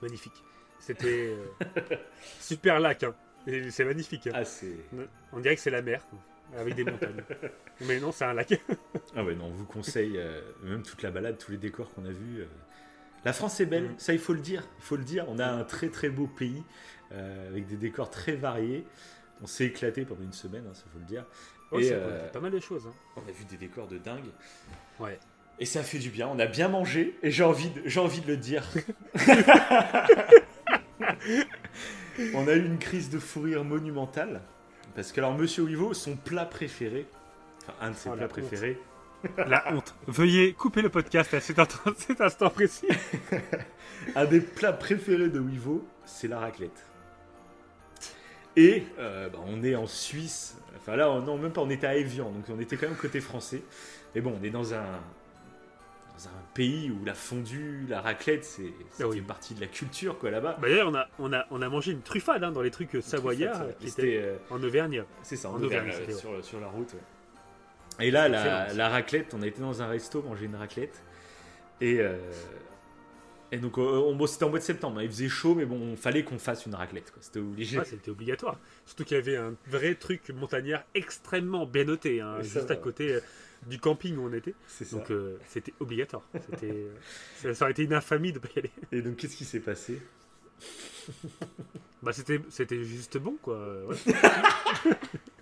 Magnifique. C'était euh, super lac, hein. c'est magnifique. Hein. Ah. On dirait que c'est la mer, avec des montagnes. Mais non, c'est un lac. ah ouais, non, on vous conseille, euh, même toute la balade, tous les décors qu'on a vus. La France est belle, mmh. ça il faut le dire. Il faut le dire. On a un très très beau pays. Euh, avec des décors très variés. On s'est éclaté pendant une semaine, ça hein, faut le dire. et euh, pas mal de choses. Hein. On a vu des décors de dingue. Ouais. Et ça fait du bien. On a bien mangé. Et j'ai envie, de, j'ai envie de le dire. on a eu une crise de fou rire monumentale. Parce que, alors, Monsieur Wivo, son plat préféré, enfin, un de ses oh, plats préférés. La honte. Veuillez couper le podcast à cet instant, cet instant précis. un des plats préférés de Wivo, c'est la raclette. Et euh, bah, on est en Suisse. Enfin là, non, même pas, on était à Evian, donc on était quand même côté français. Mais bon, on est dans un, dans un pays où la fondue, la raclette, c'est ah une partie de la culture quoi là-bas. Bah, d'ailleurs, on a, on, a, on a mangé une truffade hein, dans les trucs savoyards qui étaient euh, en Auvergne. C'est ça, en, Auvergne, sur, sur, la route. Et là, la, la, raclette, on a été dans un resto manger une raclette. Et, euh, et donc, euh, c'était en mois de septembre. Hein. Il faisait chaud, mais bon, il fallait qu'on fasse une raclette. C'était obligé. c'était obligatoire. Surtout qu'il y avait un vrai truc montagnard extrêmement bien noté, hein, juste à côté euh, du camping où on était. Donc, euh, c'était obligatoire. ça, aurait été une infamie de pas y aller. Et donc, qu'est-ce qui s'est passé? Bah, c'était, c'était juste bon, quoi.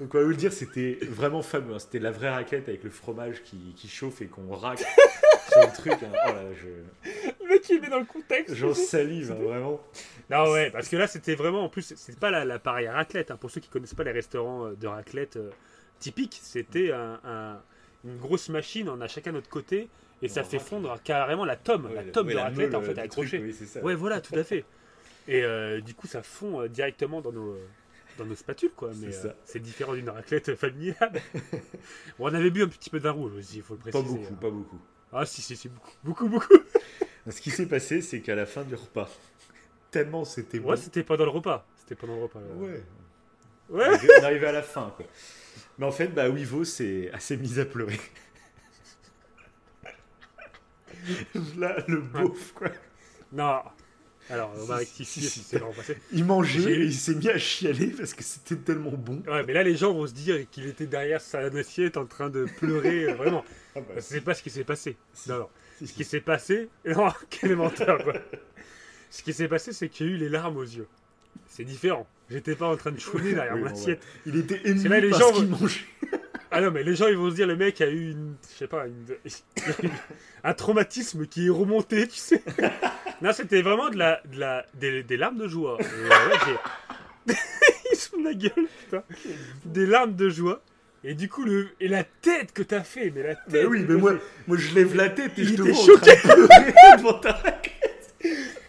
Donc on va vous le dire, c'était vraiment fameux. Hein. C'était la vraie raclette avec le fromage qui, qui chauffe et qu'on racle sur le truc. Hein. Oh je... Le mec il met dans le contexte. J'en salive, hein, vraiment. Non ouais, parce que là c'était vraiment, en plus, c'est pas l'appareil la, raclette. Pour ceux qui connaissent pas les restaurants euh, de raclette euh, typiques, c'était un, une grosse machine, on a chacun notre côté. Et ça fait fondre carrément la tome, la tome de raclette en fait accrochée. ouais, voilà, tout à fait. Et euh, du coup, ça fond directement dans nos, dans nos spatules, quoi. Mais euh, c'est différent d'une raclette familiale. bon, on avait bu un petit peu d'un rouge aussi, il faut le préciser. Pas beaucoup, hein. pas beaucoup. Ah, si, si, si, beaucoup, beaucoup, beaucoup. Ce qui s'est passé, c'est qu'à la fin du repas, tellement c'était bon. Ouais, c'était pas dans le repas. C'était pendant le repas. Ouais. Ouais. On arrivait à la fin, quoi. Mais en fait, bah, Wivo s'est assez mis à pleurer. Là, le beauf, quoi. Non, alors, on va rectifier si c'est passé. Il mangeait et il s'est mis à chialer parce que c'était tellement bon. Ouais, mais là, les gens vont se dire qu'il était derrière sa assiette en train de pleurer, euh, vraiment. Ah bah, c'est pas ce qui s'est passé. Non, non. ce qui s'est passé. Non, quel menteur, quoi. Ce qui s'est passé, c'est qu'il y a eu les larmes aux yeux. C'est différent. J'étais pas en train de chouiner derrière mon assiette. Il était ému là, les parce qu'il mangeait. Ah non, mais les gens ils vont se dire le mec a eu une, je sais pas, un traumatisme qui est remonté, tu sais. Non, c'était vraiment de la, de la, des, larmes de joie. Euh, ils sont la gueule, putain. Des larmes de joie. Et du coup, le, et la tête que t'as fait, mais la tête. Mais oui, mais moi, moi je lève la tête et je te vois choqué. devant ta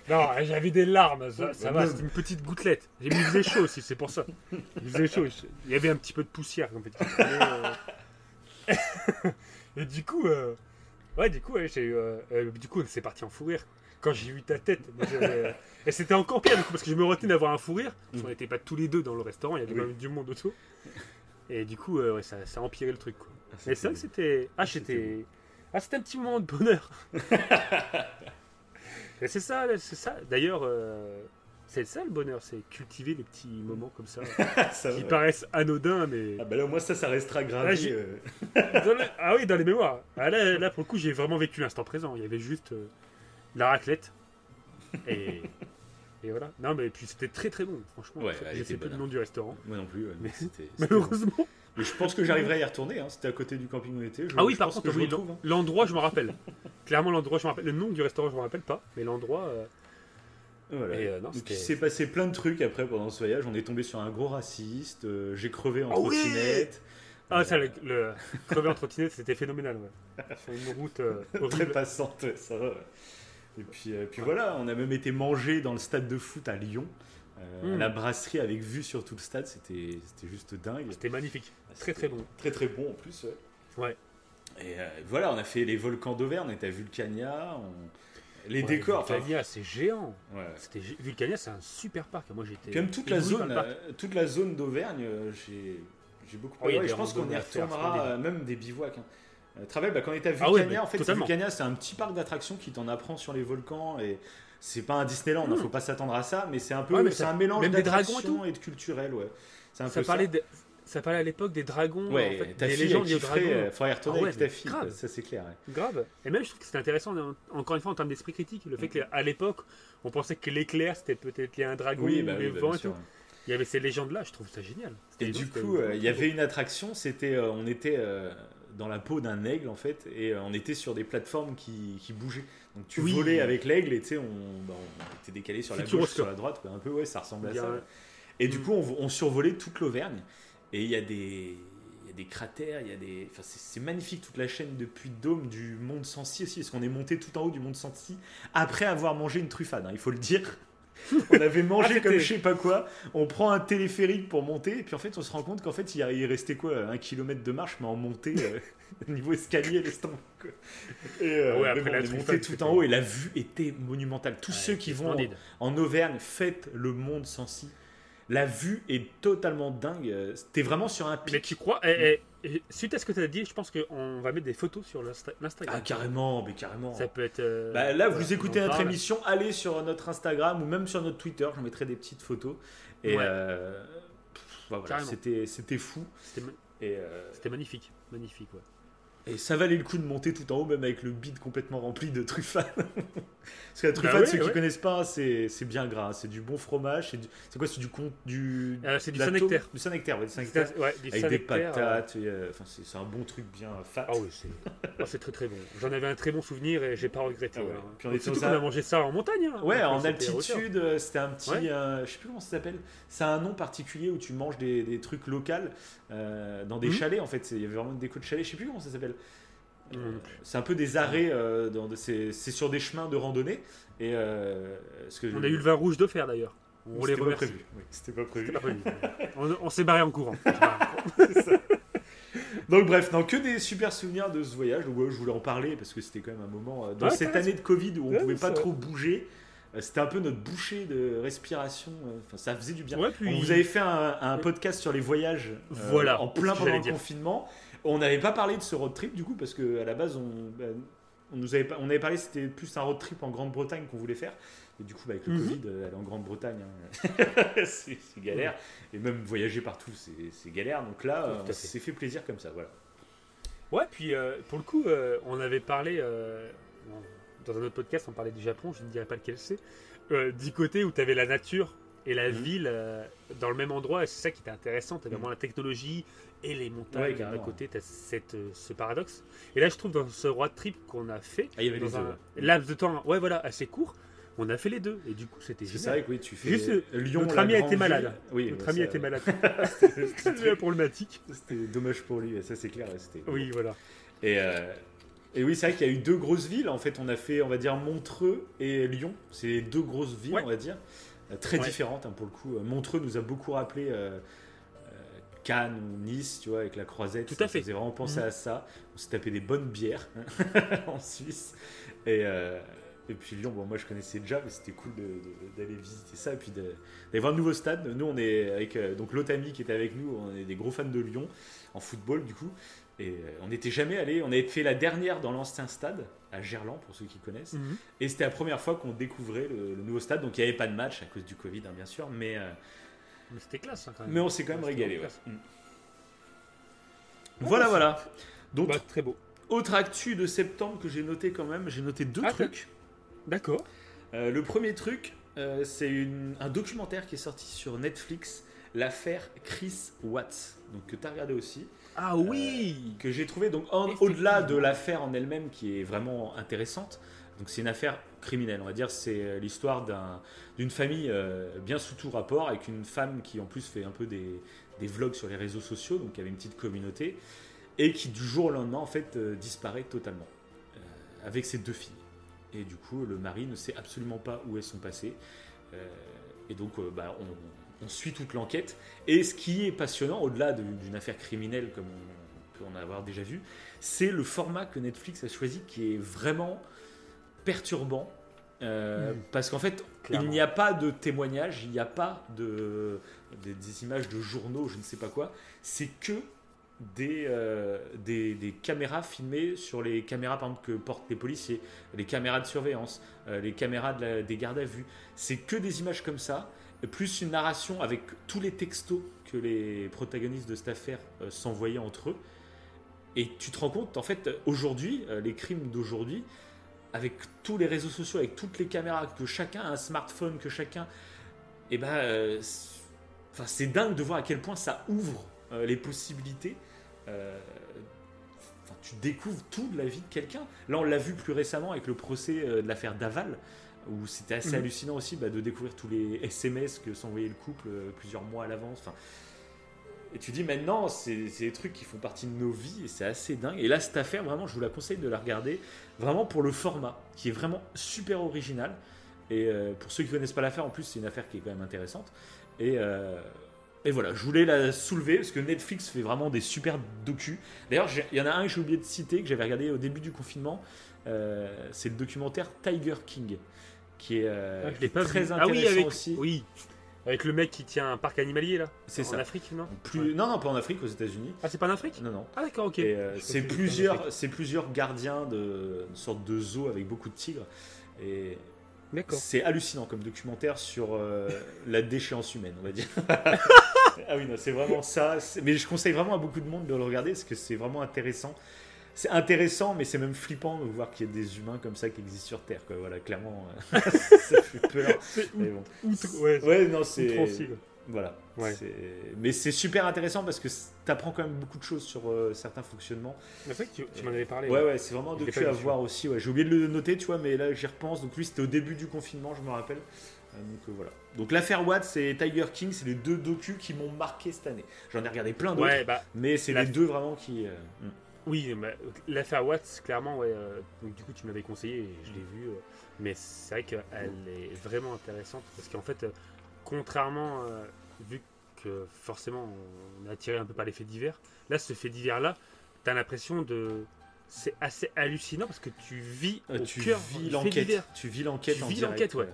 Non, j'avais des larmes, ça, va, c'était une petite gouttelette. J'ai mis des chaud aussi, c'est pour ça. Il faisait chaud. Il y avait un petit peu de poussière, en fait. Et, euh, et du coup, euh, ouais, du coup, ouais, j'ai, du coup, c'est parti en fou rire quand j'ai vu ta tête, euh, et c'était encore pire du coup, parce que je me retenais d'avoir un fou rire. Parce mm. qu'on n'était pas tous les deux dans le restaurant, il y avait même du monde autour. Et du coup, euh, ouais, ça, ça a empiré le truc. Quoi. Ah, et c'est vrai que c'était. Ah, c'était. Ah, c'était un petit moment de bonheur. et c'est ça, c'est ça. D'ailleurs, euh, c'est ça le bonheur, c'est cultiver les petits moments comme ça, qui paraissent anodins, mais. Ah bah là, moi, ça, ça restera gravé. Ah, oui, dans les mémoires. Ah, là, là, pour le coup, j'ai vraiment vécu l'instant présent. Il y avait juste la raclette. Et, et voilà. Non, mais puis c'était très très bon, franchement. Ouais, je sais plus le nom du restaurant. Moi non plus. mais malheureusement. Mais je pense que j'arriverai à y retourner. Hein. C'était à côté du camping où on était. ah oui, par contre, hein. l'endroit, je me rappelle. Clairement, l'endroit, je me rappelle. Le nom du restaurant, je me rappelle pas. Mais l'endroit. Euh, voilà. Euh, il s'est passé plein de trucs après pendant ce voyage. On est tombé sur un gros raciste. Euh, j'ai crevé en ah trottinette. ah, ça, le, le crever en trottinette, c'était phénoménal. Ouais. Sur une route très passante, ça va. Et puis, puis voilà, on a même été manger dans le stade de foot à Lyon. Euh, la hmm. brasserie avec vue sur tout le stade, c'était juste dingue. C'était magnifique. Très très bon. Très très bon en plus. Ouais. Et euh, voilà, on a fait les volcans d'Auvergne, on était à Vulcania. Les décors. Vulcania, c'est géant. Ouais. Vulcania, c'est un super parc. Moi, j'étais. Comme toute la zone, toute la zone d'Auvergne, j'ai beaucoup. Oh, je pense qu'on y retournera, même des bivouacs. Hein. Euh, Travel, bah, quand on était à ah Vulcania, en fait, Vulcania, c'est un petit parc d'attractions qui t'en apprend sur les volcans et c'est pas un Disneyland, il ne hmm. faut pas s'attendre à ça, mais c'est un peu, c'est un mélange d'attractions et, de culturel, ouais. Un ça peu parlait ça. De, ça parlait à l'époque des dragons, ouais, en fait, ta des légendes des dragons. Il euh, faudrait retourner ah avec ta fille, ça c'est clair. Grave. Et même je trouve que c'était intéressant, encore une fois en termes d'esprit critique, le fait mm. qu'à l'époque, on pensait que l'éclair c'était peut-être lié à un dragon, oui, bah, oui, bah, et tout. Il y avait ces légendes-là, je trouve ça génial. Et du coup, euh, il y avait une attraction, c'était, on était dans la peau d'un aigle en fait et euh, on était sur des plateformes qui, qui bougeaient donc tu volais avec l'aigle et tu sais on, bah, on, était décalé sur la gauche sur la droite un peu ouais ça ressemble à ça et du mm. coup on, survolait toute l'Auvergne et il y a des il y a des cratères il y a des enfin c'est magnifique toute la chaîne depuis Dôme du Mont Sancy aussi parce qu'on est monté tout en haut du Mont Sancy après avoir mangé une truffade hein, il faut le dire on avait mangé ah, comme je sais pas quoi. On prend un téléphérique pour monter, et puis en fait, on se rend compte qu'en fait, il restait quoi Un kilomètre de marche, mais en montée, euh, niveau escalier, l'estomac. Et euh, ouais, après, on est monté tout en haut, et la vue était monumentale. Tous ceux qui vont en, Auvergne, faites le monde sans si. La vue est totalement dingue. T'es vraiment sur un pic. Mais tu crois et, Suite à ce que tu as dit, je pense qu'on va mettre des photos sur l'Instagram. Ah, carrément, mais carrément. Ça peut être. Euh, bah, là, vous écoutez notre émission, allez sur notre Instagram ou même sur notre Twitter, je mettrai des petites photos. Et euh, bah, c'était fou. C'était euh, magnifique. Magnifique, ouais. Et ça valait le coup de monter tout en haut, même avec le bide complètement rempli de truffades. Parce que la truffade, bah ceux qui connaissent pas, c'est bien gras. C'est du bon fromage. C'est quoi C'est du du. Euh, c'est du Saint-Nectaire. Du Saint-Nectaire, ouais, du Saint-Nectaire. Ouais, avec des patates. Euh. Enfin, c'est un bon truc bien fat. Ah oui, oh, c'est très très bon. J'en avais un très bon souvenir et j'ai pas regretté. Ah Puis on Surtout qu'on a mangé ça en montagne. Hein. Ouais, en altitude. Euh, c'était un petit. je sais plus comment ça s'appelle. C'est un nom particulier où tu manges des, des trucs locaux dans des mmh. chalets en fait. Il y avait vraiment des déco de chalets. Je sais plus comment ça s'appelle. C'est un peu des arrêts, euh, c'est sur des chemins de randonnée. Et, euh, ce que on a eu le vin rouge de fer d'ailleurs. On les remercie. Pas prévu. C'était pas prévu. on, s'est barré en courant. Donc bref, non, que des super souvenirs de ce voyage. je voulais en parler parce que c'était quand même un moment euh, dans cette année de Covid où on pouvait pas trop bouger. C'était un peu notre bouchée de respiration. Enfin, ça faisait du bien. On vous avait fait un, podcast sur les voyages voilà, en plein pendant le confinement. On n'avait pas parlé de ce road trip du coup, parce qu'à la base, on, ben, on, nous avait, on avait parlé, c'était plus un road trip en Grande-Bretagne qu'on voulait faire. Et du coup, bah, avec le mhm. Covid, euh, aller en Grande-Bretagne, hein, c'est galère. Et même voyager partout, c'est galère. Donc là, on s'est fait plaisir comme ça. Voilà. Ouais, puis euh, pour le coup, euh, on avait parlé, dans un autre podcast, on parlait du Japon, je ne dirais pas lequel c'est, du côté où tu avais la nature et la mhm. ville dans le même endroit. C'est ça qui était intéressant. Tu mhm. vraiment la technologie, et les montagnes à côté, tu as euh, ce paradoxe. Et là, je trouve dans ce road trip qu'on a fait, ah, il y avait dans un laps de temps ouais, voilà, assez court, on a fait les deux. Et du coup, c'était C'est vrai que oui, tu fais Juste, euh, Lyon. Notre ami a été malade. Oui, notre ami a été malade. c'était problématique. C'était dommage pour lui, ça c'est clair. Oui, voilà. Et, euh, et oui, c'est vrai qu'il y a eu deux grosses villes. En fait, on a fait, on va dire, Montreux et Lyon. C'est deux grosses villes, on va dire. Très différentes hein, pour le coup. Montreux nous a beaucoup rappelé Cannes ou Nice, tu vois, avec la croisette. Tout à fait. faisait vraiment penser mhm. à ça. On s'est tapé des bonnes bières en Suisse. Et, euh, et puis Lyon, bon, moi je connaissais déjà, mais c'était cool d'aller visiter ça et puis d'aller voir un nouveau stade. Nous, on est avec euh, donc l'autre ami qui était avec nous, on est des gros fans de Lyon en football du coup. Et euh, on n'était jamais allé. On avait fait la dernière dans l'ancien stade à Gerland pour ceux qui connaissent. Mhm. Et c'était la première fois qu'on découvrait le, nouveau stade. Donc il n'y avait pas de match à cause du Covid, hein, bien sûr, mais mais c'était classe hein, quand même. Mais on s'est quand même régalé. Mm. Voilà, voilà. Donc, bah, très beau. Autre actu de septembre que j'ai noté quand même, j'ai noté deux ah, trucs. D'accord. Euh, le premier truc, euh, c'est un documentaire qui est sorti sur Netflix, l'affaire Chris Watts, donc que tu as regardé aussi. Ah oui euh, Que j'ai trouvé, donc au-delà de l'affaire en elle-même qui est vraiment intéressante, donc c'est une affaire criminelle, on va dire, c'est l'histoire d'une famille bien sous tout rapport, avec une femme qui en plus fait un peu des, des vlogs sur les réseaux sociaux, donc il y avait une petite communauté, et qui du jour au lendemain en fait euh, disparaît totalement euh, avec ses deux filles. Et du coup, le mari ne sait absolument pas où elles sont passées. Euh, et donc, bah, on, suit toute l'enquête. Et ce qui est passionnant, au-delà d'une affaire criminelle comme on peut en avoir déjà vu, c'est le format que Netflix a choisi qui est vraiment perturbant. Hmm. Parce qu'en fait, il n'y a pas de témoignage, il n'y a pas de, des, images de journaux, je ne sais pas quoi. C'est que des, euh, des, des, caméras filmées sur les caméras par exemple, que portent les policiers, les caméras de surveillance, euh, les caméras des gardes à vue. C'est que des images comme ça, plus une narration avec tous les textos que les protagonistes de cette affaire euh, s'envoyaient entre eux. Et tu te rends compte, en fait, aujourd'hui, les crimes d'aujourd'hui, avec tous les réseaux sociaux, avec toutes les caméras, que chacun a un smartphone, que chacun. Et eh ben, enfin, c'est dingue de voir à quel point ça ouvre les possibilités euh, tu découvres tout de la vie de quelqu'un. Là, on l'a vu plus récemment avec le procès euh, de l'affaire Daval, où c'était assez mhm. hallucinant aussi bah, de découvrir tous les SMS que s'envoyait le couple euh, plusieurs mois à l'avance. Enfin, et tu dis maintenant, c'est des trucs qui font partie de nos vies et c'est assez dingue. Et là, cette affaire, vraiment, je vous la conseille de la regarder, vraiment pour le format, qui est vraiment super original. Et pour ceux qui ne connaissent pas l'affaire, en plus, c'est une affaire qui est quand même intéressante. Et et voilà, je voulais la soulever parce que Netflix fait vraiment des super docus. D'ailleurs, il y en a un que j'ai oublié de citer, que j'avais regardé au début du confinement. Euh, c'est le documentaire Tiger King, qui est, euh, ah, très intéressant ah oui, avec, aussi. Oui, avec le mec qui tient un parc animalier là. C'est ça. En Afrique, non Plus... Non, non, pas en Afrique, aux États-Unis. Ah, c'est pas en Afrique Non, non. Ah, d'accord, ok. Euh, c'est plusieurs, c'est plusieurs gardiens de une sorte de zoo avec beaucoup de tigres. Et c'est hallucinant comme documentaire sur euh, la déchéance humaine, on va dire. ah oui, non, c'est vraiment ça. Mais je conseille vraiment à beaucoup de monde de le regarder parce que c'est vraiment intéressant. C'est intéressant, mais c'est même flippant de voir qu'il y ait des humains comme ça qui existent sur Terre. Quoi. Voilà, clairement, ça fait peur. mais bon. ouais, ouais, non, c'est. Voilà. Mais c'est super intéressant parce que tu apprends quand même beaucoup de choses sur euh, certains fonctionnements. C'est vrai que tu, m'en avais parlé. Ouais, ouais, c'est vraiment de à voir aussi. Ouais. J'ai oublié de le noter, tu vois, mais là j'y repense. Donc lui, c'était au début du confinement, je me rappelle. Euh, donc euh, voilà. Donc l'affaire Watts et Tiger King, c'est les deux docus qui m'ont marqué cette année. J'en ai regardé plein d'autres, bah, mais c'est les deux vraiment qui. Hmm. Oui, bah, l'affaire Watts, clairement, ouais. donc du coup, tu m'avais conseillé et je l'ai vu. mais c'est vrai qu'elle est vraiment intéressante parce qu'en fait, contrairement vu que forcément on est attiré un peu par les faits divers, là, ce fait divers-là, tu as l'impression de. C'est assez hallucinant parce que tu vis euh, au tu cœur vis l'enquête. Tu vis l'enquête Tu vis l'enquête, ouais.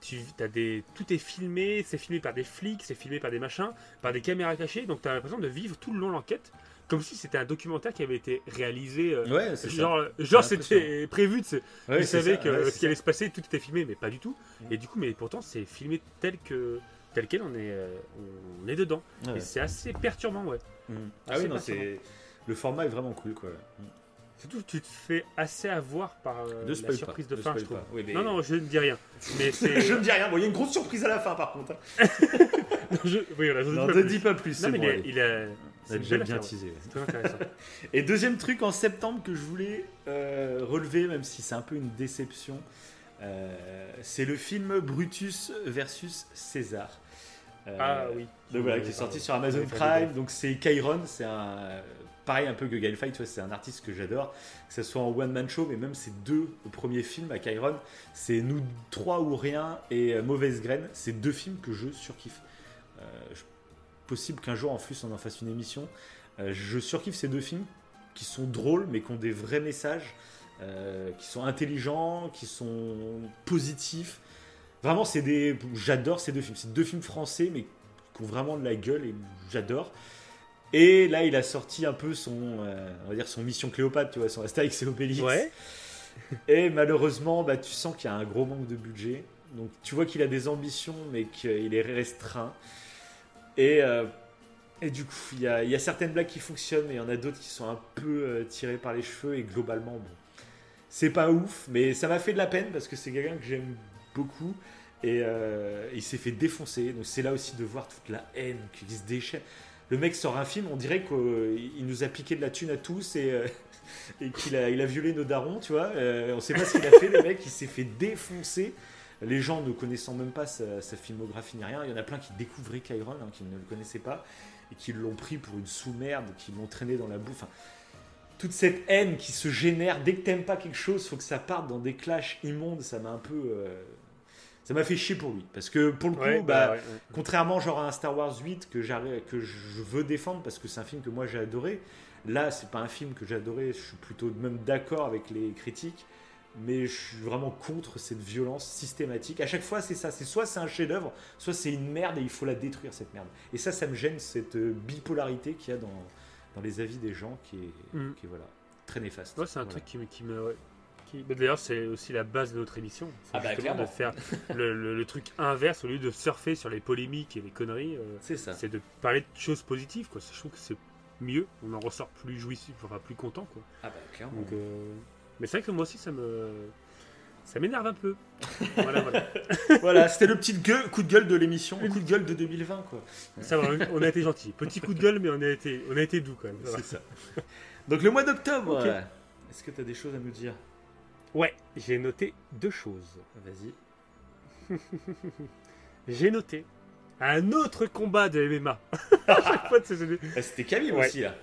Tu, as des, tout est filmé, c'est filmé par des flics, c'est filmé par des machins, par des caméras cachées, donc tu as l'impression de vivre tout le long l'enquête comme si c'était un documentaire qui avait été réalisé. Euh, ouais, genre, genre c'était prévu. De ouais, Ils savaient que ce qui allait se passer, tout était filmé, mais pas du tout. Et du coup, mais pourtant, c'est filmé tel que tel quel, on est, euh, on est dedans. Et c'est assez perturbant, ouais. Mm. Ah oui, non, c'est le format est vraiment cool, quoi. Mm. Surtout, tu te fais assez avoir par euh, la surprise de fin, je trouve. Non, non, je ne dis rien. Mais je ne dis rien. Bon, il y a une grosse surprise à la fin, par contre. Hein. je... Oui, voilà, je ne dis, pas plus. Non, mais il, a, déjà bien teasé. C'est intéressant. Et deuxième truc en septembre que je voulais euh, relever, même si c'est un peu une déception, c'est le film Brutus versus César. Euh, ah oui. Donc voilà, qui est sorti sur Amazon Prime. Donc c'est Kyron, c'est un pareil un peu que Gail Fight, c'est un artiste que j'adore, que ce soit en one man show, mais même ses deux premiers films à Kyron, c'est Nous trois ou rien et euh, Mauvaise graine, c'est deux films que je surkiffe. Euh, possible qu'un jour en plus on en fasse une émission. je surkiffe ces deux films qui sont drôles mais qui ont des vrais messages, qui sont intelligents, qui sont positifs. Vraiment, c'est des. J'adore ces deux films. C'est deux films français, mais qui ont vraiment de la gueule et j'adore. Et là, il a sorti un peu son, euh, on va dire son Mission Cléopâtre, tu vois, son Astérix et Obélix. Ouais. Et malheureusement, bah, tu sens qu'il y a un gros manque de budget. Donc, tu vois qu'il a des ambitions, mais qu'il est restreint. Et, euh, et du coup, il y, a, certaines blagues qui fonctionnent, mais il y en a d'autres qui sont un peu euh, tirées par les cheveux. Et globalement, bon, c'est pas ouf, mais ça m'a fait de la peine parce que c'est quelqu'un que j'aime beaucoup. Et euh, il s'est fait défoncer. Donc c'est là aussi de voir toute la haine qui se déchaîne. Le mec sort un film, on dirait qu'il nous a piqué de la thune à tous et, euh, qu'il a, a violé nos darons, tu vois. On sait pas ce qu'il a fait, le mec, il s'est fait défoncer. Les gens ne connaissant même pas sa, filmographie ni rien, il y en a plein qui découvraient Kyron, hein, qui ne le connaissaient pas, et qui l'ont pris pour une sous-merde, qui l'ont traîné dans la bouffe. toute cette haine qui se génère, dès que t'aimes pas quelque chose, faut que ça parte dans des clashs immondes, ça m'a un peu ça m'a fait chier pour lui. Parce que pour le coup, bah, bah contrairement genre à un Star Wars 8 que, que je veux défendre parce que c'est un film que moi j'ai adoré, là c'est pas un film que j'ai adoré, je suis plutôt même d'accord avec les critiques, mais je suis vraiment contre cette violence systématique. À chaque fois c'est ça, c'est soit c'est un chef-d'œuvre, soit c'est une merde et il faut la détruire cette merde. Et ça, ça me gêne cette euh, bipolarité qu'il y a dans, dans les avis des gens qui est, mm. qui voilà, très néfaste. c'est un truc qui me, qui me D'ailleurs, c'est aussi la base de notre émission. Ah bah, de faire le, truc inverse au lieu de surfer sur les polémiques et les conneries. Euh, c'est ça. C'est de parler de choses positives. Quoi. Je trouve que c'est mieux. On en ressort plus jouissif, enfin plus content. Quoi. Ah bah clairement. Euh, mais c'est vrai que moi aussi, ça me. Ça m'énerve un peu. voilà, voilà. voilà c'était le petit gueule, coup de gueule de l'émission, le coup de gueule de 2020. Quoi. Ça va, on a été gentil. Petit coup de gueule, mais on a été, on a été doux quand même. C'est ça. Donc le mois d'octobre, est-ce que tu as des choses à nous dire? Ouais, j'ai noté deux choses. Vas-y. j'ai noté un autre combat de MMA. Ah, c'était Camille aussi là.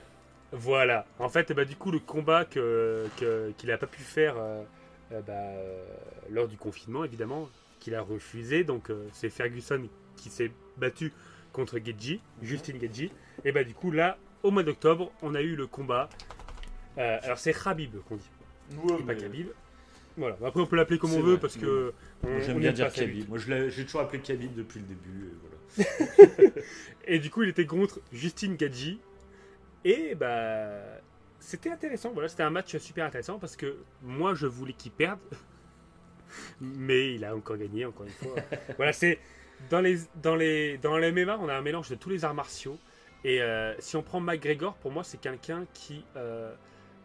Voilà. En fait, bah, du coup, le combat qu'il que, qu'il n'a pas pu faire euh, euh, bah, euh, lors du confinement, évidemment, qu'il a refusé. Donc, c'est Ferguson qui s'est battu contre Gedji, mhm. Justin Gedji. Et bah, du coup, là, au mois d'octobre, on a eu le combat. alors, c'est Khabib qu'on dit. Ouais, pas Khabib. Voilà. Après, on peut l'appeler comme on veut parce que. J'aime bien dire Khabib. Moi, j'ai toujours appelé Khabib depuis le début. Et, voilà. et du coup, il était contre Justine Gadji. Et bah. C'était intéressant. Voilà, c'était un match super intéressant parce que moi, je voulais qu'il perde. Mais il a encore gagné, encore une fois. voilà, c'est. Dans les, dans, les, dans les MMA, on a un mélange de tous les arts martiaux. Et euh, si on prend McGregor, pour moi, c'est quelqu'un qui. Euh,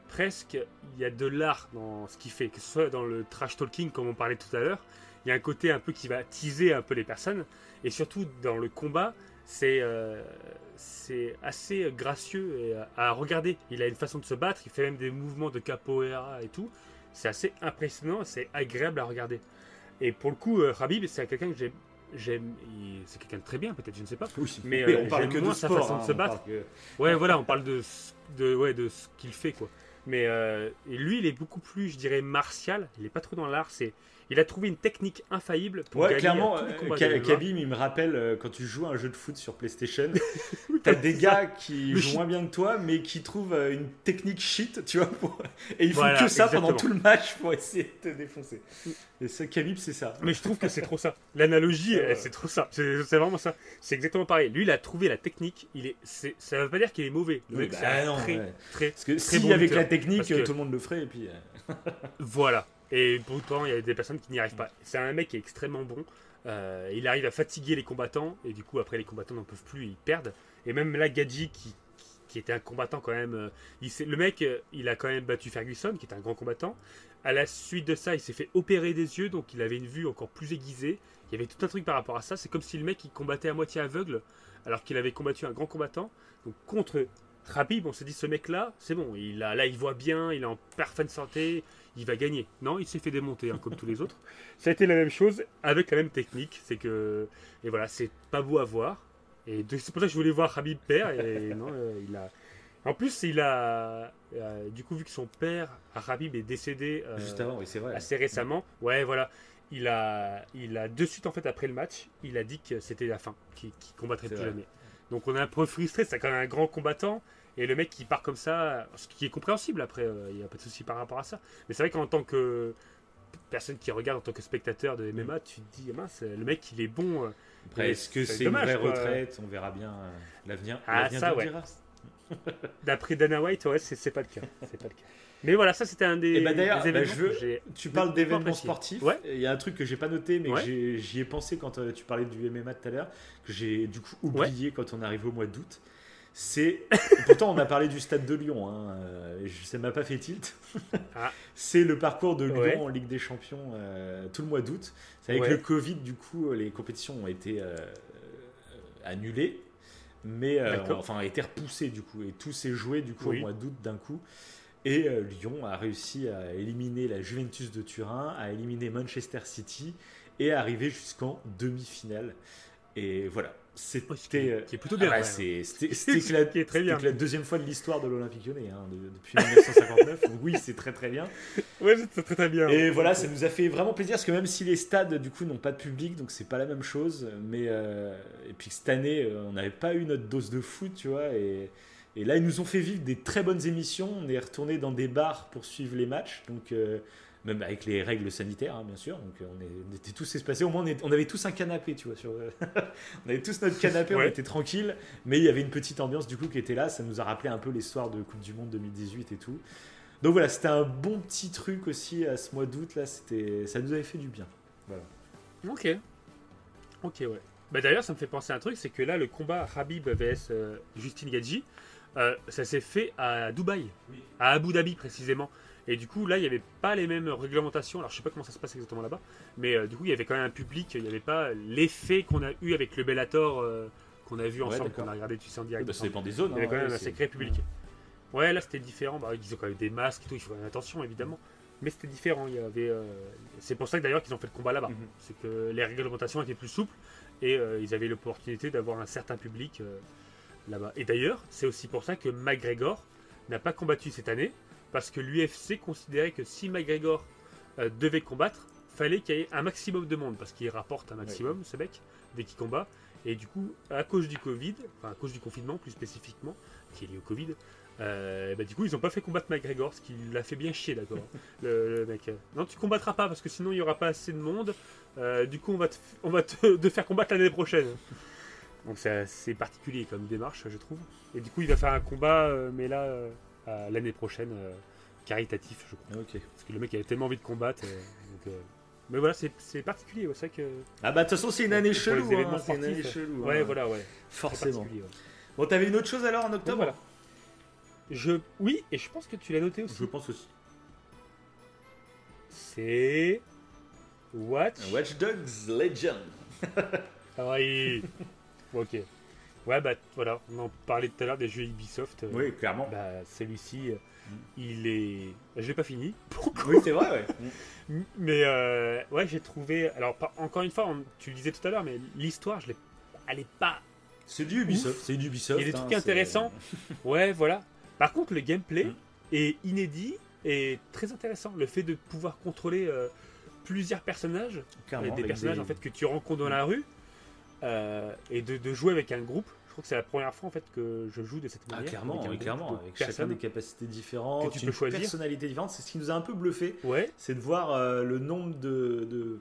presque, il y a de l'art dans ce qu'il fait, que ce soit dans le trash talking, comme on parlait tout à l'heure. Il y a un côté un peu qui va teaser un peu les personnes. Et surtout, dans le combat, c'est euh, c'est assez gracieux à, regarder. Il a une façon de se battre, il fait même des mouvements de capoeira et tout. C'est assez impressionnant, c'est agréable à regarder. Et pour le coup, euh, Habib, c'est quelqu'un que j'aime. C'est quelqu'un de très bien, peut-être, je ne sais pas. mais euh, on parle que de sa façon de se battre. Ouais, voilà, on parle de, de, ouais, de ce qu'il fait, quoi. Mais lui, il est beaucoup plus, je dirais, martial. Il n'est pas trop dans l'art. C'est il a trouvé une technique infaillible pour ouais, clairement, euh, Kabim, il me rappelle euh, quand tu joues à un jeu de foot sur PlayStation, t'as des gars qui jouent moins bien que toi, mais qui trouvent euh, une technique shit, tu vois, et ils font que ça pendant tout le match pour essayer de te défoncer. Et ça, Kabib, c'est ça. Mais je trouve que c'est trop ça. L'analogie, c'est trop ça. C'est vraiment ça. C'est exactement pareil. Lui, il a trouvé la technique. Il est, ça veut pas dire qu'il est mauvais. Le mec, bah non, très, très, Parce que si avec la technique, tout le monde le ferait, et puis. voilà. Et pourtant, il y a des personnes qui n'y arrivent pas. C'est un mec qui est extrêmement bon. Euh, il arrive à fatiguer les combattants. Et du coup, après, les combattants n'en peuvent plus. Ils perdent. Et même là, Gadji, qui, était un combattant quand même. Euh, le mec, euh, il a quand même battu Ferguson, qui est un grand combattant. À la suite de ça, il s'est fait opérer des yeux. Donc, il avait une vue encore plus aiguisée. Il y avait tout un truc par rapport à ça. C'est comme si le mec, il combattait à moitié aveugle. Alors qu'il avait combattu un grand combattant. Donc, contre Rabib, on s'est dit ce mec-là, c'est bon, il a, là il voit bien, il est en parfaite santé, il va gagner. Non, il s'est fait démonter hein, comme tous les autres. Ça a été la même chose avec la même technique. C'est que. Et voilà, c'est pas beau à voir. Et c'est pour ça que je voulais voir Habib père. Et non, euh, il a. En plus, il a. Euh, du coup, vu que son père, Habib, est décédé. Euh, Juste avant, oui, c'est vrai. Assez récemment. Ouais, voilà. Il a, il a de suite, en fait, après le match, il a dit que c'était la fin, qu'il combattrait plus jamais. Donc on est un peu frustré, c'est quand même un grand combattant. Et le mec qui part comme ça, ce qui est compréhensible après, il n'y a pas de souci par rapport à ça. Mais c'est vrai qu'en tant que personne qui regarde en tant que spectateur de MMA, mm. tu te dis, mince, le mec il est bon. Euh, après, est-ce que c'est une vraie retraite On verra bien euh, l'avenir. Ah, ça, ouais. D'après Dana White, ouais, c'est pas le cas. C'est pas le cas. Mais voilà, ça c'était un des, eh ben, d'ailleurs, bah, je veux, tu parles d'événements sportifs. Ouais. Il y a un truc que j'ai pas noté, mais j'y ai, pensé quand euh, tu parlais du MMA tout à l'heure, que j'ai du coup oublié quand on arrive au mois d'août. C'est pourtant on a parlé du stade de Lyon, hein, euh, ça m'a pas fait tilt. Ah. C'est le parcours de Lyon en Ligue des Champions euh, tout le mois d'août. C'est avec le Covid du coup les compétitions ont été euh, annulées, mais enfin été repoussées du coup et tout s'est joué du coup au mois d'août d'un coup. Et Lyon a réussi à éliminer la Juventus de Turin, à éliminer Manchester City et à arriver jusqu'en demi-finale. Et voilà, c'était euh, qui est plutôt bien. Ah c'était la, la deuxième fois de l'histoire de l'Olympique Lyonnais hein, depuis 1959. oui, c'est très très bien. Ouais, c'est très très bien. Et voilà, ça nous a fait vraiment plaisir parce que même si les stades du coup n'ont pas de public, donc c'est pas la même chose. Mais euh, et puis cette année, euh, on n'avait pas eu notre dose de foot, tu vois. Et, et, là, ils nous ont fait vivre des très bonnes émissions. On est retourné dans des bars pour suivre les matchs. Donc même avec les règles sanitaires, hein, bien sûr. Donc euh, on, était tous espacés. Au moins, on, avait tous un canapé, tu vois. Sur, on avait tous notre canapé, on était tranquille. Mais il y avait une petite ambiance du coup qui était là. Ça nous a rappelé un peu l'histoire de Coupe du Monde 2018 et tout. Donc voilà, c'était un bon petit truc aussi à ce mois d'août là. C'était, ça nous avait fait du bien. Voilà. Ok. Ok, ouais. Bah d'ailleurs, ça me fait penser à un truc, c'est que là, le combat Habib vs euh, Justine Gadji, euh, ça s'est fait à Dubaï, à Abu Dhabi précisément. Et du coup, là, il n'y avait pas les mêmes réglementations. Alors, je sais pas comment ça se passe exactement là-bas, mais euh, du coup, il y avait quand même un public. Il n'y avait pas l'effet qu'on a eu avec le Bellator euh, qu'on a vu ensemble, qu'on a regardé tu sais en direct. Bah, ça dépend des zones. Il y avait quand même un sacré public. Ouais, là, c'était différent. Bah, ils ont quand même des masques et tout. Il faut faire attention, évidemment. Mais c'était différent. Il y avait. Euh, c'est pour ça que d'ailleurs qu'ils ont fait le combat là-bas. Mhm. C'est que les réglementations étaient plus souples et ils avaient l'opportunité d'avoir un certain public là-bas. Et d'ailleurs, c'est aussi pour ça que McGregor n'a pas combattu cette année parce que l'UFC considérait que si McGregor euh, devait combattre, fallait qu'il y ait un maximum de monde, parce qu'il rapporte un maximum, ce mec, dès qu'il combat. Et du coup, à cause du Covid, enfin à cause du confinement plus spécifiquement, qui est lié au Covid, euh, bah, du coup, ils n'ont pas fait combattre McGregor, ce qui l'a fait bien chier, d'accord le, mec. Non, tu combattras pas parce que sinon il n'y aura pas assez de monde. Euh, du coup, on va te, on va te, faire combattre l'année prochaine. Donc c'est particulier comme démarche, je trouve. Et du coup, il va faire un combat, mais là, l'année prochaine, euh, caritatif, je crois. Parce que le mec avait tellement envie de combattre. Euh, euh, mais voilà, c'est particulier, c'est que. Ah bah de toute façon, c'est une année chelou. Hein, c'est une année chelou. Ouais, hein. voilà, ouais. Forcément. Bon, t'avais une autre chose alors en octobre voilà. Je, oui, et je pense que tu l'as noté aussi. Je pense aussi. C'est. Watch. Watch Dogs Legend. ah oui. ok. Ouais, bah voilà, on en parlait tout à l'heure des jeux Ubisoft. Euh, oui, clairement. Bah, celui-ci, euh, mm. il est. Je l'ai pas fini. Oui, c'est vrai, ouais. mais euh, ouais, j'ai trouvé. Alors, encore une fois, tu le disais tout à l'heure, mais l'histoire, je l'ai. Elle est pas. C'est du Ubisoft. C'est du Ubisoft. Il y a des trucs hein, intéressants. ouais, voilà. Par contre, le gameplay mm. est inédit et très intéressant. Le fait de pouvoir contrôler plusieurs personnages, des personnages en fait que tu rencontres dans la rue, et de, de, jouer avec un groupe que c'est la première fois en fait que je joue de cette ah, manière. Ah, clairement, avec, clairement, avec chacun des capacités différentes, tu une peux choisir. personnalité différente. C'est ce qui nous a un peu bluffé. Ouais. C'est de voir euh, le nombre de, de,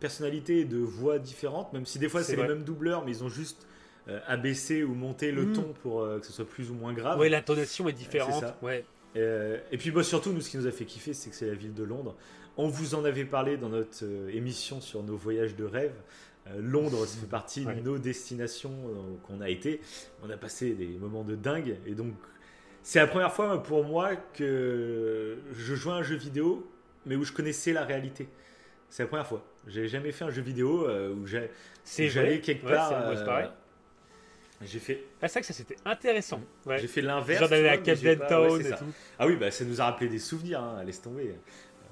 personnalités et de voix différentes, même si des fois c'est les mêmes doubleurs, mais ils ont juste euh, abaissé ou monté le hmm. ton pour euh, que ce soit plus ou moins grave. Ouais, l'intonation est différente. Ouais. et puis bah, surtout, nous, ce qui nous a fait kiffer, c'est que c'est la ville de Londres. On vous en avait parlé dans notre émission sur nos voyages de rêve. Euh, Londres, ça fait partie de nos destinations euh, qu'on a été. On a passé des moments de dingue. Et donc, c'est la première fois pour moi que je jouais à un jeu vidéo, mais où je connaissais la réalité. C'est la première fois. J'ai jamais fait un jeu vidéo euh, où j'allais quelque part. J'ai fait. Ah, c'est vrai que ça c'était intéressant. J'ai fait l'inverse. Genre d'aller à Camden Town et tout. Ah oui, bah, ça nous a rappelé des souvenirs, hein, laisse tomber.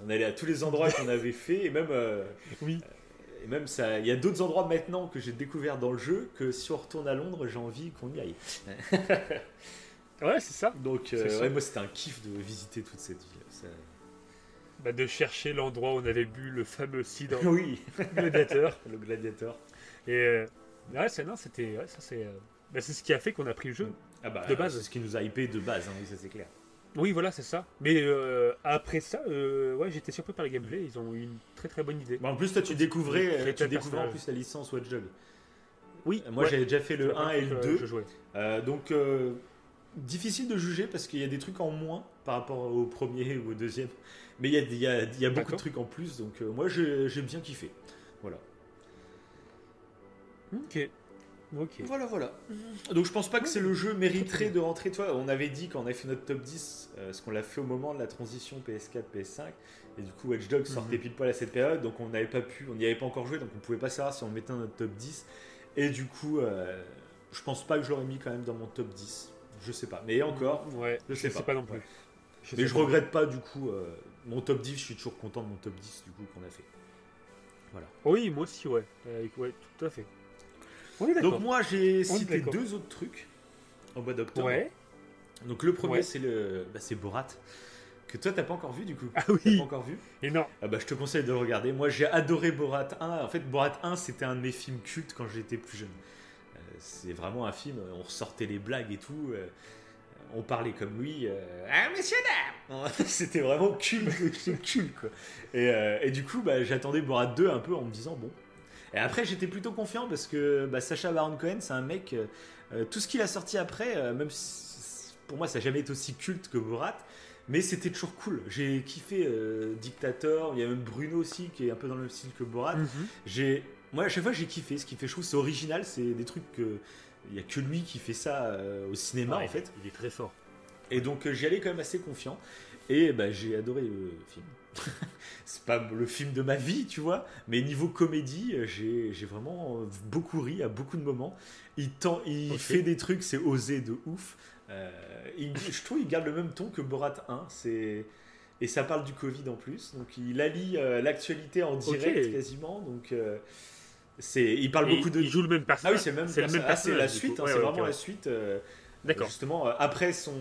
On allait à tous les endroits qu'on avait fait et même. oui et même ça, il y a d'autres endroits maintenant que j'ai découvert dans le jeu que si on retourne à Londres, j'ai envie qu'on y aille. ouais, c'est ça. Donc, euh, moi, c'était un kiff de visiter toute cette ville. Bah, de chercher l'endroit où on avait bu le fameux cidre. oui. gladiateur. le gladiateur. Et euh, ouais, c'est non, c'était, ça c'est, euh, bah, c'est ce qui a fait qu'on a pris le jeu. Ah bah, de base. C'est ce qui nous a hypé de base, hein, oui, ça c'est clair. Oui, voilà, c'est ça. Mais euh, après ça, euh, ouais, j'étais surpris par le gameplay. Ils ont eu une très très bonne idée. en plus, toi, tu découvrais, tu découvrais en plus la licence Watch Dogs. Oui. Moi, j'avais déjà fait le 1 et le 2. Euh, donc, difficile de juger parce qu'il y a des trucs en moins par rapport au premier ou au deuxième. Mais il y a, il y a, il y a beaucoup de trucs en plus. Donc, moi, j'ai bien kiffé. Voilà. Ok. Voilà, voilà. Donc je pense pas que c'est le jeu mériterait de rentrer. Toi, on avait dit quand on avait fait notre top 10, euh, ce qu'on l'a fait au moment de la transition PS4, PS5, et du coup Watch Dogs sortait mhm. pile poil à cette période, donc on n'avait pas pu, on n'y avait pas encore joué, donc on pouvait pas savoir si on mettait dans notre top 10. Et du coup, euh, je pense pas que je l'aurais mis quand même dans mon top 10. Je sais pas. Mais encore, ouais, je sais, pas. non plus. Mais je regrette pas du coup euh, mon top 10. Je suis toujours content de mon top 10 du coup qu'on a fait. Voilà. Oui, moi aussi, ouais. ouais, tout à fait. Donc moi j'ai cité deux autres trucs au mois d'octobre. Ouais. Donc le premier c'est le bah, c'est Borat que toi t'as pas encore vu du coup. Ah oui. Pas encore vu. Et non. Ah bah je te conseille de le regarder. Moi j'ai adoré Borat 1. En fait Borat 1 c'était un de mes films cultes quand j'étais plus jeune. Euh, c'est vraiment un film. On ressortait les blagues et tout. Euh, on parlait comme lui. Euh, ah messieurs dames. c'était vraiment cul, cul quoi. Et, et, du coup bah, j'attendais Borat 2 un peu en me disant bon et après, j'étais plutôt confiant parce que bah, Sacha Baron Cohen, c'est un mec. Euh, euh, tout ce qu'il a sorti après, euh, même si, pour moi, ça n'a jamais été aussi culte que Borat, mais c'était toujours cool. J'ai kiffé Dictator. Il y a même Bruno aussi qui est un peu dans le même style que Borat. Mhm. J'ai, moi, à chaque fois, j'ai kiffé. Ce qui fait, je c'est original. C'est des trucs que il n'y a que lui qui fait ça au cinéma en fait. Il est très fort. Et donc j'y allais quand même assez confiant. Et bah, j'ai adoré le film. c'est pas le film de ma vie, tu vois, mais niveau comédie, j'ai vraiment beaucoup ri à beaucoup de moments. Il, tend, il fait des trucs, c'est osé de ouf. Euh, je trouve qu'il garde le même ton que Borat 1. C'est et ça parle du Covid en plus, donc il allie euh, l'actualité en direct quasiment. Donc euh, c'est, il parle beaucoup de. Il joue le même personnage. Ah oui, c'est même, ah, la suite, hein, c'est vraiment la suite. D'accord. Justement, euh, après, son,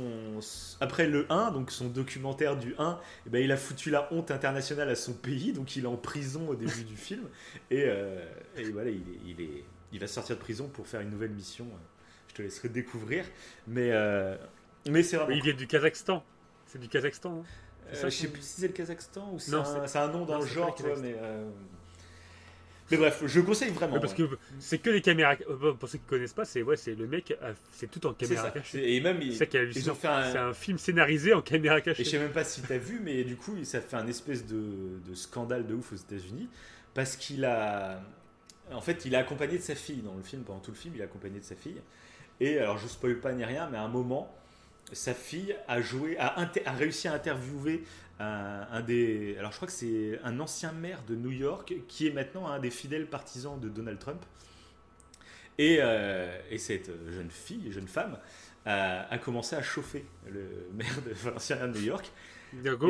après le 1, donc son documentaire du 1, eh ben, il a foutu la honte internationale à son pays, donc il est en prison au début du film. Et, euh, voilà, il, est, il, va sortir de prison pour faire une nouvelle mission. Je te laisserai découvrir. Mais, euh, mais c'est vraiment. il vient du Kazakhstan. C'est du Kazakhstan. Hein je sais plus si c'est le Kazakhstan ou c'est un, un, nom dans le genre, mais. Mais bref, je conseille vraiment. parce que c'est que les caméras. Euh, pour ceux qui connaissent pas, c'est ouais, c'est le mec, c'est tout en caméra cachée. Et même ils ont fait un... C'est un film scénarisé en caméra cachée. Et je sais même pas si tu as vu, mais du coup, ça fait un espèce de, de scandale de ouf aux États-Unis parce qu'il a, en fait, il a accompagné de sa fille dans le film pendant tout le film, il a accompagné de sa fille. Et alors, je spoil pas ni rien, mais à un moment, sa fille a joué, a, a réussi à interviewer un, des. Alors je crois que c'est un ancien maire de New York qui est maintenant un des fidèles partisans de Donald Trump. Et, euh, et cette jeune fille, jeune femme, a, commencé à chauffer le maire de Valenciennes de New York.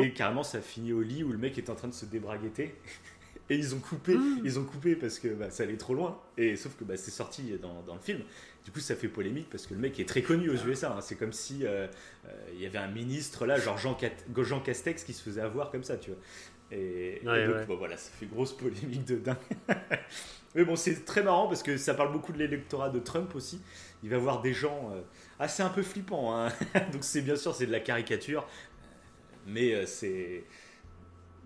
Et carrément, ça a fini au lit où le mec est en train de se débragueter. Et ils ont coupé, mmh. ils ont coupé parce que bah, ça allait trop loin. Et sauf que bah, c'est sorti dans, dans, le film. Du coup, ça fait polémique parce que le mec est très connu aux USA. Hein. C'est comme si euh, euh, il y avait un ministre là, genre Jean, Jean, Castex, qui se faisait avoir comme ça, tu vois. Et, donc, voilà, ça fait grosse polémique de dingue. Mais bon, c'est très marrant parce que ça parle beaucoup de l'électorat de Trump aussi. Il va voir des gens euh, assez un peu flippants. Hein. donc c'est bien sûr c'est de la caricature, mais c'est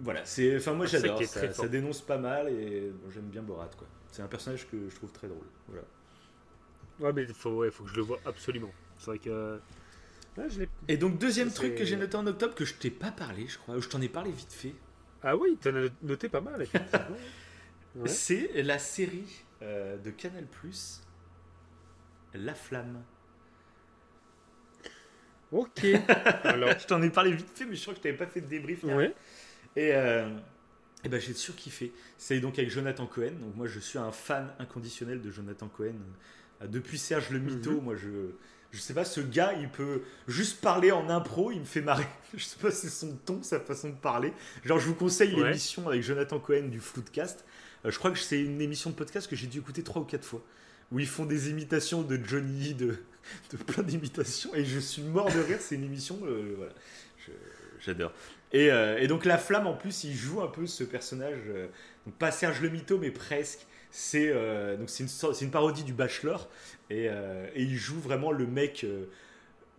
voilà, c'est. Enfin, moi j'adore. Ça, ça, dénonce pas mal et j'aime bien Borat quoi. C'est un personnage que je trouve très drôle. Voilà. Ouais, mais il faut, faut que je le vois absolument. C'est vrai que. et donc, deuxième truc que j'ai noté en octobre, que je t'ai pas parlé, je crois, ou je t'en ai parlé vite fait. Ah oui, tu en as noté pas mal. C'est la série euh, de Canal La Flamme. Ok. Alors, je t'en ai parlé vite fait, mais je crois que je t'avais pas fait de débrief. Ouais. Et, euh, et ben, j'ai surkiffé. C'est donc avec Jonathan Cohen. Donc, moi, je suis un fan inconditionnel de Jonathan Cohen. Euh, depuis Serge le Mito, mhm. moi, je. Je sais pas, ce gars, il peut juste parler en impro, il me fait marrer. Je sais pas, c'est son ton, sa façon de parler. Genre, je vous conseille l'émission avec Jonathan Cohen du Floodcast. Euh, je crois que c'est une émission de podcast que j'ai dû écouter trois ou quatre fois. Où ils font des imitations de Johnny, de, de plein d'imitations. Et je suis mort de rire, c'est une émission. voilà. J'adore. Euh, et, donc la flamme en plus, il joue un peu ce personnage, euh, donc pas Serge le Mito, mais presque. C'est euh, donc c'est une, une, parodie du Bachelor et, il joue vraiment le mec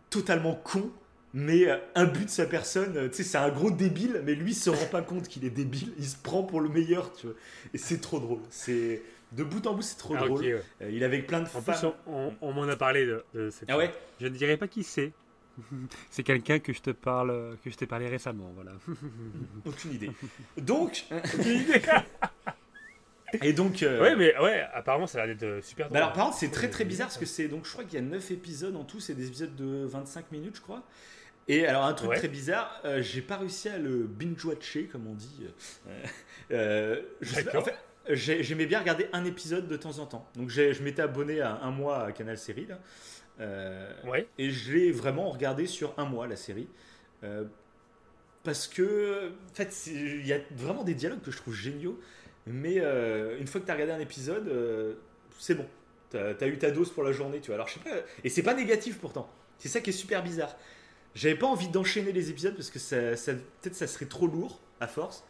totalement con, mais un but de sa personne. Tu sais, c'est un gros débile, mais lui il se rend pas compte qu'il est débile. Il se prend pour le meilleur, tu vois. Et c'est trop drôle. C'est de bout en bout, c'est trop ah, drôle. il est avec plein de en Plus, on, m'en a parlé de, cette. Ah ouais. Je ne dirais pas qui c'est. C'est quelqu'un que je te parle, que je t'ai parlé récemment, voilà. Aucune idée. Donc, aucune idée. Et donc. Euh, ouais, mais ouais, apparemment ça a l'air d'être euh, super. Bah alors, par contre, c'est très très bizarre parce que c'est donc je crois qu'il y a 9 épisodes en tout, c'est des épisodes de 25 minutes, je crois. Et alors un truc très bizarre, euh, j'ai pas réussi à le binge-watcher comme on dit. Euh, en fait, j'aimais bien regarder un épisode de temps en temps. Donc je m'étais abonné à un mois à Canal Série là. Euh, et je l'ai vraiment regardé sur un mois, la série. Parce que, en fait, il y a vraiment des dialogues que je trouve géniaux. Mais euh, une fois que tu as regardé un épisode, c'est bon. Tu as, eu ta dose pour la journée, tu vois. Alors, je sais pas. Et c'est pas négatif pourtant. C'est ça qui est super bizarre. J'avais pas envie d'enchaîner les épisodes parce que ça, ça peut-être ça serait trop lourd à force.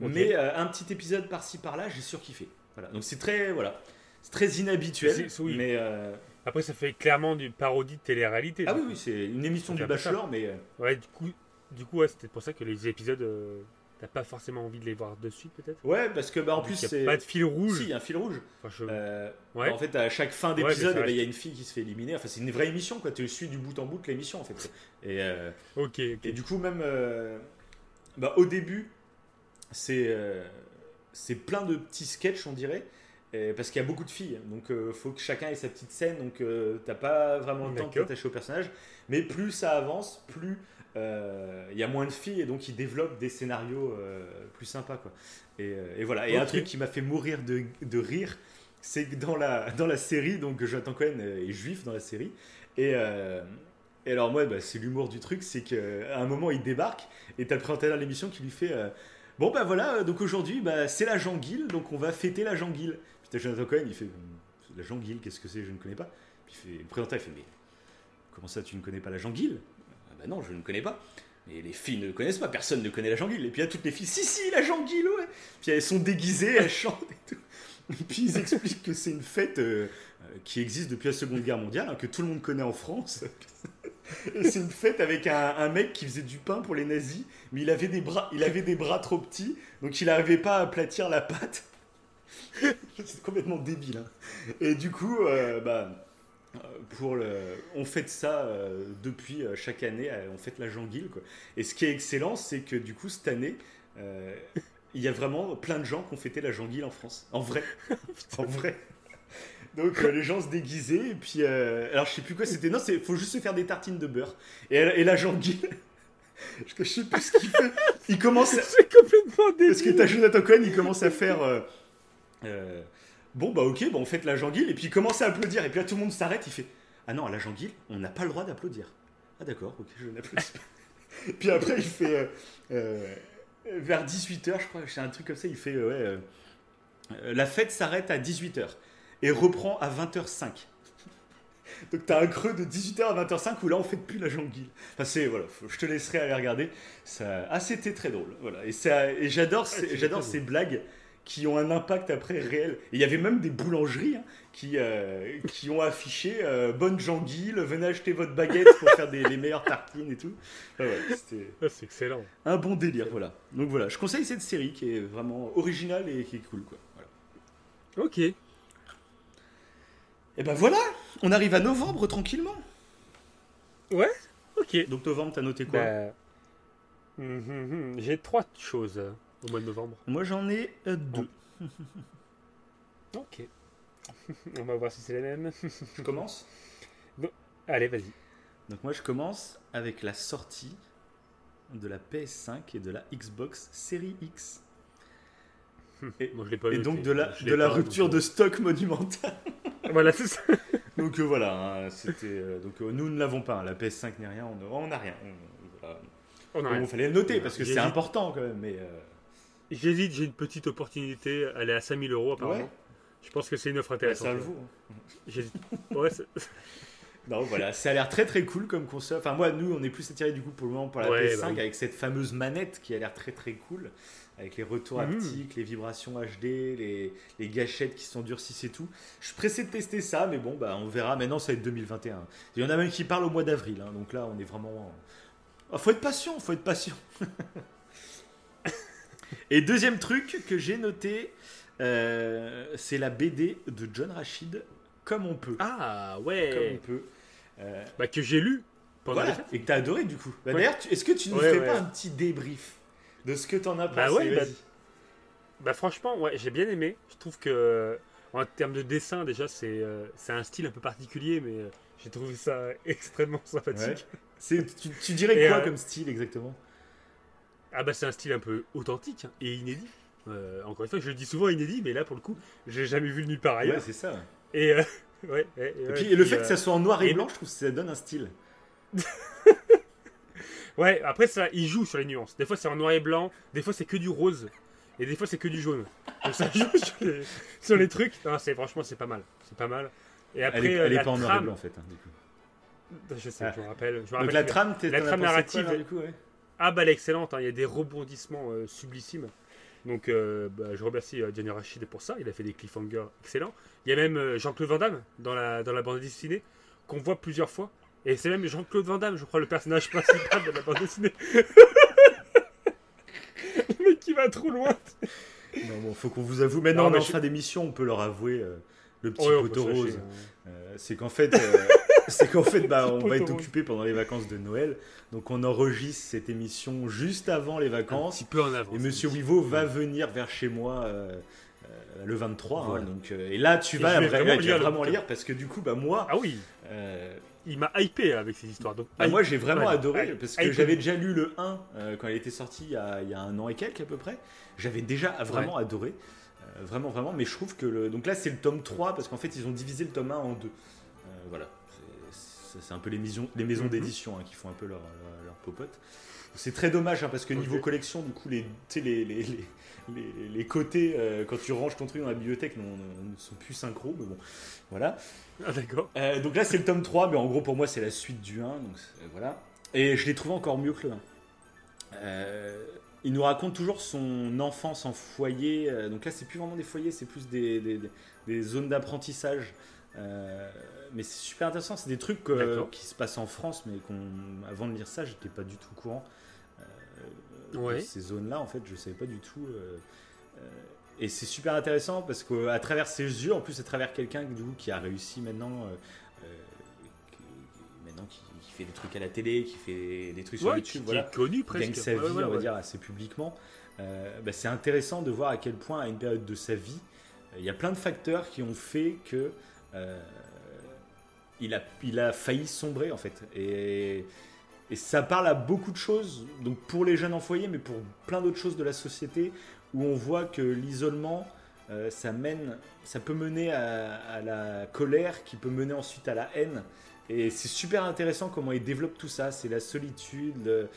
Mais un petit épisode par-ci par-là, j'ai surkiffé. Voilà. Donc c'est très voilà, c'est très inhabituel. Mais après, ça fait clairement du parodie de télé-réalité. Ah oui, oui, c'est une émission du Bachelor, mais. Euh, ouais, du coup, du coup c'était pour ça que les épisodes. Euh, t'as pas forcément envie de les voir de suite, peut-être? Ouais, parce que bah, en plus, c'est. pas de fil rouge. Si, il y a un fil rouge. Euh, ouais. En fait, à chaque fin d'épisode, eh ben, il y a une fille qui se fait éliminer. Enfin, c'est une vraie émission, quoi. Tu suis du bout en bout de l'émission, en fait. Et, ok, Et du coup, même. Bah, au début, c'est. c'est plein de petits sketchs, on dirait parce qu'il y a beaucoup de filles, donc il euh, faut que chacun ait sa petite scène, donc euh, t'as pas vraiment le temps de t'attacher au personnage. Mais plus ça avance, plus euh, il y a moins de filles et donc ils développent des scénarios plus sympas. Quoi. Et, voilà. Et un truc qui m'a fait mourir de, de rire, c'est que dans la, dans la série, donc Jonathan Cohen est juif dans la série, et, et alors moi, bah, c'est l'humour du truc, c'est qu'à un moment il débarque et t'as le présentateur de l'émission qui lui fait. Bon bah voilà, donc aujourd'hui bah, c'est la Janguille, donc on va fêter la Janguille. Jonathan Cohen, il fait La Janguille, qu'est-ce que c'est? Je ne connais pas. Puis il fait, le présentateur, il fait Mais comment ça, tu ne connais pas la Janguille ah Bah non, je ne connais pas. Mais les filles ne connaissent pas, personne ne connaît la Janguille. Et puis il y a toutes les filles Si, si, la Janguille, ouais Puis elles sont déguisées, elles chantent et tout. Et puis ils expliquent que c'est une fête euh, euh, qui existe depuis la Seconde Guerre mondiale, hein, que tout le monde connaît en France. Et c'est une fête avec un, mec qui faisait du pain pour les nazis, mais il avait des bras, il avait des bras trop petits, donc il n'arrivait pas à aplatir la pâte. c'est complètement débile. Hein. Et du coup, euh, bah, pour le, on fête ça euh, depuis chaque année, on fête la Janguille. Quoi. Et ce qui est excellent, c'est que du coup, cette année, il y a vraiment plein de gens qui ont fêté la Janguille en France. En vrai. en vrai. Donc les gens se déguisaient et puis alors je sais plus quoi c'était non c'est faut juste se faire des tartines de beurre et, et la janguille je sais plus ce qu'il fait il commence c'est complètement débile parce que t'as Jonathan Cohen il commence à faire bon bah ok bon on fait la janguille et puis il commence à applaudir et puis là tout le monde s'arrête il fait ah non à la janguille on n'a pas le droit d'applaudir ah d'accord ok je n'applaudis pas puis après il fait vers 18h, je crois, c'est un truc comme ça, il fait ouais, euh, la fête s'arrête à 18h et reprend à 20h05. Donc t'as un creux de 18h à 20h05 où là on fait plus la jonguille. Enfin c'est voilà, je te laisserai aller regarder. Ça, ah c'était très drôle, voilà. Et, et j'adore, ah, j'adore ces blagues qui ont un impact après réel. il y avait même des boulangeries hein, qui, euh, qui ont affiché euh, bonne janguille, venez acheter votre baguette pour faire des, les meilleures tartines et tout. Ah c'est excellent. Un bon délire, voilà. Donc voilà, je conseille cette série qui est vraiment originale et qui est cool, quoi. Voilà. Ok. Et ben voilà, on arrive à novembre tranquillement. Ouais, ok. Donc novembre, t'as noté quoi? Bah, hum, hum, hum, J'ai trois choses au mois de novembre Moi j'en ai euh, deux. ok. On va voir si c'est les mêmes. Je commence Allez, vas-y. Donc moi je commence avec la sortie de la PS5 et de la Xbox Series X. Et, je pas et donc de la, de la rupture de stock monumentale. voilà, c'est ça. donc euh, voilà, hein, c'était euh, donc nous ne l'avons pas, hein, la PS5 n'est rien, on n'a rien. On, on, fallait le noter parce que c'est important quand même, mais. J'hésite, j'ai une petite opportunité. Elle est à 5000 euros apparemment. Je pense que c'est une offre intéressante. ça le vaut. J'hésite. Ouais, non, voilà, ça a l'air très très cool comme console. Enfin, moi, nous, on est plus attirés du coup pour le moment pour la PS5 bah avec cette fameuse manette qui a l'air très très cool. Avec les retours mhm. haptiques, les vibrations HD, les, les, gâchettes qui s'endurcissent et tout. Je suis pressé de tester ça, mais bon, bah, on verra. Maintenant, ça va être 2021. Il y en a même qui parlent au mois d'avril. Hein, donc là, on est vraiment. Il faut être patient, faut être patient. Et deuxième truc que j'ai noté, euh, c'est la BD de John Rachid, Comme on peut. Ah ouais Comme on peut. Euh, bah, que j'ai lu pendant voilà, Et que t'as adoré du coup. Bah, D'ailleurs, est-ce que tu nous ferais pas un petit débrief de ce que t'en as bah pensé? bah, ouais, bah, franchement, ouais, j'ai bien aimé. Je trouve que en termes de dessin, déjà, c'est euh, c'est un style un peu particulier, mais j'ai trouvé ça extrêmement sympathique. Tu, tu, dirais quoi comme style exactement? Ah bah c'est un style un peu authentique et inédit. Euh, encore une fois, je le dis souvent inédit, mais là pour le coup, j'ai jamais vu nulle part ailleurs. Ouais, c'est ça. Et, euh, ouais, et, puis, le fait que ça soit en noir et, blanc, je trouve que ça donne un style. ouais, après ça, il joue sur les nuances. Des fois c'est en noir et blanc, des fois c'est que du rose, et des fois c'est que du jaune. Donc ça joue sur les, trucs. Non, c'est franchement c'est pas mal, c'est pas mal. Et après, elle est, pas en noir et blanc en fait. Hein, du coup. Je sais, je me rappelle. Je me rappelle Donc la trame, la trame narrative, du coup, ouais? Ah bah elle est excellente, hein. il y a des rebondissements euh, sublissimes. Donc euh, bah, je remercie euh, Gianni Rachid pour ça, il a fait des cliffhangers excellents. Il y a même Jean-Claude Van Damme dans la, dans la bande dessinée, qu'on voit plusieurs fois. Et c'est même Jean-Claude Van Damme, je crois, le personnage principal de la bande dessinée. le mec qui va trop loin. Non, bon, faut qu'on vous avoue. Maintenant, non, en fin d'émission, on peut leur avouer le petit poteau rose. Hein. c'est qu'en fait, c'est qu'en fait, bah, on va être occupé pendant les vacances de Noël. Donc, on enregistre cette émission juste avant les vacances. Un petit peu en avance. Et Monsieur Wivo va venir vers chez moi euh, euh, le 23. Hein. donc, euh, et là, tu vas, vraiment, lire, parce que du coup, bah, moi. Ah oui il m'a hypé avec ces histoires. Donc, ah, moi, j'ai vraiment adoré parce que j'avais déjà lu le 1 quand il était sorti il y, a, il y, a, un an et quelques à peu près. J'avais déjà vraiment adoré. vraiment, vraiment. Mais je trouve que. Le... Donc là, c'est le tome 3 parce qu'en fait, ils ont divisé le tome 1 en deux. voilà c'est un peu les, maisons, les maisons mhm. d'édition hein, qui font un peu leur, leur, popote. C'est très dommage hein, parce que niveau collection, du coup, les, les, les, les, côtés, euh, quand tu ranges ton truc dans la bibliothèque, ne sont plus synchro, mais bon, voilà. Ah, d'accord. Euh, donc là, c'est le tome 3, mais en gros, pour moi, c'est la suite du 1, donc voilà. Et je l'ai trouvé encore mieux que le 1. Euh, il nous raconte toujours son enfance en foyer. donc là, c'est plus vraiment des foyers, c'est plus des, des, des zones d'apprentissage mais c'est super intéressant. C'est des trucs euh, qui se passent en France, mais avant de lire ça, j'étais pas du tout au courant. Euh, ces zones-là, en fait, je savais pas du tout. Euh, et c'est super intéressant parce qu'à travers ses yeux, en plus à travers quelqu'un qui a réussi maintenant, maintenant qui, fait des trucs à la télé, qui fait des trucs sur YouTube, qui, est connu presque, gagne sa vie, on va dire assez publiquement. Bah, c'est intéressant de voir à quel point à une période de sa vie, il y a plein de facteurs qui ont fait que il, a, il a failli sombrer en fait. Et, ça parle à beaucoup de choses, donc pour les jeunes en foyer, mais pour plein d'autres choses de la société, où on voit que l'isolement, ça mène, ça peut mener à, à, la colère, qui peut mener ensuite à la haine. Et c'est super intéressant comment il développe tout ça. C'est la solitude.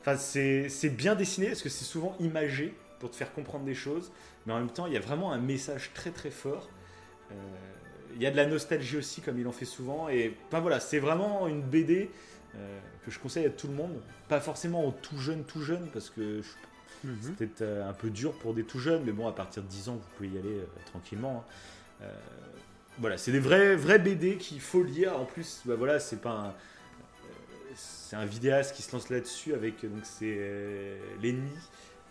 Enfin, c'est bien dessiné parce que c'est souvent imagé pour te faire comprendre des choses. Mais en même temps, il y a vraiment un message très très fort. Euh, il y a de la nostalgie aussi, comme il en fait souvent. Et enfin voilà, c'est vraiment une BD euh, que je conseille à tout le monde. Pas forcément aux tout jeunes, tout jeunes, parce que mhm. c'est peut-être euh, un peu dur pour des tout jeunes. Mais bon, à partir de 10 ans, vous pouvez y aller tranquillement. Hein voilà, c'est des vrais, vrais BD qu'il faut lire. En plus, bah voilà, c'est pas un, c'est un vidéaste qui se lance là-dessus avec donc c'est euh, l'ennemi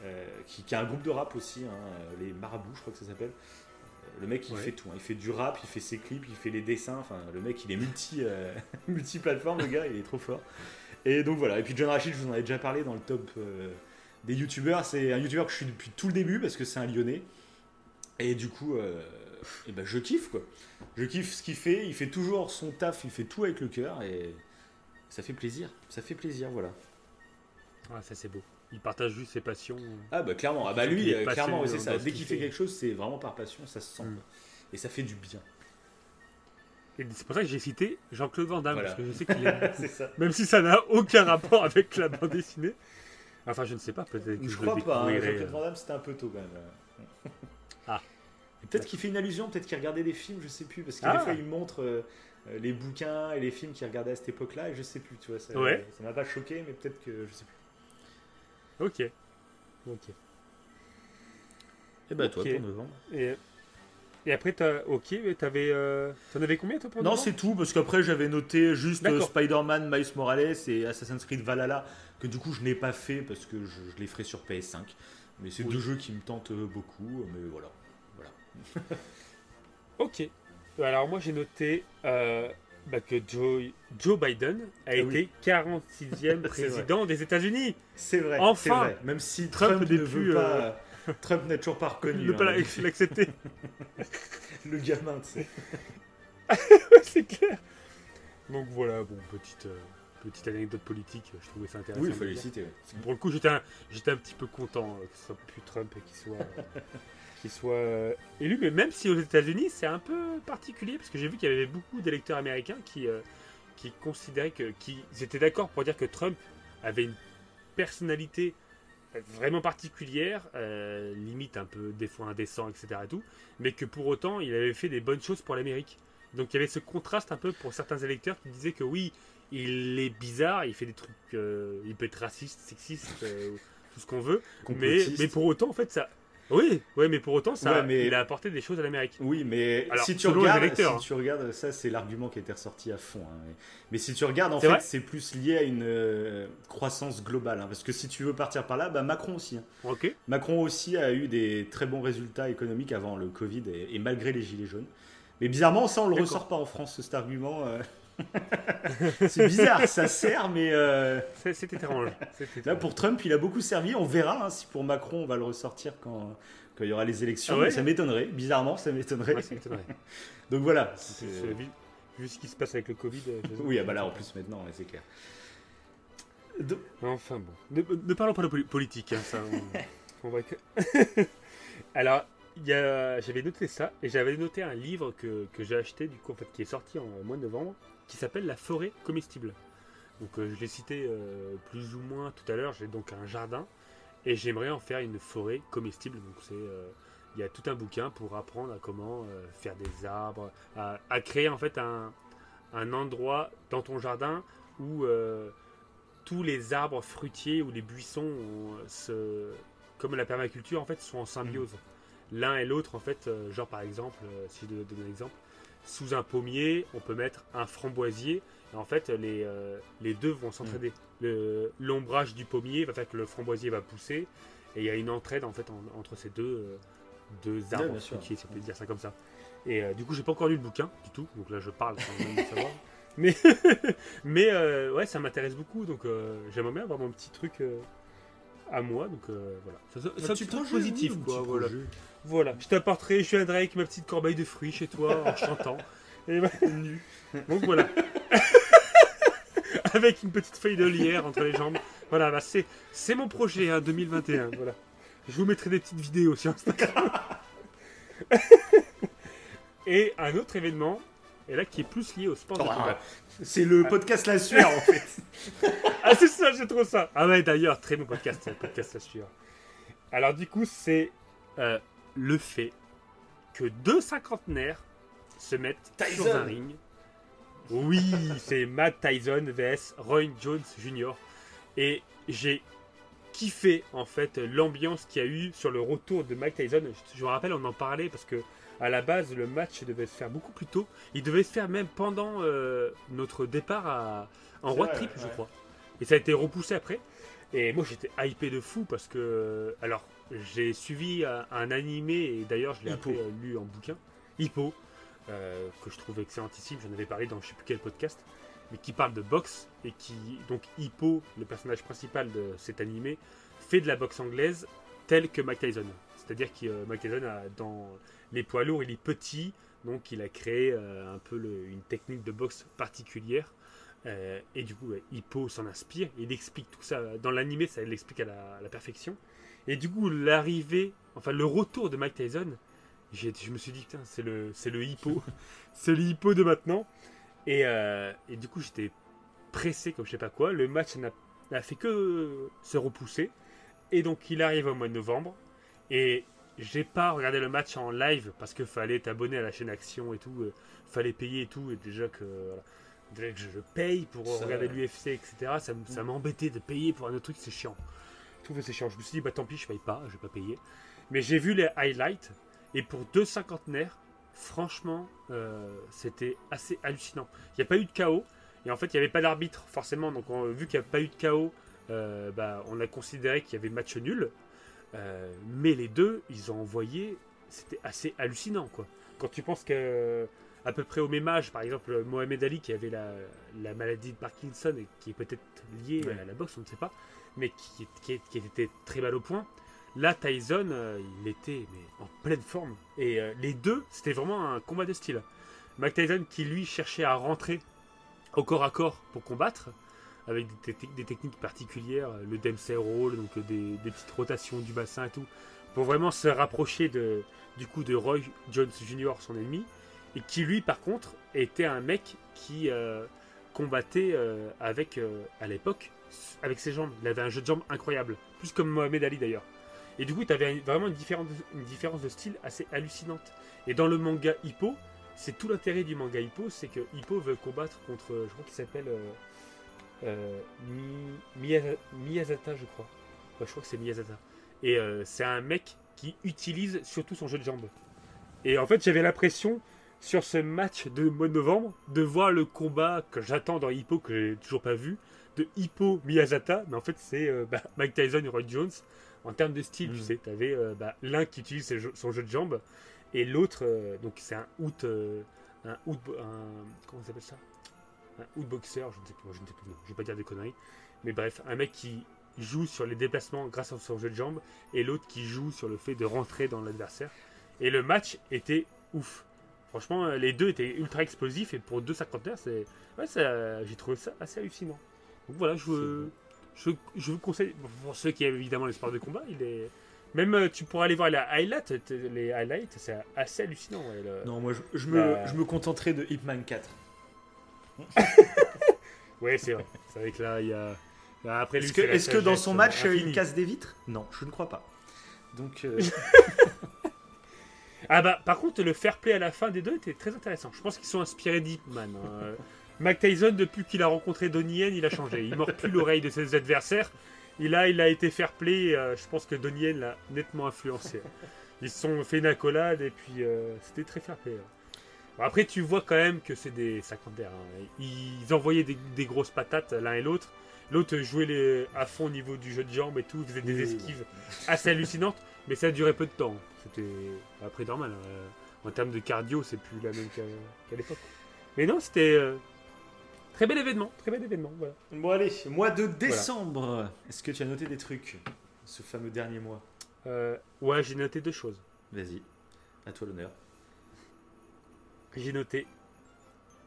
euh, qui, qui, a un groupe de rap aussi, hein, les marabouts, je crois que ça s'appelle. Le mec, il fait tout. Hein. Il fait du rap, il fait ses clips, il fait les dessins. Enfin, le mec, il est multi, euh, multi plateforme, le gars, il est trop fort. Et donc voilà. Et puis John Rachid, je vous en avais déjà parlé dans le top des youtubeurs. C'est un youtubeur que je suis depuis tout le début parce que c'est un lyonnais. Et du coup, et ben, je kiffe quoi. Je kiffe ce qu'il fait. Il fait toujours son taf, il fait tout avec le cœur et ça fait plaisir. Ça fait plaisir, voilà. Ah, ça c'est beau. Il partage juste ses passions. Ah bah clairement. Ah bah lui, euh, clairement, c'est ça. Dès qu'il fait quelque chose, c'est vraiment par passion, ça se sent. Mm. Et ça fait du bien. Et c'est pour ça que j'ai cité Jean-Claude Van Damme, parce que je sais qu'il est. ça. Même si ça n'a aucun rapport avec la bande dessinée. Enfin, je ne sais pas, peut-être que je, je crois pas. Hein. Jean-Claude Van Damme, c'était un peu tôt quand même. ah. Peut-être qu'il fait une allusion, peut-être qu'il regardait des films, je sais plus, parce qu'il ah. fois il montre euh, euh, les bouquins et les films qu'il regardait à cette époque-là, et je sais plus, tu vois, ça ouais. ça m'a pas choqué, mais peut-être que je sais plus. Ok. Ok. Et eh bah ben, toi, pour novembre. Et, et après, as, ok, t'avais, euh, t'en avais combien toi pour Non, c'est tout, parce qu'après j'avais noté juste Spider-Man, Miles Morales et Assassin's Creed Valhalla, que du coup je n'ai pas fait parce que je, les ferai sur PS5. Mais c'est deux jeux qui me tentent beaucoup, mais voilà. ok. Alors moi j'ai noté euh, bah, que Joe, Joe, Biden a ah été 46e président des États-Unis. C'est vrai. Enfin, vrai. même si Trump, ne veut pas, euh, Trump n'est toujours pas reconnu. ne peut pas hein, l'accepter. Le gamin, tu sais. c'est clair. Donc voilà, bon petite. Euh, petite anecdote politique, je trouvais ça intéressant. Oui, il fallait citer. Pour le coup, j'étais un, un, petit peu content que ce soit plus Trump et qu'il soit soit euh, élu. Mais même si aux États-Unis, c'est un peu particulier, parce que j'ai vu qu'il y avait beaucoup d'électeurs américains qui, euh, qui considéraient que. qui étaient d'accord pour dire que Trump avait une personnalité vraiment particulière, euh, limite un peu des fois indécent, etc. Et tout, mais que pour autant, il avait fait des bonnes choses pour l'Amérique. Donc il y avait ce contraste un peu pour certains électeurs qui disaient que oui, il est bizarre, il fait des trucs, il peut être raciste, sexiste, tout ce qu'on veut, mais, mais pour autant, en fait, ça, oui, oui, mais pour autant, ça, il a apporté des choses à l'Amérique. Oui, mais si, tu regardes, si tu regardes, ça c'est l'argument qui été ressorti à fond. Hein. Mais si tu regardes, en fait, c'est plus lié à une euh, croissance globale. Hein. Parce que si tu veux partir par là, bah, Macron aussi. Hein. Macron aussi a eu des très bons résultats économiques avant le Covid et, malgré les gilets jaunes. Mais bizarrement, ça on le ressort pas en France, cet argument. Euh. c'est bizarre, ça sert, mais. Euh, c'est étrange. Là, pour Trump, il a beaucoup servi. On verra hein, si pour Macron, on va le ressortir quand, quand il y aura les élections. Ah ça m'étonnerait. Bizarrement, ça m'étonnerait. Donc voilà. Vu ce qui se passe avec le Covid. Euh, oui, ah bah là, en plus, maintenant, c'est clair. Enfin bon. Ne, parlons pas de politique. Hein, ça, on... Alors, j'avais noté ça et j'avais noté un livre que, que j'ai acheté du coup en fait qui est sorti en mois de novembre qui s'appelle La forêt comestible. Donc euh, je l'ai cité euh, plus ou moins tout à l'heure, j'ai donc un jardin et j'aimerais en faire une forêt comestible. Donc c'est euh, il y a tout un bouquin pour apprendre à comment faire des arbres, à, créer en fait un, un, endroit dans ton jardin où tous les arbres fruitiers ou les buissons, comme la permaculture en fait, sont en symbiose. Mmh. L'un et l'autre en fait, genre par exemple, si je donne un exemple, sous un pommier, on peut mettre un framboisier. Et en fait, les, euh, les deux vont s'entraider. Mm. L'ombrage du pommier va faire que le framboisier va pousser. Et il y a une entraide en fait entre ces deux, euh, deux arbres si on peut dire ça comme ça. Et euh, du coup, j'ai pas encore lu le bouquin du tout. Donc là, je parle sans même savoir. Mais, mais ouais, ça m'intéresse beaucoup. Donc j'aimerais bien avoir mon petit truc à moi. Donc voilà. Ça, ça, positif, quoi. Voilà. Voilà, je t'apporterai, je viendrai avec ma petite corbeille de fruits chez toi en chantant. Et nu. Donc voilà. Avec une petite feuille de lierre entre les jambes. Voilà, bah, c'est, c'est mon projet hein, 2021. Voilà. Je vous mettrai des petites vidéos sur Instagram. et un autre événement, et là qui est plus lié au sport de combat. C'est le podcast La Sueur en fait. ah c'est ça, j'ai trop ça. Ah ouais d'ailleurs, très bon podcast, le podcast La Sueur. Alors du coup, c'est euh, le fait que deux cinquantenaires se mettent Tyson. sur un ring. Oui, c'est Matt Tyson vs Roy Jones Jr. Et j'ai kiffé en fait l'ambiance qu'il y a eu sur le retour de Mike Tyson. Je, me rappelle, on en parlait parce que à la base le match devait se faire beaucoup plus tôt. Il devait se faire même pendant euh, notre départ à, en road trip, je crois. Et ça a été repoussé après. Et moi j'étais hypé de fou parce que alors j'ai suivi un, animé et d'ailleurs je l'ai euh, lu en bouquin, Hippo, euh, que je trouve excellentissime. J'en avais parlé dans je sais plus quel podcast, mais qui parle de boxe et qui donc Hippo, le personnage principal de cet animé, fait de la boxe anglaise telle que Mike Tyson. C'est-à-dire que euh, Mike Tyson a, dans les poids lourds, il est petit, donc il a créé un peu une technique de boxe particulière. et du coup, Hippo s'en inspire. Il explique tout ça dans l'animé, ça l'explique à la perfection. Et du coup, l'arrivée, enfin le retour de Mike Tyson, je me suis dit, putain, c'est le, c'est le hippo. c'est le hippo de maintenant. Et, euh, et du coup, j'étais pressé comme je sais pas quoi. Le match n'a fait que se repousser. Et donc, il arrive au mois de novembre. Et j'ai pas regardé le match en live parce qu'il fallait t'abonner à la chaîne Action et tout. Euh, fallait payer et tout. Et déjà que, déjà que je paye pour regarder l'UFC, etc. Ça, ça m'embêtait de payer pour un autre truc, c'est chiant tout c'est chiant. Je me suis dit, bah tant pis, je paye pas, je vais pas payer. Mais j'ai vu les highlights, et pour deux cinquantenaires, franchement, euh, c'était assez hallucinant. Il n'y a pas eu de chaos, et en fait, il n'y avait pas d'arbitre, forcément. Donc, vu qu'il n'y a pas eu de chaos, euh, bah, on a considéré qu'il y avait match nul. Euh, mais les deux, ils ont envoyé, c'était assez hallucinant, quoi. Quand tu penses que à peu près au même âge, par exemple, Mohamed Ali qui avait la, la maladie de Parkinson et qui est peut-être liée à la boxe, on ne sait pas mais qui, était très mal au point. Là, Tyson, euh, il était en pleine forme. Et euh, les deux, c'était vraiment un combat de style. Mike Tyson qui, lui, cherchait à rentrer au corps à corps pour combattre, avec des, techniques particulières, le Dempsey Roll, donc des, petites rotations du bassin et tout, pour vraiment se rapprocher de, du coup de Roy Jones Jr., son ennemi. Et qui, lui, par contre, était un mec qui euh, combattait avec, à l'époque, avec ses jambes. Il avait un jeu de jambes incroyable. Plus comme Mohamed Ali d'ailleurs. Et du coup, tu avais vraiment une différence, une différence de style assez hallucinante. Et dans le manga Hippo, c'est tout l'intérêt du manga Hippo, c'est que Hippo veut combattre contre, je crois qu'il s'appelle euh, euh, Miyazata, je crois. je crois que c'est Miyazata. Et euh, c'est un mec qui utilise surtout son jeu de jambes. Et en fait, j'avais l'impression, sur ce match de mois de novembre, de voir le combat que j'attends dans Hippo, que j'ai toujours pas vu, de Hippo Miyazata, mais en fait c'est euh, bah, Mike Tyson et Roy Jones. En termes de style, tu mm. sais, tu avais euh, bah, l'un qui utilise son jeu de jambes et l'autre, euh, donc c'est un out, un out, un, comment s'appelle ça? Un outboxer, je ne sais plus, je ne sais plus, je vais pas dire des conneries, mais bref, un mec qui joue sur les déplacements grâce à son jeu de jambes et l'autre qui joue sur le fait de rentrer dans l'adversaire. Et le match était ouf. Franchement, les deux étaient ultra explosifs et pour deux cinquantenaires, c'est, ouais, j'ai trouvé ça assez hallucinant. Donc voilà, je, je, je, vous conseille, pour ceux qui aiment évidemment les sports de combat, il est. Même euh, tu pourras aller voir les highlights, les highlights, c'est assez hallucinant. Non, moi je, je me, je me contenterai de Hitman 4. ouais, c'est vrai. C'est vrai que là, il y a. Après, est-ce que, est que dans son match, il casse des vitres? Non, je ne crois pas. Donc. Euh, ah bah, par contre, le fair play à la fin des deux était très intéressant. Je pense qu'ils sont inspirés d'Hitman. Hein. Mac Tyson, depuis qu'il a rencontré Donnie Yen, il a changé. Il mord plus l'oreille de ses adversaires. Et là, il a été fair play. Euh, je pense que Donnie Yen l'a nettement influencé. Ils se sont fait une accolade et puis euh, c'était très fair play. Hein. après, tu vois quand même que c'est des cinquantaires. Hein. Ils envoyaient des, grosses patates l'un et l'autre. L'autre jouait les, à fond au niveau du jeu de jambes et tout, faisait des esquives assez hallucinantes, mais ça a duré peu de temps. C'était après normal. Hein. En termes de cardio, c'est plus la même qu'à l'époque. Mais non, c'était Très bel événement, très bel événement. Voilà. Bon allez, mois de décembre. Est-ce que tu as noté des trucs ce fameux dernier mois? Euh, Ouais, j'ai noté deux choses. Vas-y, à toi l'honneur. J'ai noté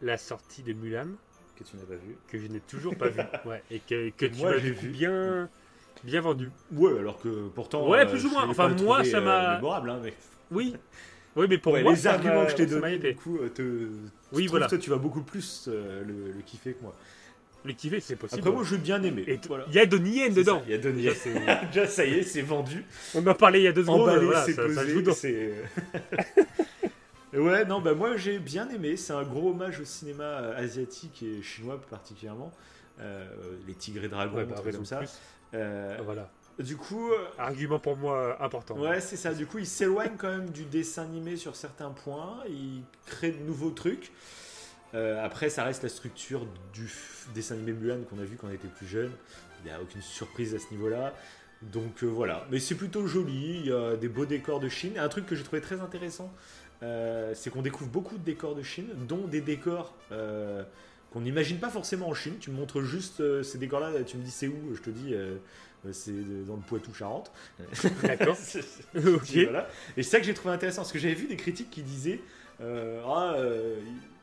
la sortie de Mulan. Que tu n'as pas vu. Que je n'ai toujours pas vu. Ouais, et que, que tu m'as vu bien, bien vendu. Ouais, alors que pourtant. Ouais, plus ou moins. Enfin, moi, ça m'a. mémorable, hein, mais... Oui. Oui, mais pour moi, les arguments que je t'ai donnés, du coup, te, oui, voilà. toi, tu vas beaucoup plus le, le kiffer que moi. Le kiffer, c'est possible. Après, moi, je veux bien aimer. Il y a Donnie Yen dedans. Il y a Donnie Yen. Déjà, ça y est, c'est vendu. On en parlait il y a deux secondes. Emballé, c'est posé. ouais, non, bah moi, j'ai bien aimé. C'est un gros hommage au cinéma asiatique et chinois particulièrement. Euh, les tigres et dragons, ouais, bah, comme ça. Euh, voilà. Du coup. Euh, Argument pour moi important. Ouais, c'est ça. Du coup, il s'éloigne quand même du dessin animé sur certains points. Il crée de nouveaux trucs. Euh, après, ça reste la structure du dessin animé Mulan qu'on a vu quand on était plus jeune. Il n'y a aucune surprise à ce niveau-là. Donc euh, voilà. Mais c'est plutôt joli. Il y a des beaux décors de Chine. un truc que j'ai trouvé très intéressant, euh, c'est qu'on découvre beaucoup de décors de Chine, dont des décors qu'on n'imagine pas forcément en Chine. Tu me montres juste ces décors-là, tu me dis c'est où, je te dis c'est dans le Poitou-Charentes. D'accord. Et c'est ça que j'ai trouvé intéressant, parce que j'avais vu des critiques qui disaient ah,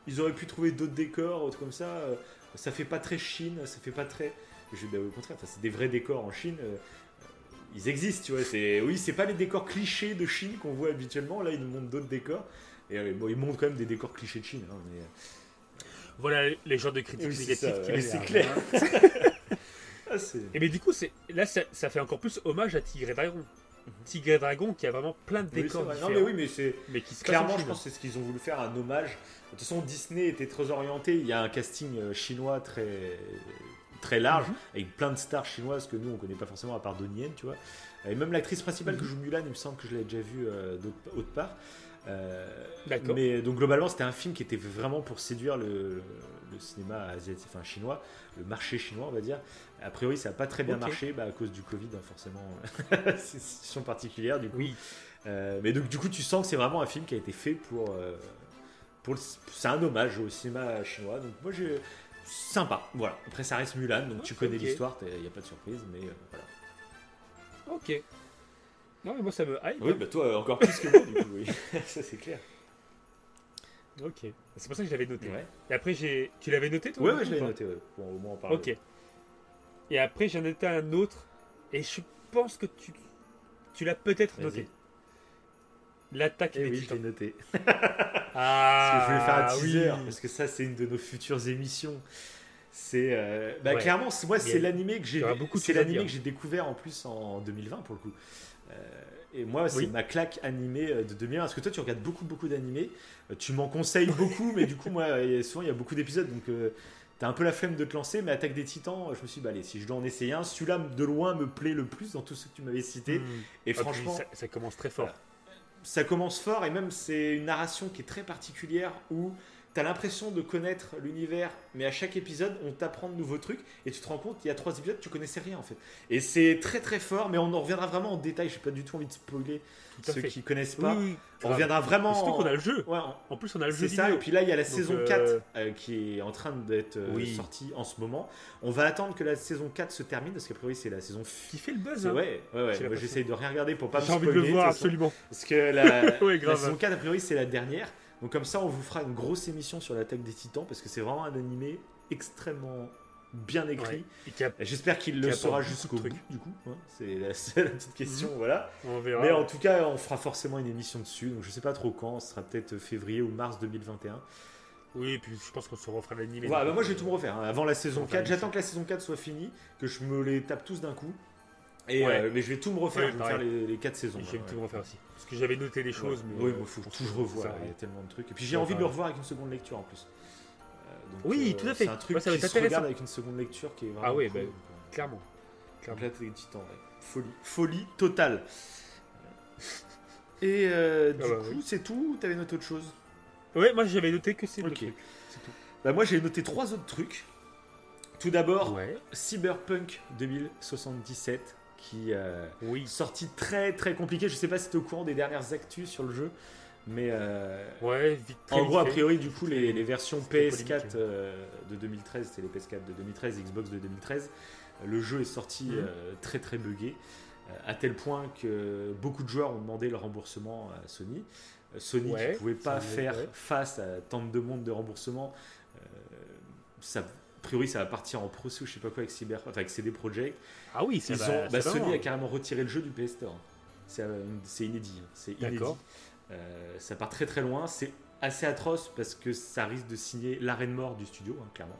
ils auraient pu trouver d'autres décors, autres comme ça. Euh, ça fait pas très Chine, ça fait pas très. Je, bah, au contraire, c'est des vrais décors en Chine. Euh, ils existent, tu vois. C'est, oui, c'est pas les décors clichés de Chine qu'on voit habituellement. Là, ils nous montrent d'autres décors. Et euh, bon, ils montrent quand même des décors clichés de Chine. Hein, voilà les genres de critiques négatives qui C'est clair. ah, et mais du coup, c'est là, ça, ça, fait encore plus hommage à Tigre et Dragon. Tigre et Dragon qui a vraiment plein de décors oui, Non, mais oui, mais c'est. Mais qui Clairement, je pense que c'est ce qu'ils ont voulu faire, un hommage. De toute façon, Disney était très orienté. Il y a un casting euh, chinois très très large, mhm. avec plein de stars chinoises que nous on connaît pas forcément à part Donnie Yen, tu vois. Et même l'actrice principale que mhm. joue Mulan, il me semble que je l'ai déjà vue euh, d'autre part. Euh, mais donc globalement, c'était un film qui était vraiment pour séduire le, cinéma asiatique, enfin chinois, le marché chinois, on va dire. A priori, ça n'a pas très bien marché bah, à cause du Covid, hein, forcément. c'est une situation particulière, du coup. Oui. Euh, mais donc, du coup, tu sens que c'est vraiment un film qui a été fait pour. Euh, pour c'est un hommage au cinéma chinois. Donc, moi, j'ai. Sympa, voilà. Après, ça reste Mulan, donc tu connais l'histoire, il n'y a pas de surprise, mais euh, voilà. Ok. Non, mais moi, ça me hype. Oui, bah toi, encore plus que moi, du coup, oui. ça, c'est clair. Ok. C'est pour ça que je l'avais noté. Et après, j'ai. Tu l'avais noté, toi Ouais, ouais, je l'avais noté, ouais. Bon, au moins, on parle. Ok. Et après, j'en ai un autre. Et je pense que tu, tu l'as peut-être noté. L'attaque eh oui, je l'ai noté. ah, parce que je voulais faire un teaser, parce que ça, c'est une de nos futures émissions. C'est euh, bah, clairement, moi, c'est l'animé que j'ai, c'est l'animé que j'ai découvert en plus en 2020 pour le coup. Euh, et moi, c'est ma claque animée euh, de 2020. Parce que toi, tu regardes beaucoup, beaucoup d'animés. Tu m'en conseilles beaucoup, mais du coup, moi, souvent, il y a beaucoup d'épisodes, donc T'as un peu la flemme de te lancer, mais Attaque des Titans, je me suis dit, bah, allez, si je dois en essayer un, celui-là de loin me plaît le plus dans tous ceux que tu m'avais cités. Hmm. Et ah, franchement. Ça, commence très fort. Ça commence fort, et même c'est une narration qui est très particulière où t'as l'impression de connaître l'univers, mais à chaque épisode, on t'apprend de nouveaux trucs, et tu te rends compte, il y a trois épisodes, tu connaissais rien en fait. Et c'est très très fort, mais on en reviendra vraiment en détail. J'ai pas du tout envie de spoiler ceux qui connaissent pas. on reviendra vraiment. Surtout qu'on a le jeu. en, plus, on a le jeu. C'est ça, et puis là, il y a la saison 4 euh, euh, qui est en train d'être euh, sortie en ce moment. On va attendre que la saison 4 se termine, parce qu'à priori, c'est la saison. Qui fait le buzz, hein. Ouais, ouais, ouais. J'essaye de rien regarder pour pas me spoiler. J'ai envie de le voir, absolument. Parce que la saison 4, a priori, c'est la dernière. Donc comme ça, on vous fera une grosse émission sur l'attaque des titans parce que c'est vraiment un animé extrêmement bien écrit. J'espère qu'il le sera jusqu'au bout, du coup. Hein. c'est la, petite question, mhm. voilà. On verra. Mais en tout cas, on fera forcément une émission dessus. Donc je sais pas trop quand, ce sera peut-être février ou mars 2021. Oui, et puis je pense qu'on se refera l'animé. Voilà, bah, moi je vais tout me refaire. Hein. Avant la saison 4, j'attends que la saison 4 soit finie, que je me les tape tous d'un coup. Et, euh, mais je vais tout me refaire, je vais faire les, les 4 saisons. Je vais tout me refaire aussi. Parce que j'avais noté des choses. Mais oui, il faut tout revoir. Il y a tellement de trucs. Et puis j'ai envie de le revoir avec une seconde lecture en plus. Euh, oui, tout à fait. C'est un truc qui se regarde avec une seconde lecture qui est vraiment. Ah oui, bah, clairement. clairement. Là, t'es titan, Folie. Folie totale. Et euh, du ah bah coup, c'est tout ou t'avais noté autre chose? Ouais, moi j'avais noté que c'est Ok. Tout. Bah, moi j'ai noté trois autres trucs. Tout d'abord, Cyberpunk 2077 qui euh, oui. très très compliqué. Je sais pas si tu es au courant des dernières actus sur le jeu, mais euh, ouais, vite, en gros a priori du coup les, versions PS4 euh, de 2013, c'est les PS4 de 2013, Xbox de 2013, le jeu est sorti mhm. très très buggé à tel point que beaucoup de joueurs ont demandé le remboursement à Sony. Sony ne pouvait pas faire face à tant de demandes de remboursement ça, priori, ça va partir en procès ou je sais pas quoi avec Cyber, enfin, avec CD Projekt. Ah oui, c'est bah, bah, Sony a carrément retiré le jeu du PS Store. C'est inédit. Hein. C'est inédit. ça part très très loin. C'est assez atroce parce que ça risque de signer l'arène mort du studio, hein, clairement.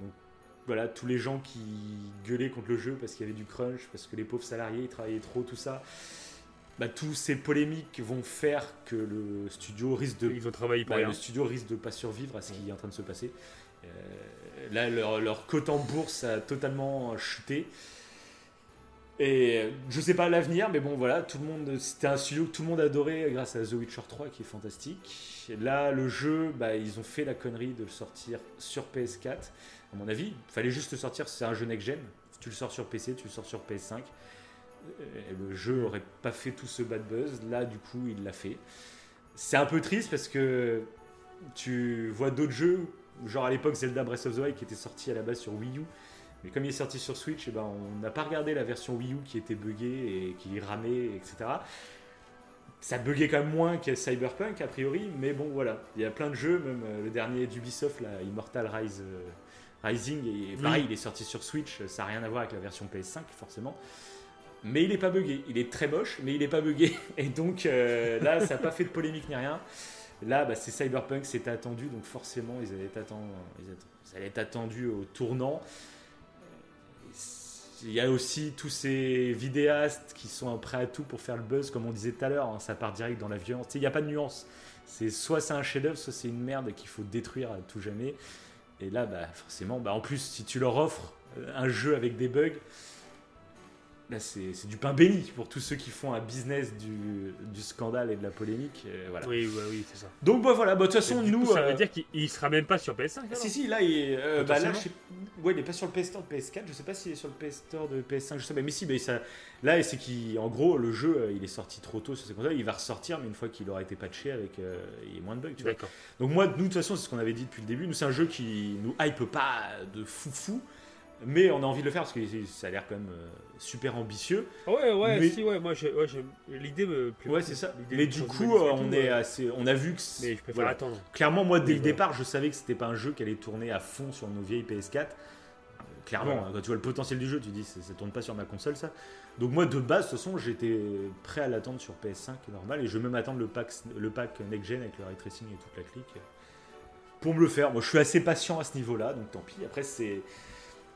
Donc voilà, tous les gens qui gueulaient contre le jeu parce qu'il y avait du crunch, parce que les pauvres salariés ils travaillaient trop, tout ça. Bah, tous ces polémiques vont faire que le studio risque de Ils travailler pour bah, le studio risque de pas survivre à ce qui est en train de se passer. Euh, là, leur, leur cote en bourse a totalement chuté. Et je sais pas l'avenir, mais bon voilà, tout le monde, c'était un studio que tout le monde adorait grâce à The Witcher 3 qui est fantastique. Là, le jeu, bah, ils ont fait la connerie de le sortir sur PS4. À mon avis, il fallait juste le sortir, c'est un jeu next-gen. Tu le sors sur PC, tu le sors sur PS5. le jeu aurait pas fait tout ce bad buzz. Là, du coup, il l'a fait. C'est un peu triste parce que tu vois d'autres jeux, genre à l'époque Zelda Breath of the Wild qui était sorti à la base sur Wii U mais comme il est sorti sur Switch, eh ben, on n'a pas regardé la version Wii U qui était buggée et qui ramait, etc. Ça buguait quand même moins que Cyberpunk a priori, mais bon voilà, il y a plein de jeux, même euh, le dernier d'Ubisoft, là, Immortal Rise, euh, Rising, et pareil, il est sorti sur Switch, ça n'a rien à voir avec la version PS5 forcément. Mais il n'est pas buggé, il est très moche, mais il n'est pas buggé. Et donc euh, là, ça n'a pas fait de polémique ni rien. Là, bah, c'est Cyberpunk, c'était attendu, donc forcément, ils allaient être attendus au tournant. Il y a aussi tous ces vidéastes qui sont prêts à tout pour faire le buzz, comme on disait tout à l'heure, hein, ça part direct dans la violence. Il n'y a pas de nuance. C'est soit c'est un chef-d'œuvre, soit c'est une merde qu'il faut détruire à tout jamais. Et là, bah, forcément, bah, en plus, si tu leur offres un jeu avec des bugs, Là, c'est du pain béni pour tous ceux qui font un business du, du scandale et de la polémique. Euh, voilà. Oui, oui, oui c'est ça. Donc, bah, voilà, bah, de toute façon, nous. ça veut euh, dire qu'il sera même pas sur PS5 Si, si, là, il, euh, bah, là ouais, il est pas sur le PS Store de PS4. Je sais pas s'il est sur le PS Store de PS5. Je sais pas, mais si, mais ça... là, c'est qu'en gros, le jeu, il est sorti trop tôt sur ces consoles. Il va ressortir, mais une fois qu'il aura été patché, avec il y a moins de bugs. D'accord. Donc, moi, nous, de toute façon, c'est ce qu'on avait dit depuis le début. Nous, c'est un jeu qui nous hype pas de fou fou. Mais on a envie de le faire parce que ça a l'air quand même euh, super ambitieux. Ouais, ouais, si, ouais, moi j'ai l'idée me Ouais, c'est ça. Mais du coup, euh, on est assez, on a vu que. Mais je préfère attendre. Clairement, moi, dès le départ, je savais que c'était pas un jeu qui allait tourner à fond sur nos vieilles PS4. Clairement, hein, quand tu vois le potentiel du jeu, tu dis ça, ça tourne pas sur ma console ça. Donc moi de base, de toute façon, j'étais prêt à l'attendre sur PS5 normal et je vais même attendre le pack, le pack next gen avec le ray tracing et toute la clique pour me le faire. Moi, je suis assez patient à ce niveau-là, donc tant pis. Après, c'est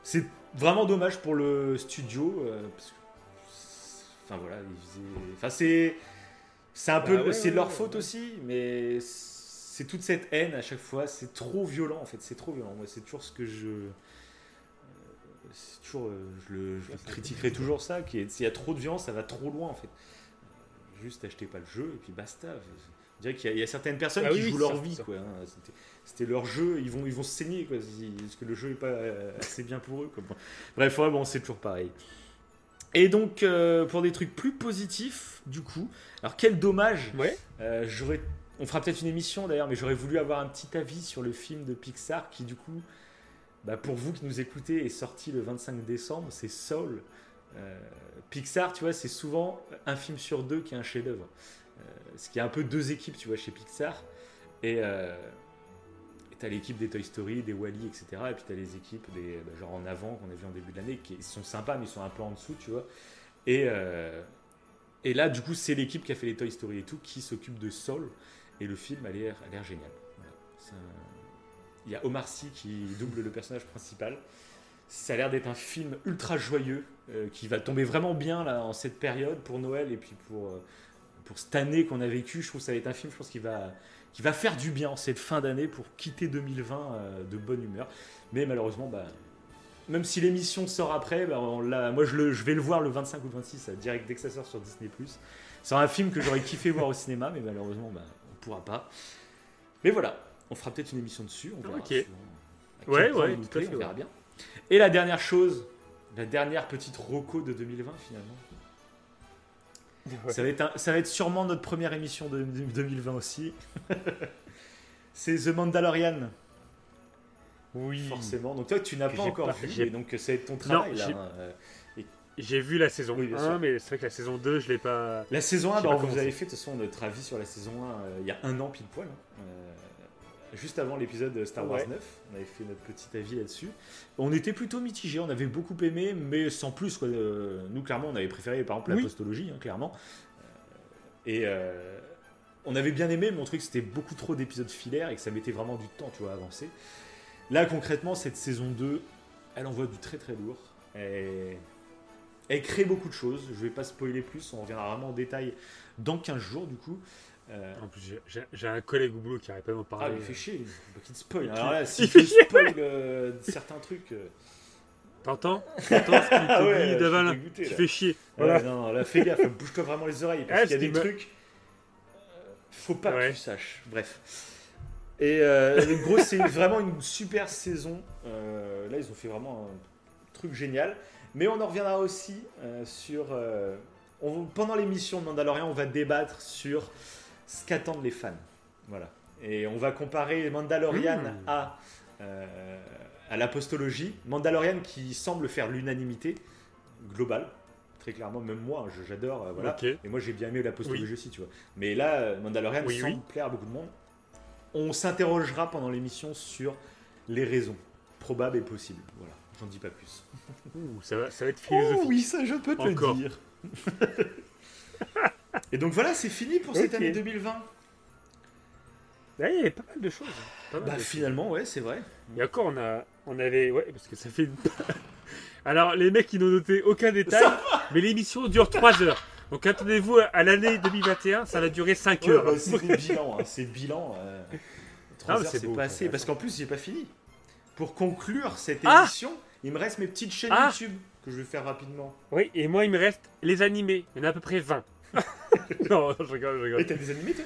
c'est vraiment dommage pour le studio. Euh, parce que, enfin voilà, enfin c'est c'est un bah peu c'est leur faute aussi, mais c'est toute cette haine à chaque fois. C'est trop violent en fait. C'est trop violent. Moi, c'est toujours ce que je euh, c'est toujours, euh, je le critiquerai toujours ça. S'il y a trop de violence, ça va trop loin en fait. Juste achetez pas le jeu et puis basta. Je dirais qu'il y, a certaines personnes bah qui jouent leur vie. Quoi, hein c'était leur jeu, ils vont, ils vont se saigner, quoi, parce que le jeu est pas euh, assez bien pour eux. Quoi. Bref, ouais, bon, c'est toujours pareil. Et donc, euh, pour des trucs plus positifs, du coup, alors quel dommage, ouais. Euh, j'aurais, on fera peut-être une émission d'ailleurs, mais j'aurais voulu avoir un petit avis sur le film de Pixar qui, du coup, bah, pour vous qui nous écoutez, est sorti le 25 décembre, c'est Soul. Pixar, tu vois, c'est souvent un film sur deux qui est un chef-d'œuvre. ce qui est un peu deux équipes, tu vois, chez Pixar. Et t'as l'équipe des Toy Story, des Wally, etc. Et puis t'as les équipes des, bah, genre en avant qu'on a vu en début de l'année qui sont sympas mais ils sont un peu en dessous, tu vois. Et, euh, et là, du coup, c'est l'équipe qui a fait les Toy Story et tout qui s'occupe de Soul. Et le film a l'air, génial. Il y a Omar Sy qui double le personnage principal. Ça a l'air d'être un film ultra joyeux euh, qui va tomber vraiment bien là en cette période pour Noël et puis pour, euh, pour cette année qu'on a vécue. Je trouve que ça va être un film, je pense, qui va qui va faire du bien en cette fin d'année pour quitter 2020 euh, de bonne humeur. Mais malheureusement, bah, même si l'émission sort après, bah, moi je, le, je, vais le voir le 25 ou le 26, direct dès que ça sort sur Disney+. C'est un film que j'aurais kiffé voir au cinéma, mais malheureusement, bah, on ne pourra pas. Mais voilà, on fera peut-être une émission dessus. On verra ok. ouais, ouais, tout on verra bien. Et la dernière chose, la dernière petite roco de 2020 finalement. Ça, va être ça va être sûrement notre première émission de, 2020 aussi. c'est The Mandalorian. Oui. Forcément. Donc toi, tu n'as pas encore vu, donc c'est ton travail là. Euh, j'ai vu la saison 1, mais c'est vrai que la saison 2, je l'ai pas. La saison 1, bah, vous avez fait de toute façon notre avis sur la saison 1 euh, il y a un an pile poil. Hein. Euh, juste avant l'épisode Star Wars 9. On avait fait notre petit avis là-dessus. On était plutôt mitigé, on avait beaucoup aimé, mais sans plus. nous, clairement, on avait préféré par exemple la postologie, hein, clairement. Et on avait bien aimé, mais on trouvait que c'était beaucoup trop d'épisodes filaires et que ça mettait vraiment du temps, tu vois, à avancer. Là, concrètement, cette saison 2, elle envoie du très très lourd. Et... Elle crée beaucoup de choses. Je vais pas spoiler plus, on reviendra vraiment en détail dans 15 jours, du coup. Euh, en plus, j'ai un collègue au boulot qui n'arrête pas de m'en parler. Ah, il fait chier, il te spoil. Alors là, s'il spoil euh, certains trucs. Euh, T'entends T'entends ce qu'il te ah dit, Daval Tu fais chier. Voilà. non, non, là, fais gaffe, bouge-toi vraiment les oreilles. Parce qu'il y a des trucs. Faut pas que tu saches. Bref. Et gros, c'est vraiment une super saison. là, ils ont fait vraiment un truc génial. Mais on en reviendra aussi sur. pendant l'émission de Mandalorian, on va débattre sur ce qu'attendent les fans. Voilà. Et on va comparer Mandalorian hmm. à, euh, à l'apostologie. Mandalorian qui semble faire l'unanimité globale. Très clairement, même moi, j'adore. Euh, voilà. Et moi, j'ai bien aimé l'apostologie aussi, tu vois. Mais là, euh, Mandalorian semble plaire à beaucoup de monde. On s'interrogera pendant l'émission sur les raisons probables et possibles. Voilà, j'en dis pas plus. ça, va, ça va être philosophique. Oh oui, ça, je peux te le dire. Et donc voilà, c'est fini pour cette année 2020. il y avait pas mal de choses. bah finalement, ouais, c'est vrai. Et encore, on, a, on avait. Ouais, parce que ça fait. Alors, les mecs, ils n'ont noté aucun détail, mais l'émission dure 3 heures. Donc attendez-vous à l'année 2021, ça va durer 5 heures. Bah, c'est le bilan, hein, c'est bilan. Euh, 3 heures, c'est pas assez. Parce qu'en plus, j'ai pas fini. Pour conclure cette ah émission, il me reste mes petites chaînes ah YouTube que je vais faire rapidement. Oui, et moi, il me reste les animés. Il y en a à peu près 20. non, je rigole, je rigole. Et t'as des animés, toi?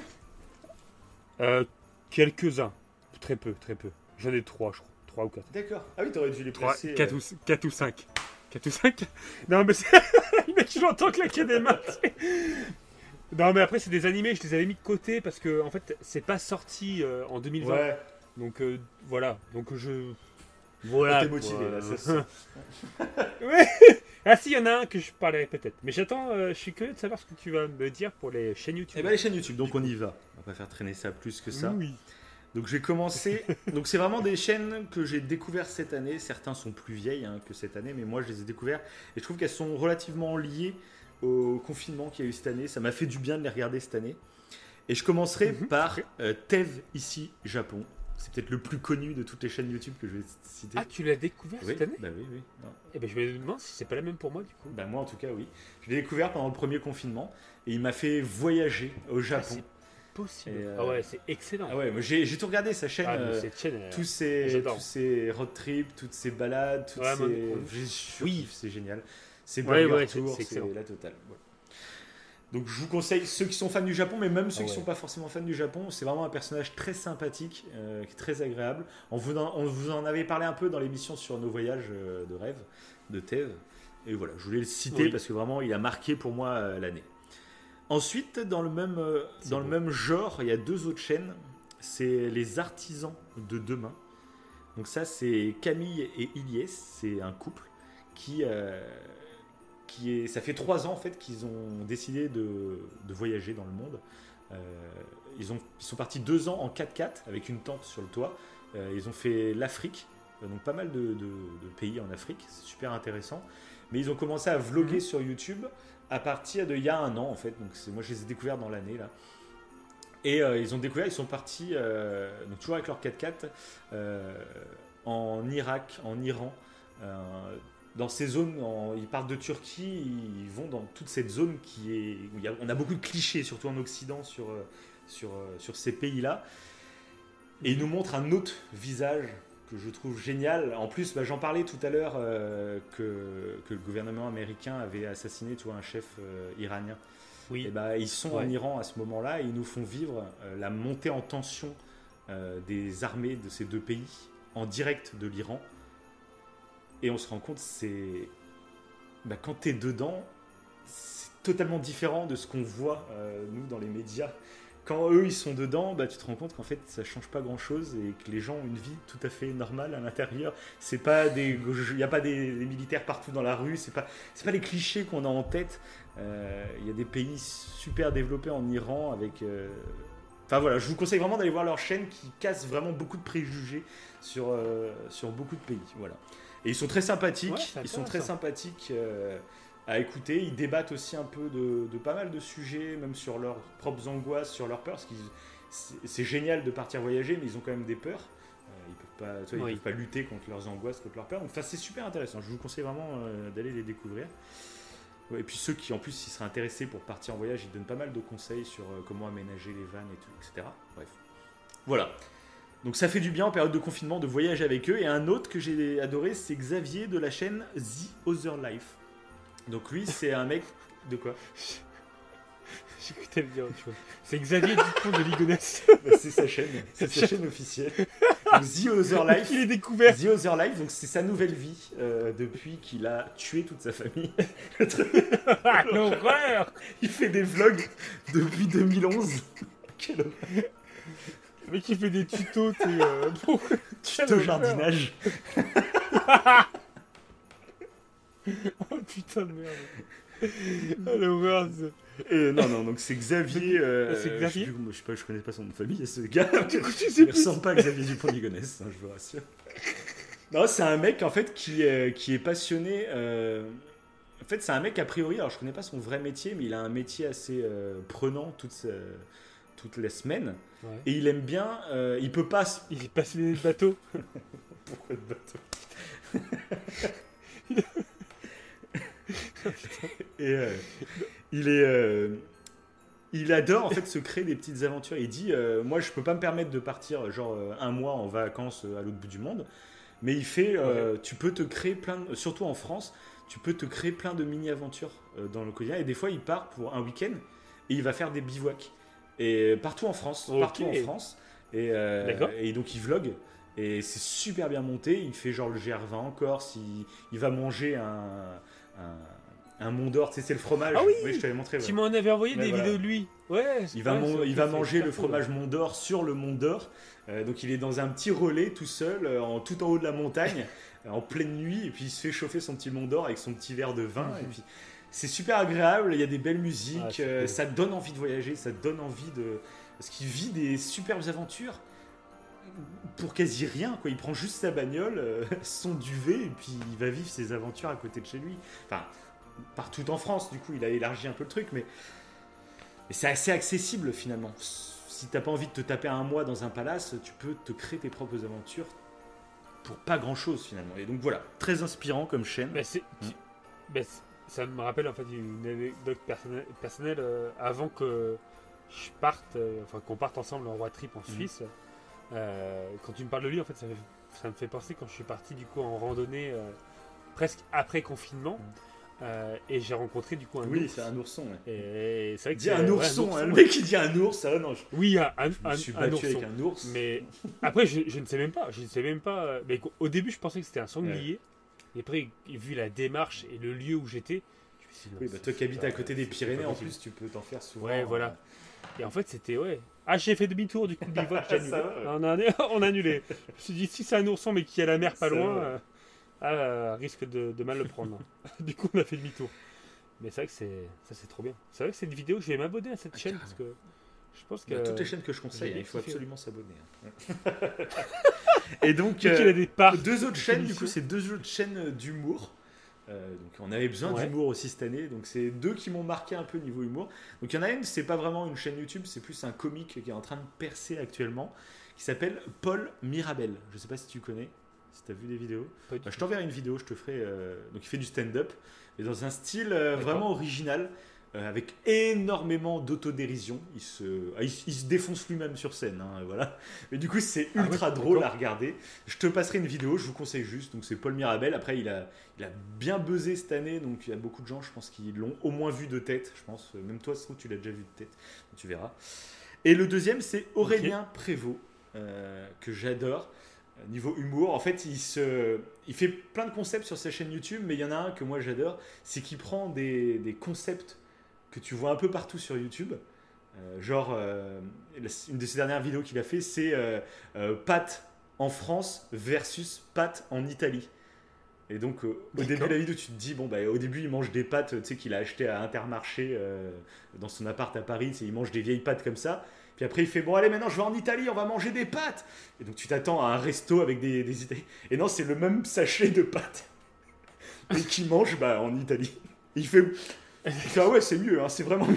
Euh, Quelques-uns. Très peu, très peu. J'en ai trois, je crois. Trois ou quatre. D'accord. Ah oui, t'aurais dû les placer. 4 euh... ou, 4 ou 5. 4 ou 5 Non, mais c'est. le mec, je l'entends claquer des mains. non, mais après, c'est des animés, je les avais mis de côté parce que, en fait, c'est pas sorti euh, en 2020. Ouais. Donc, euh, voilà. Donc, je. Voilà. T'es motivé, là, c'est ça. ouais ah si, il y en a un que je parlerai peut-être. Mais j'attends, euh, je suis curieux de savoir ce que tu vas me dire pour les chaînes YouTube. Eh ben les chaînes YouTube, donc on y va. On va pas faire traîner ça plus que ça. Oui. Donc j'ai commencé. donc c'est vraiment des chaînes que j'ai découvertes cette année. Certains sont plus vieilles hein, que cette année, mais moi je les ai découvertes et je trouve qu'elles sont relativement liées au confinement qu'il y a eu cette année. Ça m'a fait du bien de les regarder cette année. Et je commencerai mhm. par euh, Tev ici Japon. C'est peut-être le plus connu de toutes les chaînes YouTube que je vais citer. Ah, tu l'as découvert cette année Bah oui, oui. Eh ben, je me demande si c'est pas la même pour moi du coup. Bah moi en tout cas oui. Je l'ai découvert pendant le premier confinement et il m'a fait voyager au ah, Japon. c'est possible. Euh, ah ouais, c'est excellent. Ah ouais, j'ai tout regardé sa chaîne. Ah, euh, cette chaîne tous, ses, tous ses road trips, toutes ses balades, toutes ses... Oui, c'est génial. C'est ouais, ouais, c'est la totale. Donc je vous conseille ceux qui sont fans du Japon, mais même ceux ah qui ne sont pas forcément fans du Japon, c'est vraiment un personnage très sympathique, euh, qui est très agréable. On vous, en, on vous en avait parlé un peu dans l'émission sur nos voyages euh, de rêve de Tev. Et voilà, je voulais le citer parce que vraiment il a marqué pour moi euh, l'année. Ensuite, dans le même, dans le même genre, il y a deux autres chaînes. C'est les artisans de demain. Donc ça, c'est Camille et Ilyes, c'est un couple qui est, ça fait trois ans en fait qu'ils ont décidé de, voyager dans le monde. Euh, ils, ont, ils sont partis deux ans en 4x4 avec une tente sur le toit. Euh, ils ont fait l'Afrique, euh, donc pas mal de, pays en Afrique, c'est super intéressant. Mais ils ont commencé à vlogger mhm. sur YouTube à partir d'il y a un an en fait. Donc moi je les ai découverts dans l'année là. Et ils ont découvert, ils sont partis, donc toujours avec leur 4x4, en Irak, en Iran, dans ces zones, ils partent de Turquie, ils vont dans toute cette zone qui est. Où il y a, on a beaucoup de clichés, surtout en Occident, sur, euh, sur, euh, sur ces pays-là. Et ils nous montrent un autre visage que je trouve génial. En plus, bah, j'en parlais tout à l'heure euh, que, que, le gouvernement américain avait assassiné tu vois, un chef iranien. Oui. Et bah, ils sont en Iran à ce moment-là et ils nous font vivre la montée en tension des armées de ces deux pays en direct de l'Iran. Et on se rend compte, c'est. Bah, quand tu es dedans, c'est totalement différent de ce qu'on voit, euh, nous, dans les médias. Quand eux, ils sont dedans, bah, tu te rends compte qu'en fait, ça change pas grand-chose et que les gens ont une vie tout à fait normale à l'intérieur. Il n'y a pas des, militaires partout dans la rue. C'est pas, c'est pas les clichés qu'on a en tête. Euh, il y a des pays super développés en Iran avec. Euh, Enfin voilà, je vous conseille vraiment d'aller voir leur chaîne qui casse vraiment beaucoup de préjugés sur, sur beaucoup de pays. Voilà. Et ils sont très sympathiques. ils sont très sympathiques euh, à écouter. Ils débattent aussi un peu de, de, pas mal de sujets, même sur leurs propres angoisses, sur leurs peurs. c'est génial de partir voyager, mais ils ont quand même des peurs. Euh, ils peuvent pas, peuvent pas lutter contre leurs angoisses, contre leurs peurs. Enfin, c'est super intéressant. Je vous conseille vraiment d'aller les découvrir. Et puis ceux qui en plus seraient intéressés pour partir en voyage, ils donnent pas mal de conseils sur comment aménager les vannes et tout, etc. Bref. Voilà. Donc ça fait du bien en période de confinement de voyager avec eux. Et un autre que j'ai adoré, c'est Xavier de la chaîne The Other Life. Donc lui, c'est un mec de quoi? J'écoutais le dire autre chose. C'est Xavier Dupont de Ligonnès. Bah, c'est sa chaîne, c'est sa chaîne officielle. The Other Life. Il est découvert. The Other Life, donc c'est sa nouvelle vie euh, depuis qu'il a tué toute sa famille. ah, l'horreur Il fait des vlogs depuis 2011. Quelle horreur mais qui fait des tutos, tu euh, Tuto jardinage. oh putain de merde. Ah, l'horreur. Euh, non, non, donc c'est Xavier. Euh, c'est Xavier je, sais pas, je connais pas son nom de famille, ce gars. Du coup, tu sais il ressemble pas à Xavier Dupont-Ligonnès, hein, je vous rassure. Non, c'est un mec en fait qui, qui est passionné. Euh, en fait, c'est un mec a priori, alors je connais pas son vrai métier, mais il a un métier assez prenant toute sa toutes les semaines. Et il aime bien. Euh, il peut pas. Il est passionné de bateau. Pourquoi de bateau Et euh, il est. Euh, il adore en fait se créer des petites aventures. Il dit Moi, je peux pas me permettre de partir genre un mois en vacances à l'autre bout du monde. Mais il fait. Tu peux te créer plein. surtout en France, tu peux te créer plein de mini-aventures dans le quotidien. Et des fois, il part pour un week-end et il va faire des bivouacs. Et partout en France, partout en France. Et, euh, et donc il vlog. Et c'est super bien monté. Il fait genre le GR20 en Corse. Il, il va manger un, un, un Mont d'Or. Tu sais, c'est le fromage. Ah oui, je t'avais montré. Tu m'en avais envoyé des vidéos de lui. Ouais, il va, il va manger le fromage Mont d'Or sur le Mont d'Or. Euh, donc il est dans un petit relais tout seul, euh, en, tout en haut de la montagne, en pleine nuit. Et puis il se fait chauffer son petit Mont d'Or avec son petit verre de vin. Et puis c'est super agréable, il y a des belles musiques, euh, ça donne envie de voyager, ça donne envie de... Parce qu'il vit des superbes aventures pour quasi rien, quoi. Il prend juste sa bagnole, euh, son duvet, et puis il va vivre ses aventures à côté de chez lui. Enfin, partout en France, du coup, il a élargi un peu le truc, mais, mais c'est assez accessible finalement. Si t'as pas envie de te taper un mois dans un palace, tu peux te créer tes propres aventures pour pas grand chose finalement. Et donc voilà, très inspirant comme chaîne. Mais c'est. Mmh ça me rappelle en fait une anecdote personnelle, euh, avant que je parte, euh, enfin qu'on parte ensemble en road trip en mhm. Suisse. Euh, quand tu me parles de lui, en fait, ça, me fait penser quand je suis parti du coup en randonnée presque après confinement. Mhm. et j'ai rencontré du coup un oui, c'est un ourson. Et c'est vrai que dit un ourson, hein, le mec qui dit un ours, ah non. Oui, un, un, je suis battu avec un ours. Mais après, je, ne sais même pas. Je ne sais même pas. Mais au début, je pensais que c'était un sanglier. Et après, vu la démarche et le lieu où j'étais, je me suis dit, oui, bah, toi qui habites à côté des Pyrénées, en plus, tu peux t'en faire souvent. Ouais, voilà. Et en fait, c'était, ouais. Ah, j'ai fait demi-tour, du coup, bivouac, j'ai annulé. on, a, on a annulé. Je me suis dit, si c'est un ourson, mais qui a la mer pas loin, euh, ah, risque de, de, mal le prendre. du coup, on a fait demi-tour. Mais c'est vrai que c'est, ça, c'est trop bien. C'est vrai que cette vidéo, je vais m'abonner à cette ah, chaîne parce que je pense que. toutes les chaînes que je conseille, il faut absolument s'abonner. Hein. Et donc, euh, des deux autres chaînes, du coup, c'est deux autres chaînes d'humour. Euh, donc on avait besoin d'humour aussi cette année, donc c'est deux qui m'ont marqué un peu niveau humour. Donc il y en a une, c'est pas vraiment une chaîne YouTube, c'est plus un comique qui est en train de percer actuellement, qui s'appelle Paul Mirabel. Je sais pas si tu connais, si tu as vu des vidéos. Bah, je t'enverrai une vidéo, je te ferai. Euh, donc il fait du stand-up, mais dans un style vraiment original. Euh, avec énormément d'autodérision. Il se, ah, il, se défonce lui-même sur scène, hein, voilà. Mais du coup, c'est ah ultra drôle à regarder. Je te passerai une vidéo, je vous conseille juste. Donc, c'est Paul Mirabel. Après, il a, il a bien buzzé cette année, donc il y a beaucoup de gens, je pense, qui l'ont au moins vu de tête. Je pense, même toi, tu l'as déjà vu de tête. tu verras. Et le deuxième, c'est Aurélien Prévost, euh, que j'adore. Euh, niveau humour, en fait, il, se, il fait plein de concepts sur sa chaîne YouTube, mais il y en a un que moi j'adore, c'est qu'il prend des, des concepts que tu vois un peu partout sur YouTube. Euh, genre, euh, une de ses dernières vidéos qu'il a fait, c'est euh, pâte en France versus pâte en Italie. Et donc, au début de la vidéo, tu te dis, bon, bah, au début, il mange des pâtes, tu sais, qu'il a acheté à Intermarché dans son appart à Paris, il mange des vieilles pâtes comme ça. Puis après, il fait Bon, allez, maintenant je vais en Italie, on va manger des pâtes. Et donc, tu t'attends à un resto avec des, des Italiens. Et non, c'est le même sachet de pâtes. Et qui mange bah, en Italie. il fait Ah ouais, c'est mieux, hein, c'est vraiment mieux.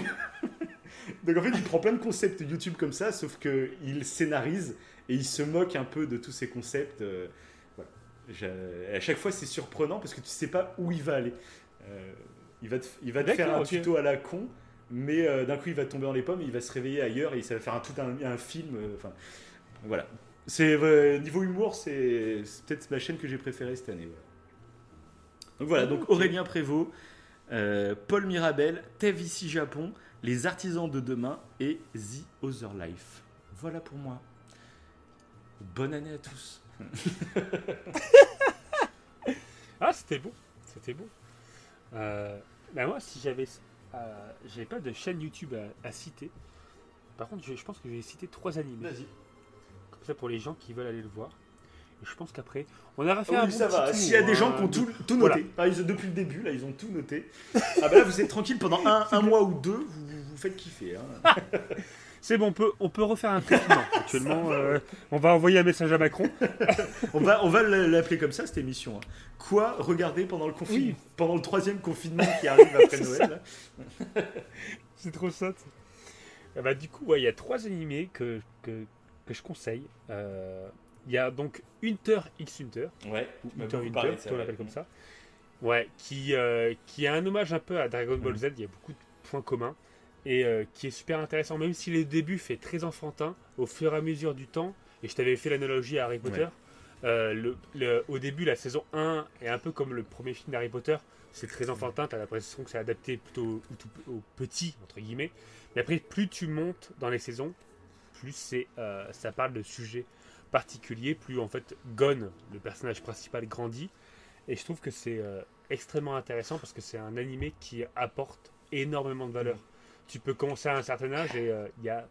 donc en fait, il prend plein de concepts YouTube comme ça, sauf qu'il scénarise et il se moque un peu de tous ces concepts. Euh, à chaque fois, c'est surprenant parce que tu sais pas où il va aller. Euh, il va te, il va te faire un tuto à la con mais euh, d'un coup il va tomber dans les pommes, il va se réveiller ailleurs et ça va faire un, tout un, film. Euh, enfin, voilà. C'est niveau humour, c'est peut-être la chaîne que j'ai préférée cette année. Donc voilà, donc Aurélien Prévost, Paul Mirabel, Tev ici Japon, Les Artisans de demain et The Other Life. Voilà pour moi. Bonne année à tous. ah, c'était beau, c'était beau. Euh, bah moi, si j'avais euh, j'ai pas de chaîne YouTube à, citer. Par contre, je, pense que je vais citer trois animés. Vas-y. Comme ça pour les gens qui veulent aller le voir. Je pense qu'après, on aura fait un bon ça va. S'il y a des gens qui ont tout, tout noté, ah, depuis le début, là, ils ont tout noté. ah bah là, vous êtes tranquille pendant un, un mois ou deux, vous vous faites kiffer. Hein. C'est bon, on peut, on peut refaire un confinement. Actuellement, euh, on va envoyer un message à Macron. on va, on va l'appeler comme ça cette émission. Hein. Quoi regarder pendant le confinement, pendant le troisième confinement qui arrive après Noël C'est trop ça. Ah bah, du coup, il y a trois animés que, que, que je conseille. Euh, il y a donc Hunter x Hunter. Ouais, Hunter Hunter, on l'appelle comme ça. Ouais, qui, euh, qui a un hommage un peu à Dragon Ball mm. Z. Il y a beaucoup de points communs et euh, qui est super intéressant, même si le début fait très enfantin, au fur et à mesure du temps, et je t'avais fait l'analogie à Harry Potter, euh, le, au début, la saison 1 est un peu comme le premier film d'Harry Potter, c'est très enfantin, tu as l'impression que c'est adapté plutôt au, petit, entre guillemets, mais après, plus tu montes dans les saisons, plus c'est, euh, ça parle de sujets particuliers, plus en fait Gon, le personnage principal, grandit, et je trouve que c'est extrêmement intéressant parce que c'est un animé qui apporte énormément de valeur tu peux commencer à un certain âge et euh, il y, a,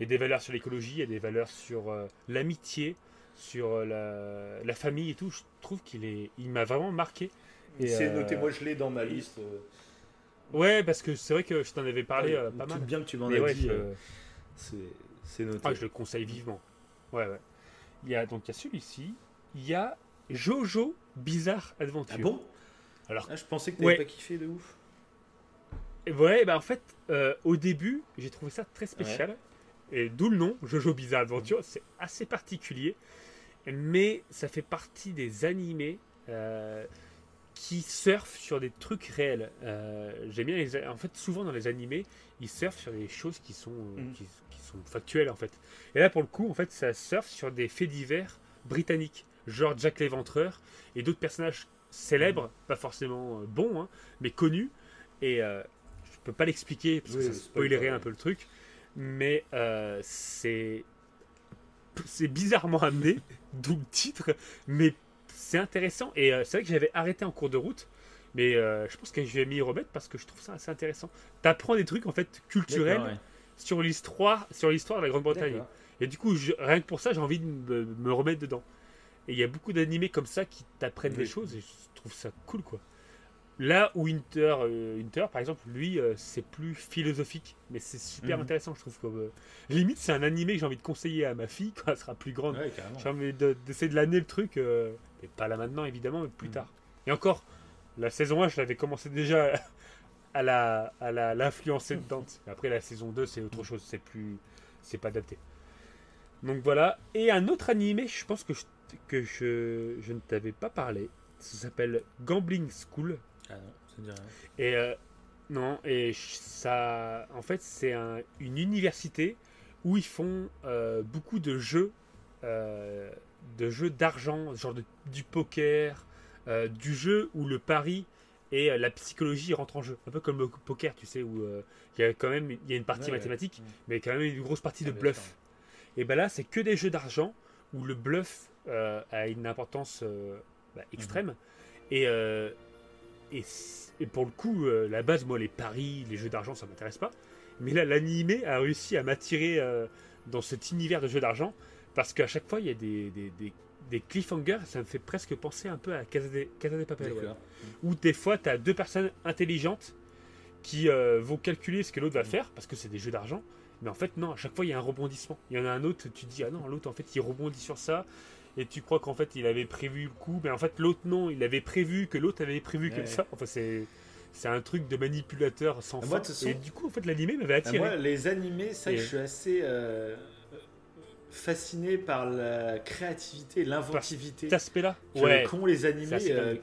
des valeurs sur l'écologie, il y a des valeurs sur euh, l'amitié, sur euh, la, famille et tout. Je trouve qu'il est, il m'a vraiment marqué. C'est noté, moi je l'ai dans ma liste. Ouais, parce que c'est vrai que je t'en avais parlé pas mal. bien que tu m'en as dit. c'est noté. Ah, je le conseille vivement. Ouais, ouais. Il y a donc il y a celui-ci. Il y a Jojo Bizarre Adventure. Ah bon? Alors, ah, je pensais que tu n'avais pas kiffé de ouf. Ouais, bah en fait, euh, au début, j'ai trouvé ça très spécial. Et d'où le nom, Jojo Bizarre Adventure. C'est assez particulier. Mais ça fait partie des animés euh, qui surfent sur des trucs réels. Euh, j'aime bien les. En fait, souvent dans les animés, ils surfent sur des choses qui sont, mm. qui, sont factuelles, en fait. Et là, pour le coup, en fait, ça surfe sur des faits divers britanniques. Genre Jack l'Éventreur et d'autres personnages célèbres, mm. pas forcément bons, hein, mais connus. Et peux pas l'expliquer parce que ça spoilerait un peu le truc. Mais euh, c'est c'est bizarrement amené, d'où le titre, mais c'est intéressant. Et euh, c'est vrai que j'avais arrêté en cours de route, mais euh, je pense que je vais m'y remettre parce que je trouve ça assez intéressant. Tu apprends des trucs en fait culturels sur l'histoire, sur l'histoire de la Grande-Bretagne. Et du coup, rien que pour ça, j'ai envie de me, remettre dedans. Et il y a beaucoup d'animés comme ça qui t'apprennent des choses et je trouve ça cool quoi. Là où Inter, euh, par exemple, lui, euh, c'est plus philosophique, mais c'est super mhm. intéressant, je trouve. Euh, limite, c'est un animé que j'ai envie de conseiller à ma fille quand elle sera plus grande. j'ai envie d'essayer de, l'année le truc, et pas là maintenant, évidemment, mais plus mhm. tard. Et encore, la saison 1, je l'avais commencé déjà à la à l'influencer dedans. Après, la saison 2, c'est autre chose, c'est plus. C'est pas adapté. Donc voilà. Et un autre animé, je pense que je, que je, je ne t'avais pas parlé. Ça s'appelle Gambling School. Ah non, ça dit rien. Et euh, non, et ça, en fait, c'est une université où ils font euh, beaucoup de jeux, euh, de jeux d'argent, genre du poker, du jeu où le pari et la psychologie rentrent en jeu. Un peu comme le poker, tu sais, où il y a quand même il y a une partie mathématique, mais quand même une grosse partie de ah, bluff. Et ben là, c'est que des jeux d'argent où le bluff a une importance bah, extrême. Mhm. Et et, pour le coup, euh, la base, moi, les paris, les jeux d'argent, ça m'intéresse pas. Mais là, l'animé a réussi à m'attirer euh, dans cet univers de jeux d'argent parce qu'à chaque fois, il y a des, des cliffhangers, ça me fait presque penser un peu à Casa de, Casa de Papel. Où des fois, tu as deux personnes intelligentes qui euh, vont calculer ce que l'autre va mm. faire, parce que c'est des jeux d'argent. Mais en fait, non, à chaque fois, il y a un rebondissement. Il y en a un autre, tu te dis, ah non, l'autre, en fait, il rebondit sur ça. Et tu crois qu'en fait, il avait prévu le coup. Mais en fait, l'autre, non, il avait prévu que l'autre avait prévu que ça. Enfin, c'est. C'est un truc de manipulateur sans fin. Et du coup, en fait, l'animé m'avait attiré. Moi, les animés, ça, je suis assez euh, fasciné par la créativité, l'inventivité. Cet aspect-là Ouais. Qu'ont les animés. Euh,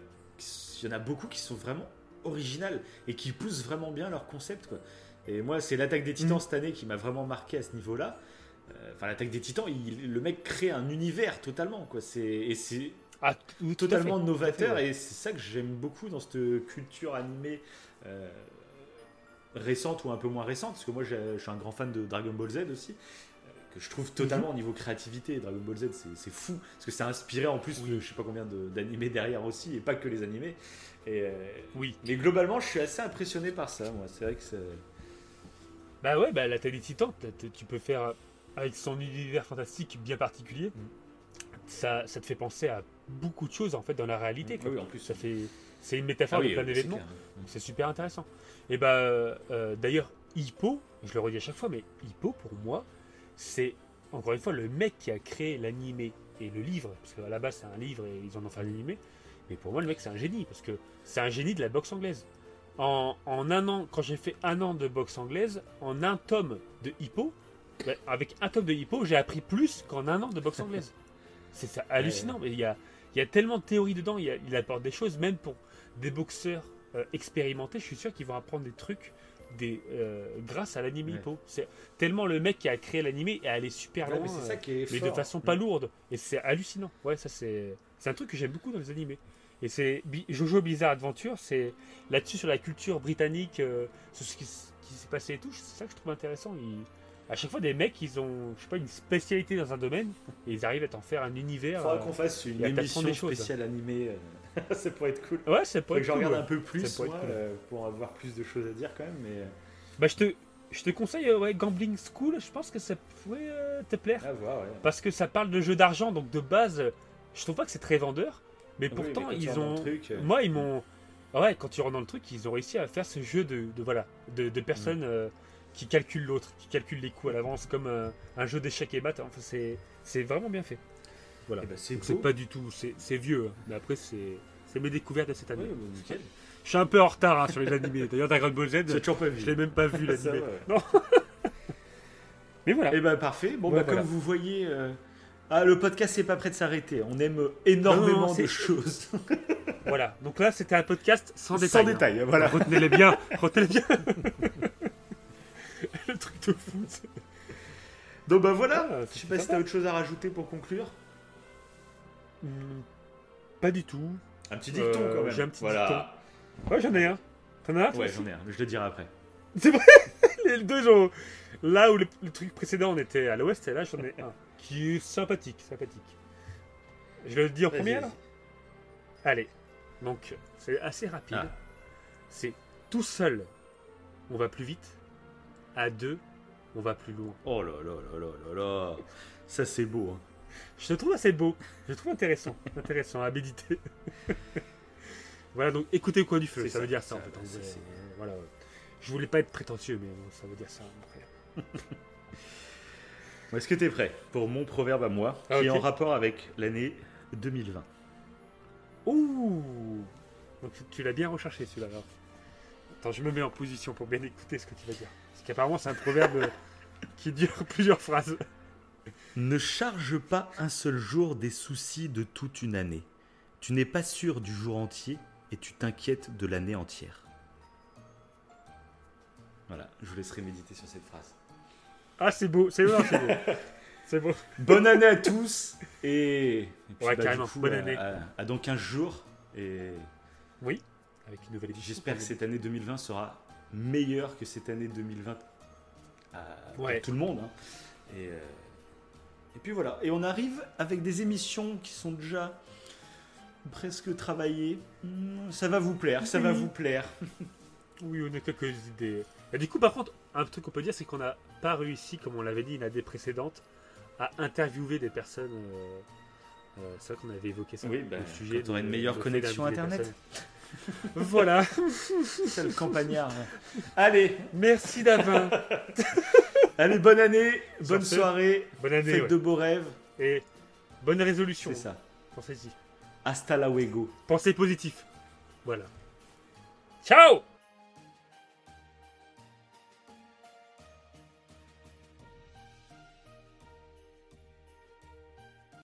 il y en a beaucoup qui sont vraiment originales et qui poussent vraiment bien leur concept. Quoi. Et moi, c'est l'attaque des Titans mm. cette année qui m'a vraiment marqué à ce niveau-là. Euh, enfin, l'attaque des Titans, il, le mec crée un univers totalement. Quoi. Et c'est ah, totalement novateur. Et c'est ça que j'aime beaucoup dans cette culture animée euh, récente ou un peu moins récente. Parce que moi, je suis un grand fan de Dragon Ball Z aussi euh, que je trouve totalement au niveau créativité. Dragon Ball Z, c'est fou parce que c'est inspiré en plus de je sais pas combien d'animés derrière aussi et pas que les animés. Et, oui. Mais globalement, je suis assez impressionné par ça. Moi, c'est vrai que c'est bah ouais, bah la télé Titan, tu peux faire avec son univers fantastique bien particulier. Mm. Ça, ça te fait penser à beaucoup de choses en fait dans la réalité. Mm. Oui, en plus, ça fait, c'est une métaphore ah de plein d'événements. C'est super intéressant. Et bah euh, d'ailleurs, Hippo, je le redis à chaque fois, mais Hippo pour moi, c'est encore une fois le mec qui a créé l'animé et le livre, parce qu'à la base c'est un livre et ils en ont fait un animé. Mais pour moi, le mec c'est un génie parce que c'est un génie de la boxe anglaise en, un an, quand j'ai fait un an de boxe anglaise, en un tome de hippo, ben, avec un tome de hippo, j'ai appris plus qu'en un an de boxe anglaise. C'est hallucinant, mais il y a, il y a tellement de théories dedans, il, il, apporte des choses, même pour des boxeurs euh, expérimentés, je suis sûr qu'ils vont apprendre des trucs des, euh, grâce à l'anime hippo. C'est tellement le mec qui a créé l'anime est allé super loin, mais, de façon pas lourde. Et c'est hallucinant. Ouais, ça c'est un truc que j'aime beaucoup dans les animés. Et c'est Jojo Bizarre Adventure, c'est là-dessus sur la culture britannique, euh, sur ce qui, s'est passé et tout. C'est ça que je trouve intéressant. À chaque fois, des mecs, ils ont, je sais pas, une spécialité dans un domaine et ils arrivent à t'en faire un univers. Il faudra qu'on fasse une émission spéciale animée. Euh, ça pourrait être cool. Ouais, ça pourrait être que cool. Je regarde un peu plus euh, pour avoir plus de choses à dire quand même. Mais... Bah, je te, je te conseille ouais, Gambling School. Je pense que ça pourrait te plaire. Parce que ça parle de jeux d'argent, donc de base, je trouve pas que c'est très vendeur. Mais pourtant, ils ont. Euh, Moi, ils m'ont. Ouais, quand tu rentres dans le truc, ils ont réussi à faire ce jeu de, voilà, de, personnes mm. Euh, qui calculent l'autre, qui calculent les coups à l'avance, comme euh, un jeu d'échecs et maths. Enfin, c'est vraiment bien fait. Voilà. Eh ben, c'est pas du tout. C'est vieux, hein. mais après, c'est mes découvertes de cette année. Bah, je suis un peu en retard hein, sur les animés. D'ailleurs, Dragon Ball Z, je l'ai même pas vu l'animé. non. mais voilà. Et eh ben parfait. Bon, bah, comme vous voyez. Ah, le podcast n'est pas prêt de s'arrêter. On aime énormément de choses. voilà. Donc là, c'était un podcast sans détail. Sans détail, voilà. Retenez-les bien. Retenez-les bien. le truc de fou. Donc bah voilà. Ah, je sais pas si t'as autre chose à rajouter pour conclure. Hmm, pas du tout. Un petit dicton quand même. J'ai un petit voilà. dicton. Ouais, j'en ai un. T'en as un Ouais, j'en ai un. Je le dirai après. C'est vrai. Les deux, genre, là où le, le, truc précédent on était à l'ouest, et là j'en ai un qui est sympathique, sympathique. Je vais le dire en premier là Allez, donc c'est assez rapide. Ah. C'est tout seul, on va plus vite. À deux, on va plus loin. Oh là là là là là là, ça c'est beau. Hein. Je le trouve assez beau, je le trouve intéressant, intéressant à méditer. voilà donc écoutez quoi du feu, ça, veut dire ça, en fait. voilà, je voulais pas être prétentieux, mais ça veut dire ça. Est-ce que tu es prêt pour mon proverbe à moi, ah, qui est en rapport avec l'année 2020 Ouh Donc tu l'as bien recherché celui-là. Attends, je me mets en position pour bien écouter ce que tu vas dire. Qu'apparemment c'est un proverbe qui dure plusieurs phrases. Ne charge pas un seul jour des soucis de toute une année. Tu n'es pas sûr du jour entier et tu t'inquiètes de l'année entière. Voilà, je vous laisserai méditer sur cette phrase. Ah, c'est beau, c'est beau, c'est beau. c'est beau. Bonne année à tous et, ouais, bah, carrément. Bonne à, année. À, dans 15 jours et oui, avec une nouvelle édition. J'espère que cette année 2020 sera meilleure que cette année 2020 à, pour tout le monde. Hein. Et, euh, et puis voilà. Et on arrive avec des émissions qui sont déjà presque travaillées. Hmm, ça va vous plaire, ça va vous plaire. oui, on a quelques idées. Et du coup, par contre, un truc qu'on peut dire, c'est qu'on n'a pas réussi, comme on l'avait dit l'année précédente, à interviewer des personnes c'est vrai qu'on avait évoqué ça. Oui, bah, le sujet. Tu aurais une meilleure connexion internet. voilà. C'est le campagnard. Allez, merci Davin. Allez, bonne année, bonne soirée, bonne année, faites de beaux rêves. Et bonne résolution. C'est ça. Pensez-y. Hasta la wego. Pensez positif. Voilà. Ciao